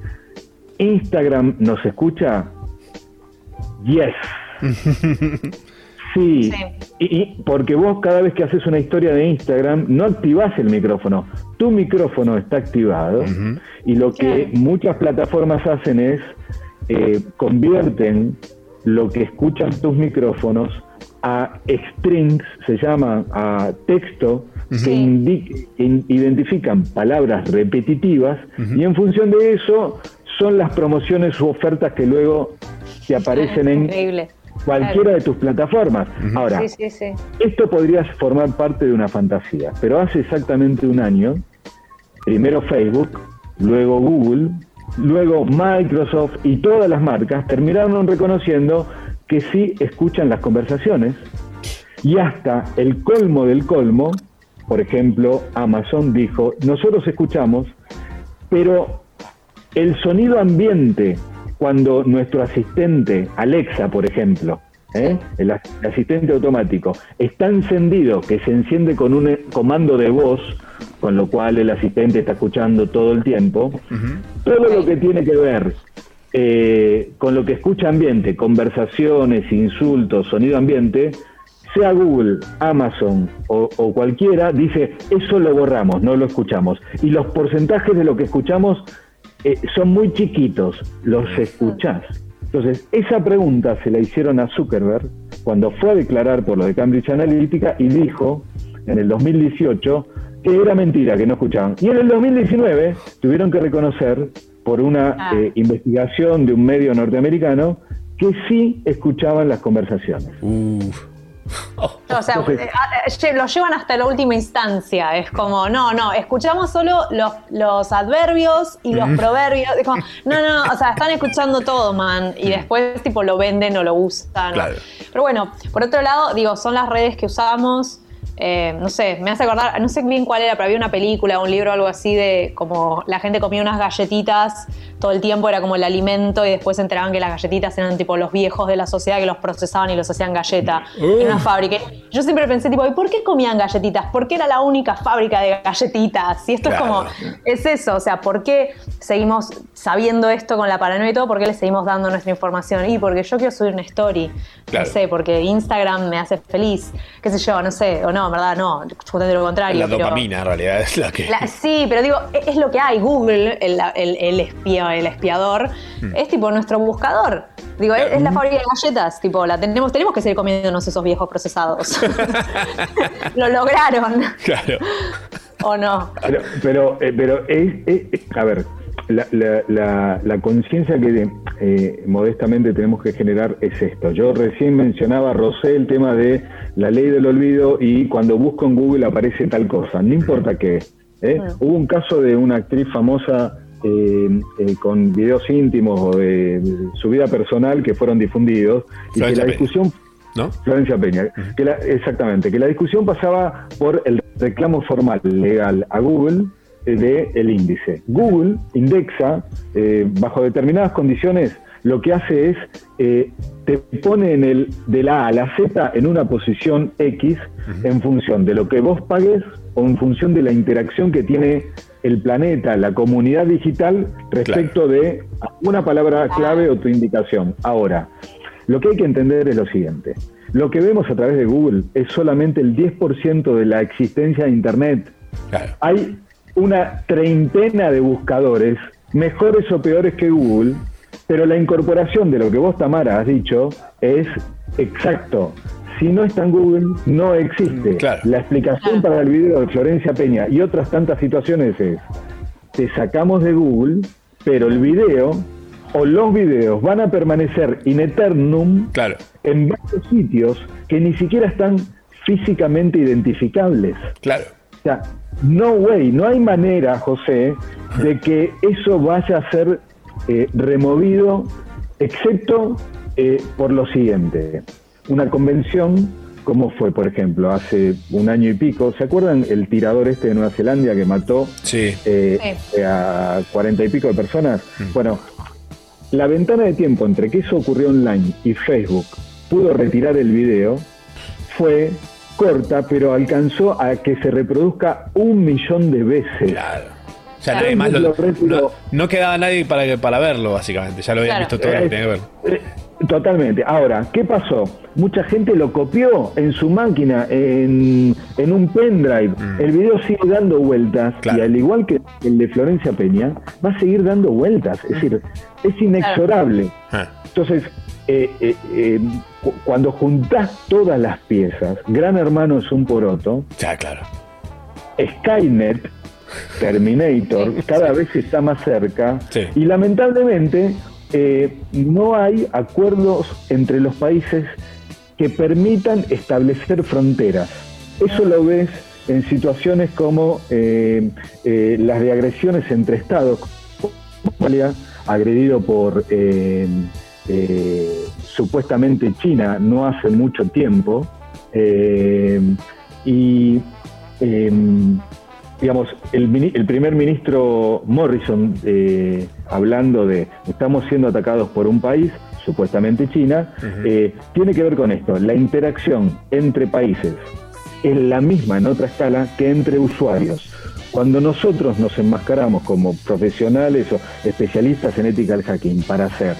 ¿Instagram nos escucha? Yes. Sí, Y, y porque vos cada vez que haces una historia de Instagram no activás el micrófono, tu micrófono está activado y lo que muchas plataformas hacen es eh, convierten lo que escuchan tus micrófonos a strings, se llama a texto que, indi- que in- identifican palabras repetitivas y en función de eso son las promociones u ofertas que luego te aparecen en Increíble. Cualquiera Claro. de tus plataformas. Ahora, Sí, sí, sí. esto podría formar parte de una fantasía, pero hace exactamente un año, primero Facebook, luego Google, luego Microsoft y todas las marcas terminaron reconociendo que sí escuchan las conversaciones y hasta el colmo del colmo, por ejemplo, Amazon dijo, nosotros escuchamos, pero el sonido ambiente, cuando nuestro asistente, Alexa, por ejemplo, ¿eh? el as- asistente automático, está encendido, que se enciende con un eh, comando de voz, con lo cual el asistente está escuchando todo el tiempo, todo lo que tiene que ver eh, con lo que escucha ambiente, conversaciones, insultos, sonido ambiente, sea Google, Amazon o, o cualquiera, dice, eso lo borramos, no lo escuchamos. Y los porcentajes de lo que escuchamos eh, son muy chiquitos, los escuchás. Entonces, esa pregunta se la hicieron a Zuckerberg cuando fue a declarar por lo de Cambridge Analytica y dijo en el 2018 que era mentira, que no escuchaban. Y en el 2019 tuvieron que reconocer por una eh, investigación de un medio norteamericano que sí escuchaban las conversaciones. O sea, eh, ah, eh, lo llevan hasta la última instancia. Es como, no, no, escuchamos solo los, los adverbios y los proverbios. Es como, no, no, o sea, están escuchando todo, man. Y después, tipo, lo venden o lo usan. Claro. Pero bueno, por otro lado, digo, son las redes que usamos. Eh, no sé, me hace acordar, no sé bien cuál era, pero había una película, un libro, algo así de como la gente comía unas galletitas todo el tiempo, era como el alimento, y después se enteraban que las galletitas eran tipo los viejos de la sociedad que los procesaban y los hacían galleta en una fábrica. Yo siempre pensé, tipo, ¿y por qué comían galletitas? ¿Por qué era la única fábrica de galletitas? Y esto Claro. es como, es eso, o sea, ¿por qué seguimos sabiendo esto con la paranoia y todo? ¿Por qué le seguimos dando nuestra información? Y porque yo quiero subir una story, Claro. no sé, porque Instagram me hace feliz, qué sé yo, no sé, o no, en verdad no, justamente lo contrario. La pero- dopamina, en realidad, es la que. la- sí, pero digo, e- es lo que hay. Google, el, el, el espía- el espiador, Hmm. es tipo nuestro buscador. Digo, es, es la fábrica de galletas. Tipo, la tenemos, tenemos que seguir comiéndonos esos viejos procesados. lo lograron, Claro. ¿o no? Pero, pero, eh, pero es, es- a ver, la, la- la- la conciencia que eh, modestamente tenemos que generar es esto. Yo recién mencionaba, Rosé, el tema de la ley del olvido y cuando busco en Google aparece tal cosa, no importa qué. ¿eh? Hubo un caso de una actriz famosa eh, eh, con videos íntimos o de, de su vida personal que fueron difundidos y que la Peña. discusión ¿No? Florencia Peña, que la- exactamente, que la discusión pasaba por el reclamo formal legal a Google eh, de el índice. Google indexa eh, bajo determinadas condiciones, lo que hace es eh, te pone en el de la A a la Z en una posición X en función de lo que vos pagues o en función de la interacción que tiene el planeta, la comunidad digital respecto de una palabra clave o tu indicación. Ahora, lo que hay que entender es lo siguiente. Lo que vemos a través de Google es solamente el 10% de la existencia de Internet. Hay una treintena de buscadores, mejores o peores que Google, pero la incorporación de lo que vos, Tamara, has dicho es exacto. Si no está en Google, no existe. La explicación para el video de Florencia Peña y otras tantas situaciones es, te sacamos de Google, pero el video o los videos van a permanecer in eternum en varios sitios que ni siquiera están físicamente identificables. Claro. O sea, no way, no hay manera, José, de que eso vaya a ser eh, removido, excepto eh, por lo siguiente. Una convención, como fue, por ejemplo, hace un año y pico, ¿se acuerdan el tirador este de Nueva Zelanda que mató eh, eh, a cuarenta y pico de personas? Bueno, la ventana de tiempo entre que eso ocurrió online y Facebook pudo retirar el video fue corta, pero alcanzó a que se reproduzca un millón de veces. O sea, nadie más lo- no, no quedaba nadie para, para verlo, básicamente. Ya lo habían Claro. visto todo lo que tenía que ver. Eh, Totalmente. Ahora, ¿qué pasó? Mucha gente lo copió en su máquina, en, en un pendrive. El video sigue dando vueltas y al igual que el de Florencia Peña, va a seguir dando vueltas. Es decir, es inexorable. Entonces, eh, eh, eh, cu- cuando juntás todas las piezas, Gran Hermano es un poroto. Ya, claro. Skynet, Terminator, cada vez está más cerca. Y lamentablemente eh, no hay acuerdos entre los países que permitan establecer fronteras. Eso lo ves en situaciones como eh, eh, las de agresiones entre estados, Australia, agredido por eh, eh, supuestamente China no hace mucho tiempo. eh, y eh, digamos, el, primer ministro Morrison, eh, hablando de estamos siendo atacados por un país, supuestamente China, tiene que ver con esto. La interacción entre países es la misma en otra escala que entre usuarios. Cuando nosotros nos enmascaramos como profesionales o especialistas en ethical hacking para hacer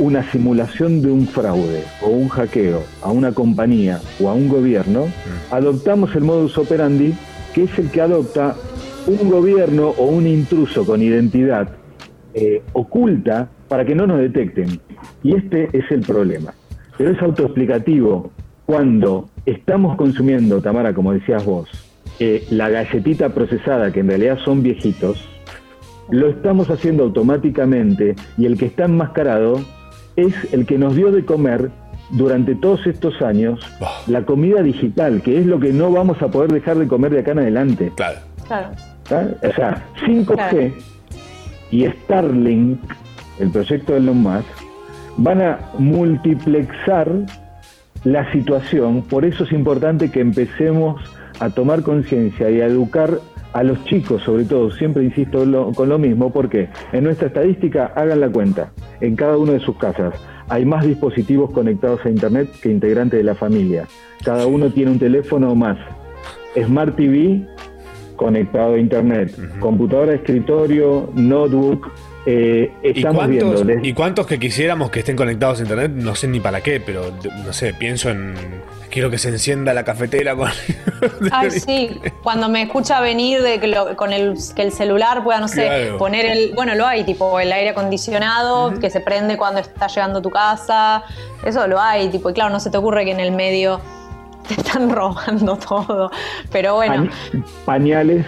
una simulación de un fraude o un hackeo a una compañía o a un gobierno, adoptamos el modus operandi que es el que adopta un gobierno o un intruso con identidad eh, oculta para que no nos detecten. Y este es el problema. Pero es autoexplicativo cuando estamos consumiendo, Tamara, como decías vos, eh, la galletita procesada, que en realidad son viejitos, lo estamos haciendo automáticamente y el que está enmascarado es el que nos dio de comer durante todos estos años la comida digital, que es lo que no vamos a poder dejar de comer de acá en adelante. Claro. Claro. O sea, 5G Claro. y Starlink, el proyecto de Elon Musk, van a multiplexar la situación. Por eso es importante que empecemos a tomar conciencia y a educar a los chicos, sobre todo. Siempre insisto lo- con lo mismo, porque en nuestra estadística, hagan la cuenta, en cada una de sus casas hay más dispositivos conectados a Internet que integrantes de la familia. Cada uno tiene un teléfono o más. Smart TV conectado a Internet, computadora de escritorio, notebook. Eh, ¿Y estamos cuántos, viendo. les- ¿Y cuántos que quisiéramos que estén conectados a internet? No sé ni para qué, pero no sé, pienso en. Quiero que se encienda la cafetera con. Ay, sí, cuando me escucha venir de que lo- con el, que el celular pueda, no sé, Claro. poner el. Bueno, lo hay, tipo el aire acondicionado que se prende cuando está llegando a tu casa. Eso lo hay, tipo, y claro, no se te ocurre que en el medio te están robando todo. Pero bueno. Pañ- pañales,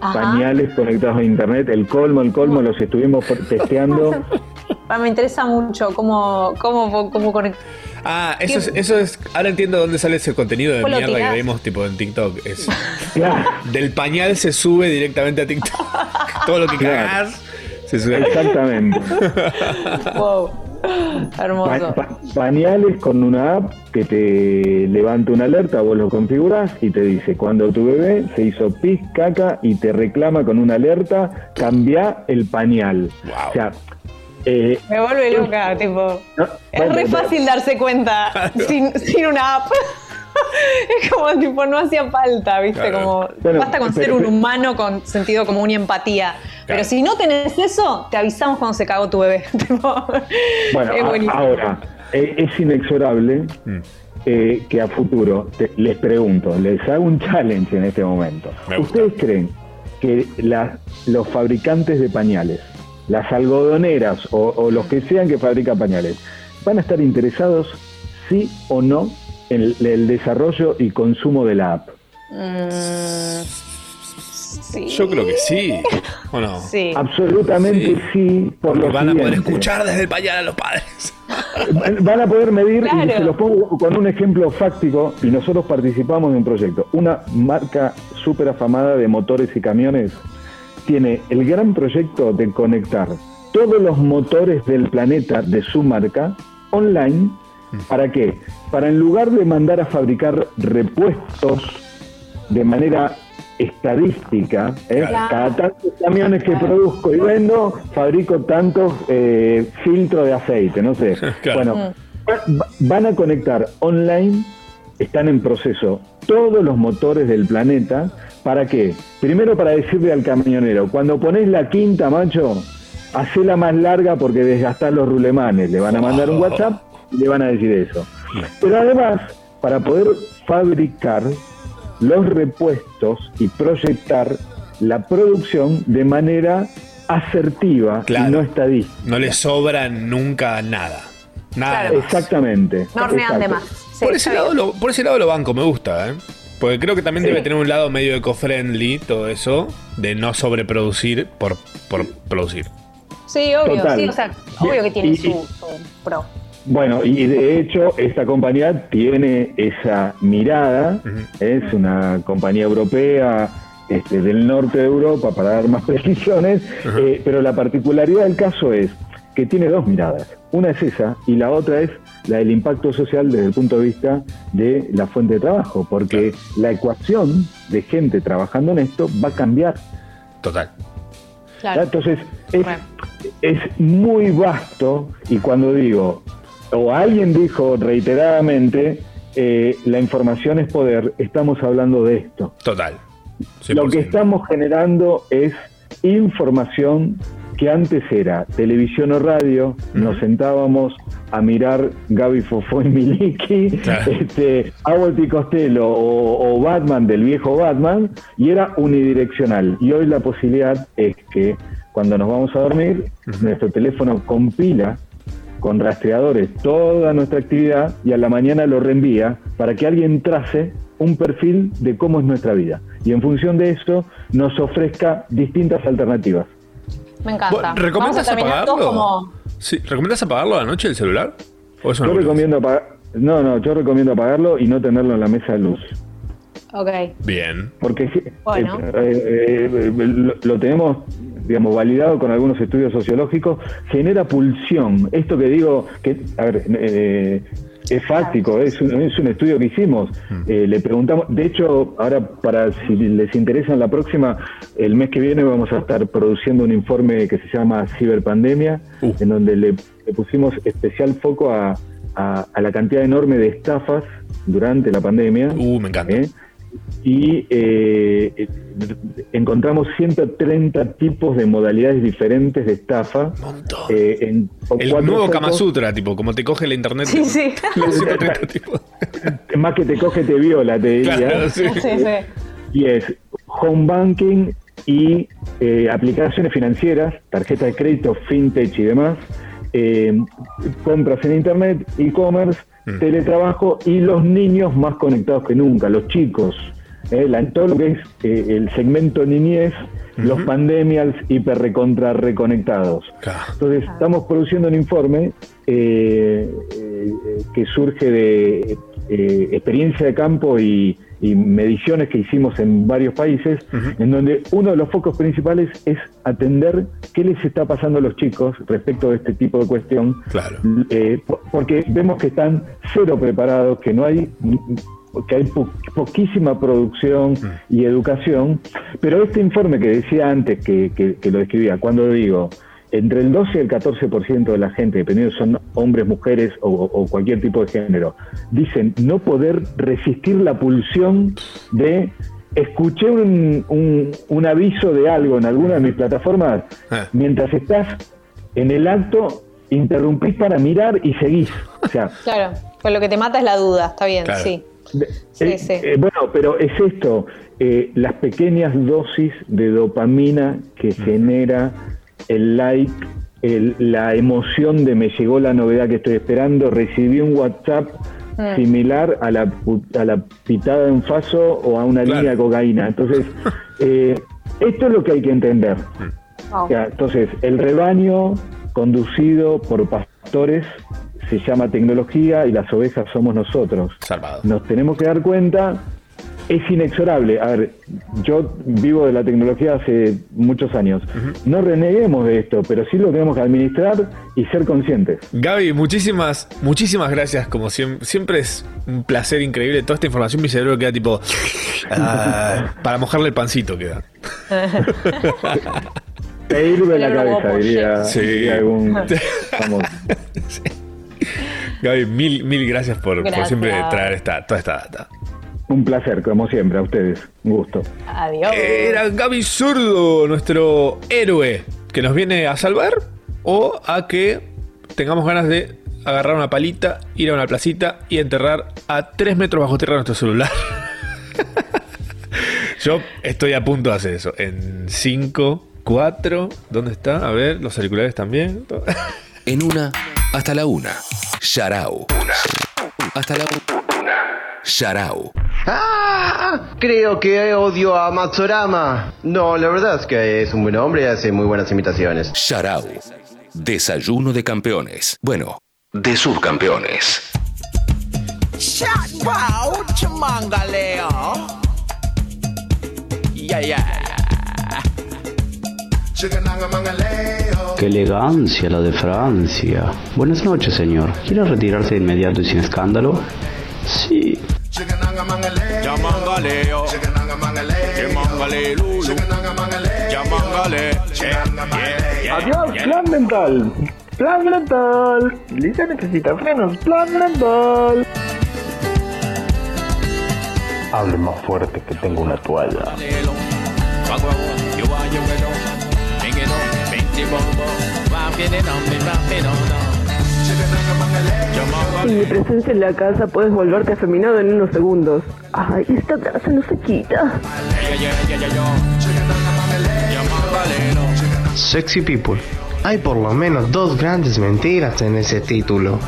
Ajá. pañales conectados a internet, el colmo, el colmo, los estuvimos testeando. Me interesa mucho cómo, cómo, cómo conect- Ah, eso es, eso es. Ahora entiendo dónde sale ese contenido de mierda que vemos tipo en TikTok. Es, Del pañal se sube directamente a TikTok. Todo lo que Claro. cagás se sube. Exactamente. Wow. Hermoso. Pa- pa- pañales con una app que te levanta una alerta, vos lo configurás y te dice cuando tu bebé se hizo pis, caca y te reclama con una alerta, cambia el pañal. O sea, eh, Me vuelve loca, tipo. no, Es bueno, re pero- fácil darse cuenta sin, sin una app. Es como, tipo, no hacía falta, ¿viste? Claro. Como, Bueno, basta con pero- ser un humano con sentido común y empatía. Pero si no tenés eso, te avisamos cuando se cagó tu bebé. Bueno, es ahora, eh, es inexorable eh, que a futuro, te- les pregunto, les hago un challenge en este momento. ¿Ustedes creen que la- los fabricantes de pañales, las algodoneras o, o los que sean que fabrican pañales, van a estar interesados, sí o no, el, el desarrollo y consumo de la app? Mm, sí. Yo creo que sí. ¿O no? Sí. Absolutamente sí, por Porque lo van a poder escuchar desde el pañal a los padres. Van a poder medir, y se los pongo con un ejemplo fáctico, y nosotros participamos de un proyecto. Una marca súper afamada de motores y camiones tiene el gran proyecto de conectar todos los motores del planeta de su marca online. ¿Para qué? Para en lugar de mandar a fabricar repuestos de manera estadística, ¿eh? Claro. cada tantos camiones que produzco y vendo, fabrico tantos eh, filtros de aceite, no sé. Claro. Bueno, va- va- van a conectar online, están en proceso todos los motores del planeta, ¿para qué? Primero para decirle al camionero, cuando pones la quinta, macho, hacela más larga porque desgastás los rulemanes, le van a mandar un WhatsApp y le van a decir eso. Pero además, para poder fabricar los repuestos y proyectar la producción de manera asertiva y no estadística. No le sobra nunca nada. Nada. Claro. Exactamente. No hornean de más. Sí, por, ese lado lo, por ese lado lo banco, me gusta, ¿eh? Porque creo que también Sí. debe tener un lado medio eco-friendly todo eso, de no sobreproducir por, por producir. Sí, obvio, Total. sí, o sea, obvio que tiene Y- su, su pro. Bueno, y de hecho esta compañía tiene esa mirada, es una compañía europea este, del norte de Europa, para dar más precisiones, eh, pero la particularidad del caso es que tiene dos miradas. Una es esa y la otra es la del impacto social desde el punto de vista de la fuente de trabajo, porque la ecuación de gente trabajando en esto va a cambiar. Total. ¿Ya? Entonces, es, es muy vasto y cuando digo, o alguien dijo reiteradamente, eh, la información es poder, estamos hablando de esto. Total. Lo que estamos generando es información que antes era televisión o radio, nos sentábamos a mirar Gaby Fofó y Miliki, este, Abbott y Costello o, o Batman del viejo Batman, y era unidireccional. Y hoy la posibilidad es que cuando nos vamos a dormir, nuestro teléfono compila con rastreadores toda nuestra actividad y a la mañana lo reenvía para que alguien trace un perfil de cómo es nuestra vida. Y en función de eso nos ofrezca distintas alternativas. Me encanta. ¿Vos ¿Recomiendas apagarlo? como... Sí, ¿Recomiendas apagarlo a la noche el celular? ¿O eso no Yo recomiendo apagar, no, no, yo recomiendo apagarlo y no tenerlo en la mesa de luz. Ok. Bien. Porque sí, Bueno. eh, eh, eh, lo, lo tenemos, digamos, validado con algunos estudios sociológicos, genera pulsión. Esto que digo, que, a ver, eh, es fáctico, es un, es un estudio que hicimos. Eh, le preguntamos, de hecho, ahora para si les interesa en la próxima, el mes que viene vamos a estar produciendo un informe que se llama Ciberpandemia, en donde le, le pusimos especial foco a, a- a la cantidad enorme de estafas durante la pandemia. Uh, me encanta. Y eh, encontramos 130 tipos de modalidades diferentes de estafa. eh, en El nuevo. Kama Sutra, tipo, como te coge la internet. Sí, sí. Los 130 tipos. Más que te coge, te viola, te diría. Claro, sí. Sí, sí. Y es home banking y eh, aplicaciones financieras, tarjeta de crédito, fintech y demás, eh, compras en internet, e-commerce, Mm. Teletrabajo y los niños más conectados que nunca, los chicos. eh, la- todo lo que es eh, el segmento niñez, los pandemials hiper recontra reconectados. Entonces, estamos produciendo un informe eh, eh, que surge de eh, experiencia de campo y, y mediciones que hicimos en varios países, en donde uno de los focos principales es atender qué les está pasando a los chicos respecto de este tipo de cuestión. Claro. Eh, po- porque vemos que están cero preparados, que no hay que hay po- poquísima producción y educación, pero este informe que decía antes, que, que- que lo describía, cuando digo, entre el 12 y el 14% de la gente, dependiendo si son hombres, mujeres o, o cualquier tipo de género, dicen no poder resistir la pulsión de escuché un, un- un aviso de algo en alguna de mis plataformas, mientras estás en el acto, interrumpís para mirar y seguís. O sea, Claro. Pues lo que te mata es la duda. Está bien, Claro. sí. Sí, eh, bueno, pero es esto, eh, las pequeñas dosis de dopamina que genera el like, el- la emoción de me llegó la novedad que estoy esperando, recibí un WhatsApp Mm. similar a la, a la pitada de un faso o a una línea de cocaína. Entonces, eh, esto es lo que hay que entender. O sea, entonces, el rebaño conducido por pastores se llama tecnología y las ovejas somos nosotros. Nos tenemos que dar cuenta, es inexorable. A ver, yo vivo de la tecnología hace muchos años. No reneguemos de esto, pero sí lo tenemos que administrar y ser conscientes. Gaby, muchísimas, muchísimas gracias. Como siempre, siempre es un placer increíble. Toda esta información, mi cerebro queda tipo. ah, para mojarle el pancito queda. Te hierve la cabeza, diría, Sí. diría algún famoso. Gaby, mil, mil gracias por, por Gracias. siempre traer esta, toda esta data. Un placer, como siempre, a ustedes. Un gusto. Adiós. Era Gaby Zurdo, nuestro héroe, que nos viene a salvar o a que tengamos ganas de agarrar una palita, ir a una placita y enterrar a 3 metros bajo tierra nuestro celular. Yo estoy a punto de hacer eso. En 5, 4, ¿dónde está? A ver, los auriculares también. En una, hasta la una. Sharau. Hasta la una. Sharau. Ah, creo que odio a Matsurama. No, la verdad es que es un buen hombre y hace muy buenas imitaciones. Sharau. Desayuno de campeones. Bueno, de subcampeones. Yeah, yeah. Qué elegancia la de Francia. Buenas noches, señor. ¿Quiere retirarse de inmediato y sin escándalo? Sí. Yamangaleo. Yamangale lulu. Yamangale. Adiós, plan dental. Plan dental. Lisa necesita frenos. Plan dental. Hable más fuerte que tengo una toalla. Sin mi presencia en la casa puedes volverte afeminado en unos segundos. Ay, esta taza no se quita. Sexy People. Hay por lo menos dos grandes mentiras en ese título.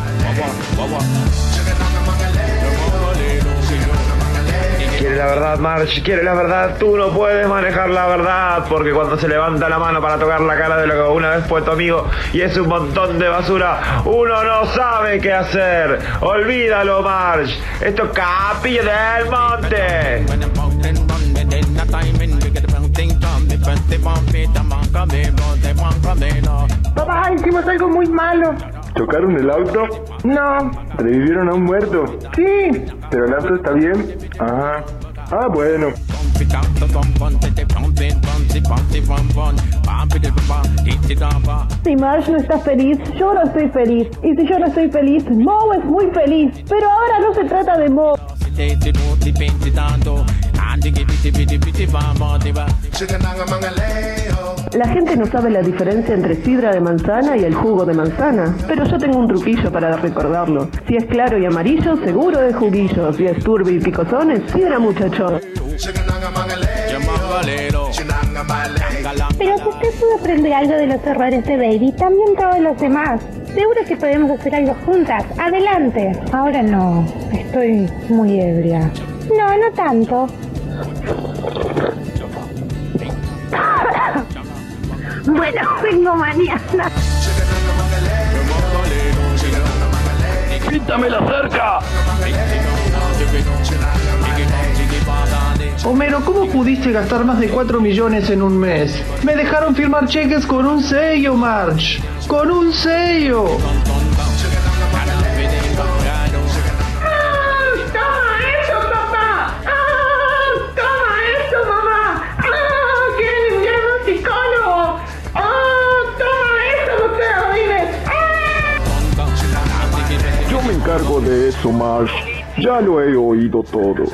La verdad, Marge, quiere la verdad. Tú no puedes manejar la verdad, porque cuando se levanta la mano para tocar la cara de lo que una vez fue tu amigo y es un montón de basura, uno no sabe qué hacer. Olvídalo, Marge. Esto es Capilla del Monte. Papá, hicimos algo muy malo. ¿Chocaron el auto? No. ¿Revivieron a un muerto? Sí. ¿Pero el auto está bien? Ajá. Ah, bueno. Si Marge no está feliz, yo no estoy feliz. Y si yo no estoy feliz, Moe es muy feliz. Pero ahora no se trata de Moe. La gente no sabe la diferencia entre sidra de manzana y el jugo de manzana, pero yo tengo un truquillo para recordarlo. Si es claro y amarillo, seguro de juguillo. Si es turbio y picosón, es sidra muchachón. Pero si usted pudo aprender algo de los errores de Baby, también todos los demás. Seguro que podemos hacer algo juntas. Adelante. Ahora no. Estoy muy ebria. No, no tanto. Bueno, vengo mañana. ¡Píntame la cerca! Homero, ¿cómo pudiste gastar más de 4 millones en un mes? Me dejaron firmar cheques con un sello, Marge. Con un sello. De eso, Marsh. Ya lo he oído todo.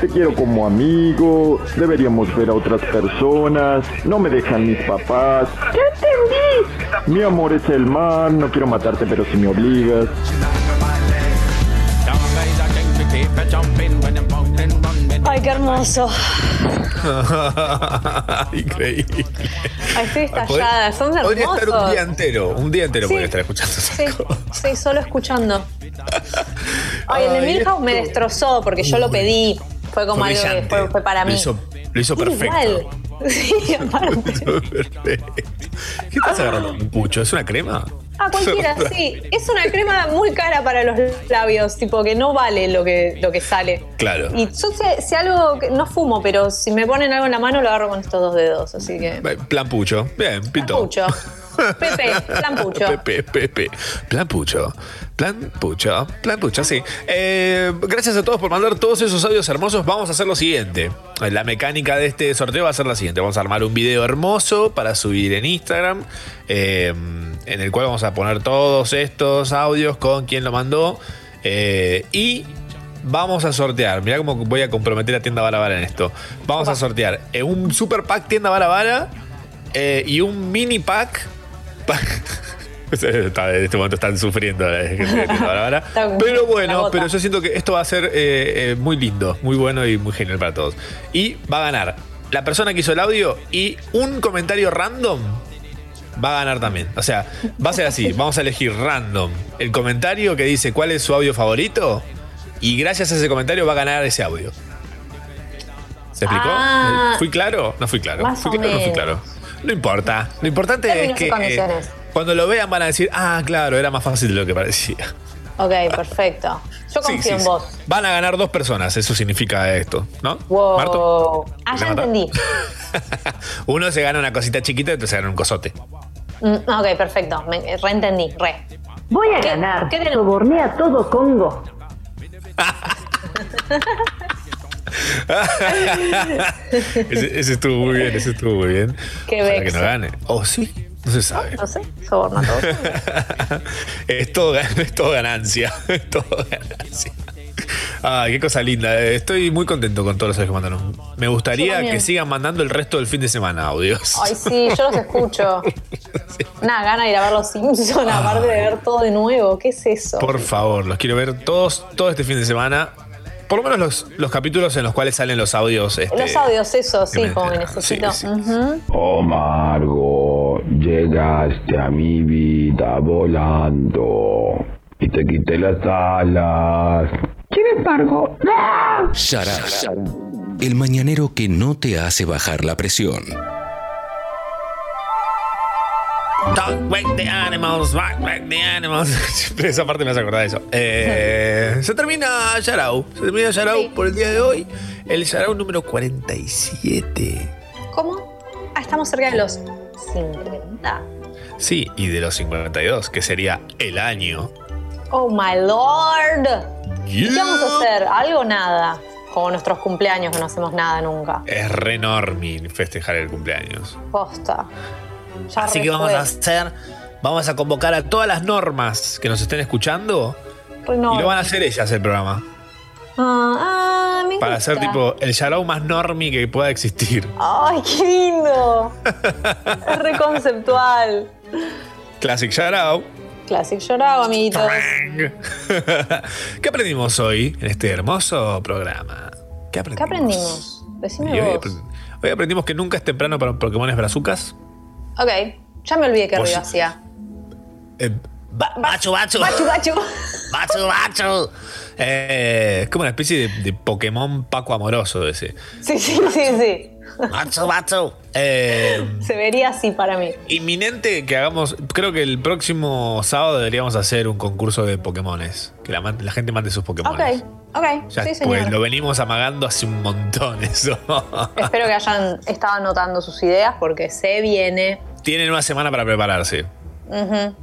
Te quiero como amigo, deberíamos ver a otras personas, no me dejan mis papás. ¡Ya entendí! Mi amor es el mar, no quiero matarte pero si me obligas. Ay, qué hermoso. Increíble. Ay, estoy estallada. Son Podría estar un día entero, un día entero Sí. podría estar escuchando esas Sí, cosas. sí, solo escuchando. Ay, el de Milhouse me destrozó porque yo lo pedí. Fue como algo que fue, fue para Lo mí. hizo, lo hizo perfecto. Igual. Sí, aparte. ¿Qué estás agarrando? ¿Un pucho? ¿Es una crema? Ah, cualquiera, sí. Es una crema muy cara para los labios, tipo que no vale lo que, lo que sale. Claro. Y yo si, si algo, que- no fumo, pero si me ponen algo en la mano lo agarro con estos dos dedos, así que... Plan pucho. Bien, pintó. Pucho. Pepe, plan pucho. Pepe, Pepe. Plan pucho. Plan pucho. Plan pucho, sí. Eh, gracias a todos por mandar todos esos audios hermosos. Vamos a hacer lo siguiente. La mecánica de este sorteo va a ser la siguiente. Vamos a armar un video hermoso para subir en Instagram. eh, en el cual vamos a poner todos estos audios con quien lo mandó. eh, y vamos a sortear. Mirá cómo voy a comprometer a Tienda Barabara en esto. Vamos a sortear un super pack Tienda Barabara eh, y un mini pack. Está- en este momento están sufriendo la gente. Está- Pero bueno, pero yo siento que esto va a ser eh, eh, muy lindo, muy bueno y muy genial para todos. Y va a ganar la persona que hizo el audio y un comentario random va a ganar también. O sea, va a ser así. Vamos a elegir random el comentario que dice cuál es su audio favorito y gracias a ese comentario va a ganar ese audio. ¿Se explicó? Ah. ¿Fui claro? No fui claro. Más ¿Fui o claro o no fui menos. claro? No importa. Lo importante Términos es que eh, cuando lo vean van a decir, ah, claro, era más fácil de lo que parecía. Ok, perfecto. Yo confío sí, en sí. vos. Van a ganar dos personas, eso significa esto, ¿no? Wow. Marto. Ah, ya entendí. Uno se gana una cosita chiquita y otro se gana un cosote. Mm, ok, perfecto. Me, reentendí, re. Voy a ¿Qué- ganar. qué tenemos? Sobornea todo Congo. ese, ese estuvo muy bien, ese estuvo muy bien. Qué Ojalá que no gane. O sí, no se sabe. No sé, soborna todo. es, todo, gan- es todo ganancia. Es todo ganancia. Ay, qué cosa linda. Estoy muy contento con todos los audios que mandaron. Me gustaría que sigan mandando el resto del fin de semana audios. Ay, sí, yo los escucho. Nada, gana de ir a ver los Simpsons, aparte de ver todo de nuevo. ¿Qué es eso? Por favor, los quiero ver todos, todo este fin de semana. Por lo menos los, los capítulos en los cuales salen los audios. este, Los audios, eso, sí, me como enteraron. necesito. Sí. Oh Margo, llegaste a mi vida volando y te quité las alas. ¿Quién es Margo? Sharab. El mañanero que no te hace bajar la presión. Don't wake the animals, wake, wake the animals. Siempre esa parte me hace acordar de eso. Eh, se termina Yarao. Se termina Yarao por el día de hoy. El Yarao número 47. ¿Cómo? Ah, estamos cerca de los 50. Sí, y de los 52, que sería el año. Oh my lord. ¿Y ¿Qué Yeah. vamos a hacer? ¿Algo o nada? Como nuestros cumpleaños que no hacemos nada nunca. Es re festejar el cumpleaños. Posta. Así que vamos fue. a hacer, vamos a convocar a todas las normas que nos estén escuchando no. y lo van a hacer ellas el programa. Ah, ah, me Para hacer tipo el Yarao más normie que pueda existir. Ay, qué lindo. es re conceptual. Classic Yarao. Classic llorado, amiguitos. ¿Qué aprendimos hoy en este hermoso programa? ¿Qué ¿Qué aprendimos? Decime hoy, vos. aprend- hoy aprendimos que nunca es temprano para Pokémones brazucas. Ok, ya me olvidé qué ruido hacía. Eh, Bachu, bachu. Bachu, bachu. Bachu, bachu. eh, es como una especie de, de Pokémon Paco amoroso ese. Sí, sí, sí, sí. Bachu, bachu. Eh, Se vería así para mí. inminente que hagamos. Creo que el próximo sábado deberíamos hacer un concurso de Pokémones. Que la, gente mande sus Pokémones. Ok, ok. Ya, sí, pues señor. lo venimos amagando hace un montón eso. Espero que hayan estado anotando sus ideas porque se viene. Tienen una semana para prepararse. Ujú.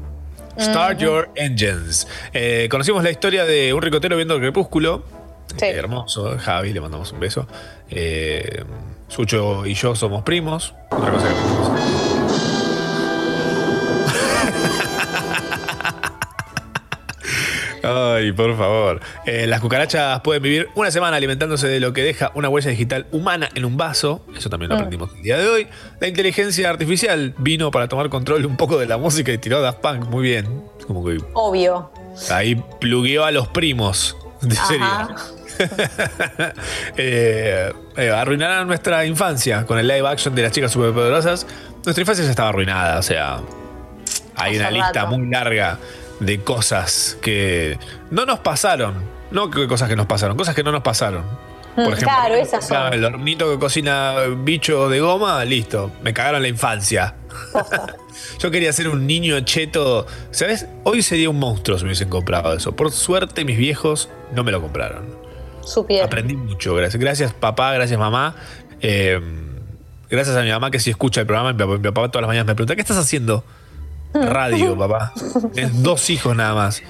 Start. Your Engines. Eh, conocimos la historia de un ricotero viendo el crepúsculo. Sí. Eh, hermoso, Javi, le mandamos un beso. Eh, Sucho y yo somos primos. Otra cosa que aprendimos. Ay, por favor. Eh, las cucarachas pueden vivir una semana alimentándose de lo que deja una huella digital humana en un vaso. Eso también lo Mm. aprendimos el día de hoy. La inteligencia artificial vino para tomar control un poco de la música y tiró Daft Punk. Muy bien. Como que Obvio. ahí plugueó a los primos. De serio. Eh, eh, arruinarán nuestra infancia con el live action de las chicas superpoderosas. Nuestra infancia ya estaba arruinada, o sea, hay Hace una lista rato. muy larga de cosas que no nos pasaron. No que cosas que nos pasaron, cosas que no nos pasaron. Mm, Por ejemplo, claro, esas son. el hornito que cocina bicho de goma, listo, me cagaron la infancia. Yo quería ser un niño cheto. ¿Sabes? Hoy sería un monstruo si me hubiesen comprado eso. Por suerte, mis viejos no me lo compraron. Supieron. Aprendí mucho. Gracias, gracias papá, gracias mamá. Eh, gracias a mi mamá que si escucha el programa, mi papá, mi papá todas las mañanas me pregunta, ¿qué estás haciendo? Radio, papá. Tienes dos hijos nada más.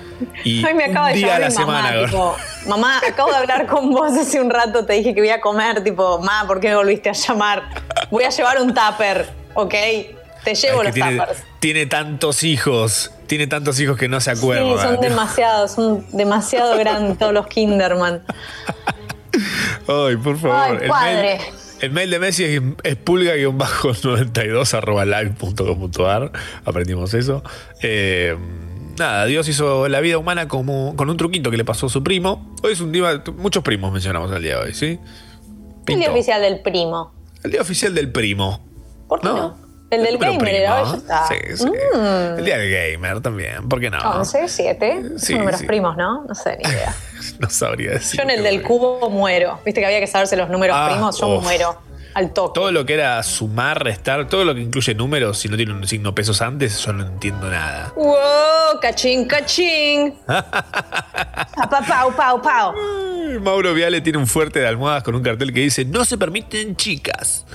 Y Ay, me acaba un de día a la mi mamá, semana. tipo, mamá, acabo de hablar con vos hace un rato, te dije que voy a comer, tipo, ma, ¿por qué me volviste a llamar? Voy a llevar un tupper, ¿ok? Te llevo los tiene, tiene tantos hijos. Tiene tantos hijos que no se Sí, acuerdan. son demasiados, son demasiado grandes todos los Kinderman. Ay, por favor. Ay, el, padre. mail, el mail de Messi es, es pulga-92 arroba live.com.ar. Aprendimos eso. Eh, nada, Dios hizo la vida humana como, con un truquito que le pasó a su primo. Hoy es un día, muchos primos mencionamos el día de hoy, ¿sí? El día oficial del primo. El día oficial del primo. ¿Por qué no? El del gamer era, primo. está. Sí, sí. Mm. El día del gamer también, ¿por qué no? 11, 7, Sí, números sí. primos, ¿no? No sé, ni idea. No sabría decir. Yo en el del cubo muero. Viste que había que saberse los números Ah, primos, yo uf. muero. Al toque. Todo lo que era sumar, restar, todo lo que incluye números, si no tiene un signo pesos antes, yo no entiendo nada. ¡Wow! ¡Cachín, cachín! Papá, pau, pau, pau. Mauro Viale tiene un fuerte de almohadas con un cartel que dice no se permiten chicas.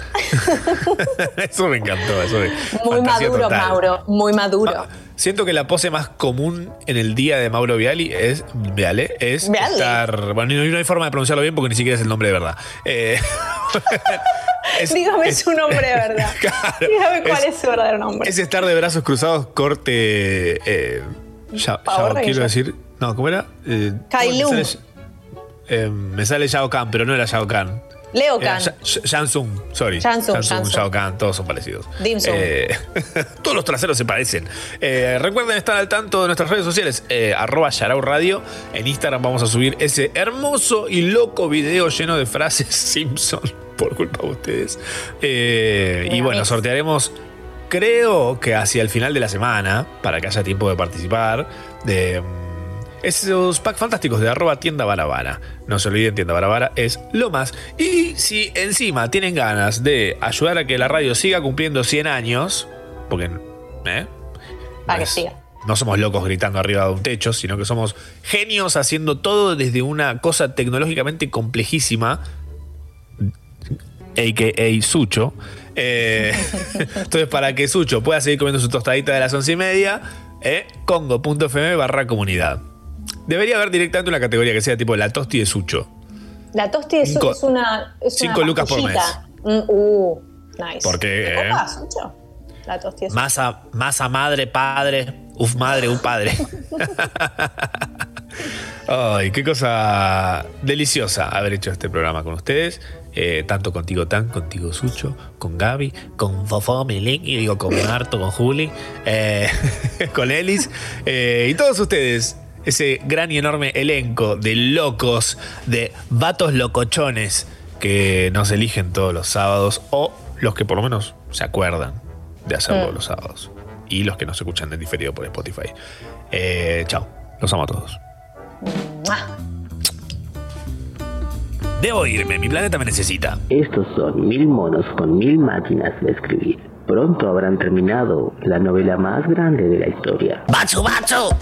eso me encantó. Eso me- Muy fantasía maduro, total. Mauro. Muy maduro. Siento que la pose más común en el día de Mauro Viali es, Viale, es Viale. estar. Bueno, no, no hay forma de pronunciarlo bien porque ni siquiera es el nombre de verdad. Eh, es- Dígame es- su nombre de verdad. Dígame cuál es, su verdadero nombre. es estar de brazos cruzados, corte. Eh, ya- ya- quiero decir. No, ¿cómo era? Eh, Kai me sale- eh, me sale Shao Kahn, pero no era Shao Kahn. Leo Kahn. Sha- Sha- Shansung, sorry. Shansung. Shao Kahn, todos son parecidos. Eh, todos los traseros se parecen. Eh, recuerden estar al tanto de nuestras redes sociales, eh, arroba Yarao Radio. En Instagram vamos a subir ese hermoso y loco video lleno de frases Simpson, por culpa de ustedes. Eh, y bueno, sortearemos, creo que hacia el final de la semana, para que haya tiempo de participar, de... mm, esos packs fantásticos de arroba tienda barabara. No se olviden, tienda barabara es lo más. Y si encima tienen ganas de ayudar a que la radio siga cumpliendo 100 años, porque ¿eh? Para que es- siga. no somos locos gritando arriba de un techo, sino que somos genios haciendo todo desde una cosa tecnológicamente complejísima, a.k.a. Sucho. Eh, entonces, para que Sucho pueda seguir comiendo su tostadita de las once y media, eh, congo.fm barra comunidad. Debería haber directamente una categoría que sea tipo la tosti de Sucho. La tosti es, Cinco- es una. Es cinco una lucas por pastillita. Mm, uh, nice. Porque, ¿Te eh, copas, Sucho? La tosti es. Masa, masa madre, padre, uf madre, uf padre. Ay, qué cosa deliciosa haber hecho este programa con ustedes. Eh, tanto contigo Tan, contigo Sucho, con Gaby, con Fofo Melín, y digo con Marto, con Juli, eh, con Elis eh, y todos ustedes. Ese gran y enorme elenco de locos, de vatos locochones que nos eligen todos los sábados o los que por lo menos se acuerdan de hacerlo Mm. los sábados y los que nos escuchan en diferido por Spotify. Chao, los amo a todos. ¡Mua! Debo irme, mi planeta me necesita. Estos son mil monos con mil máquinas de escribir. Pronto habrán terminado la novela más grande de la historia. ¡Bacho, bacho!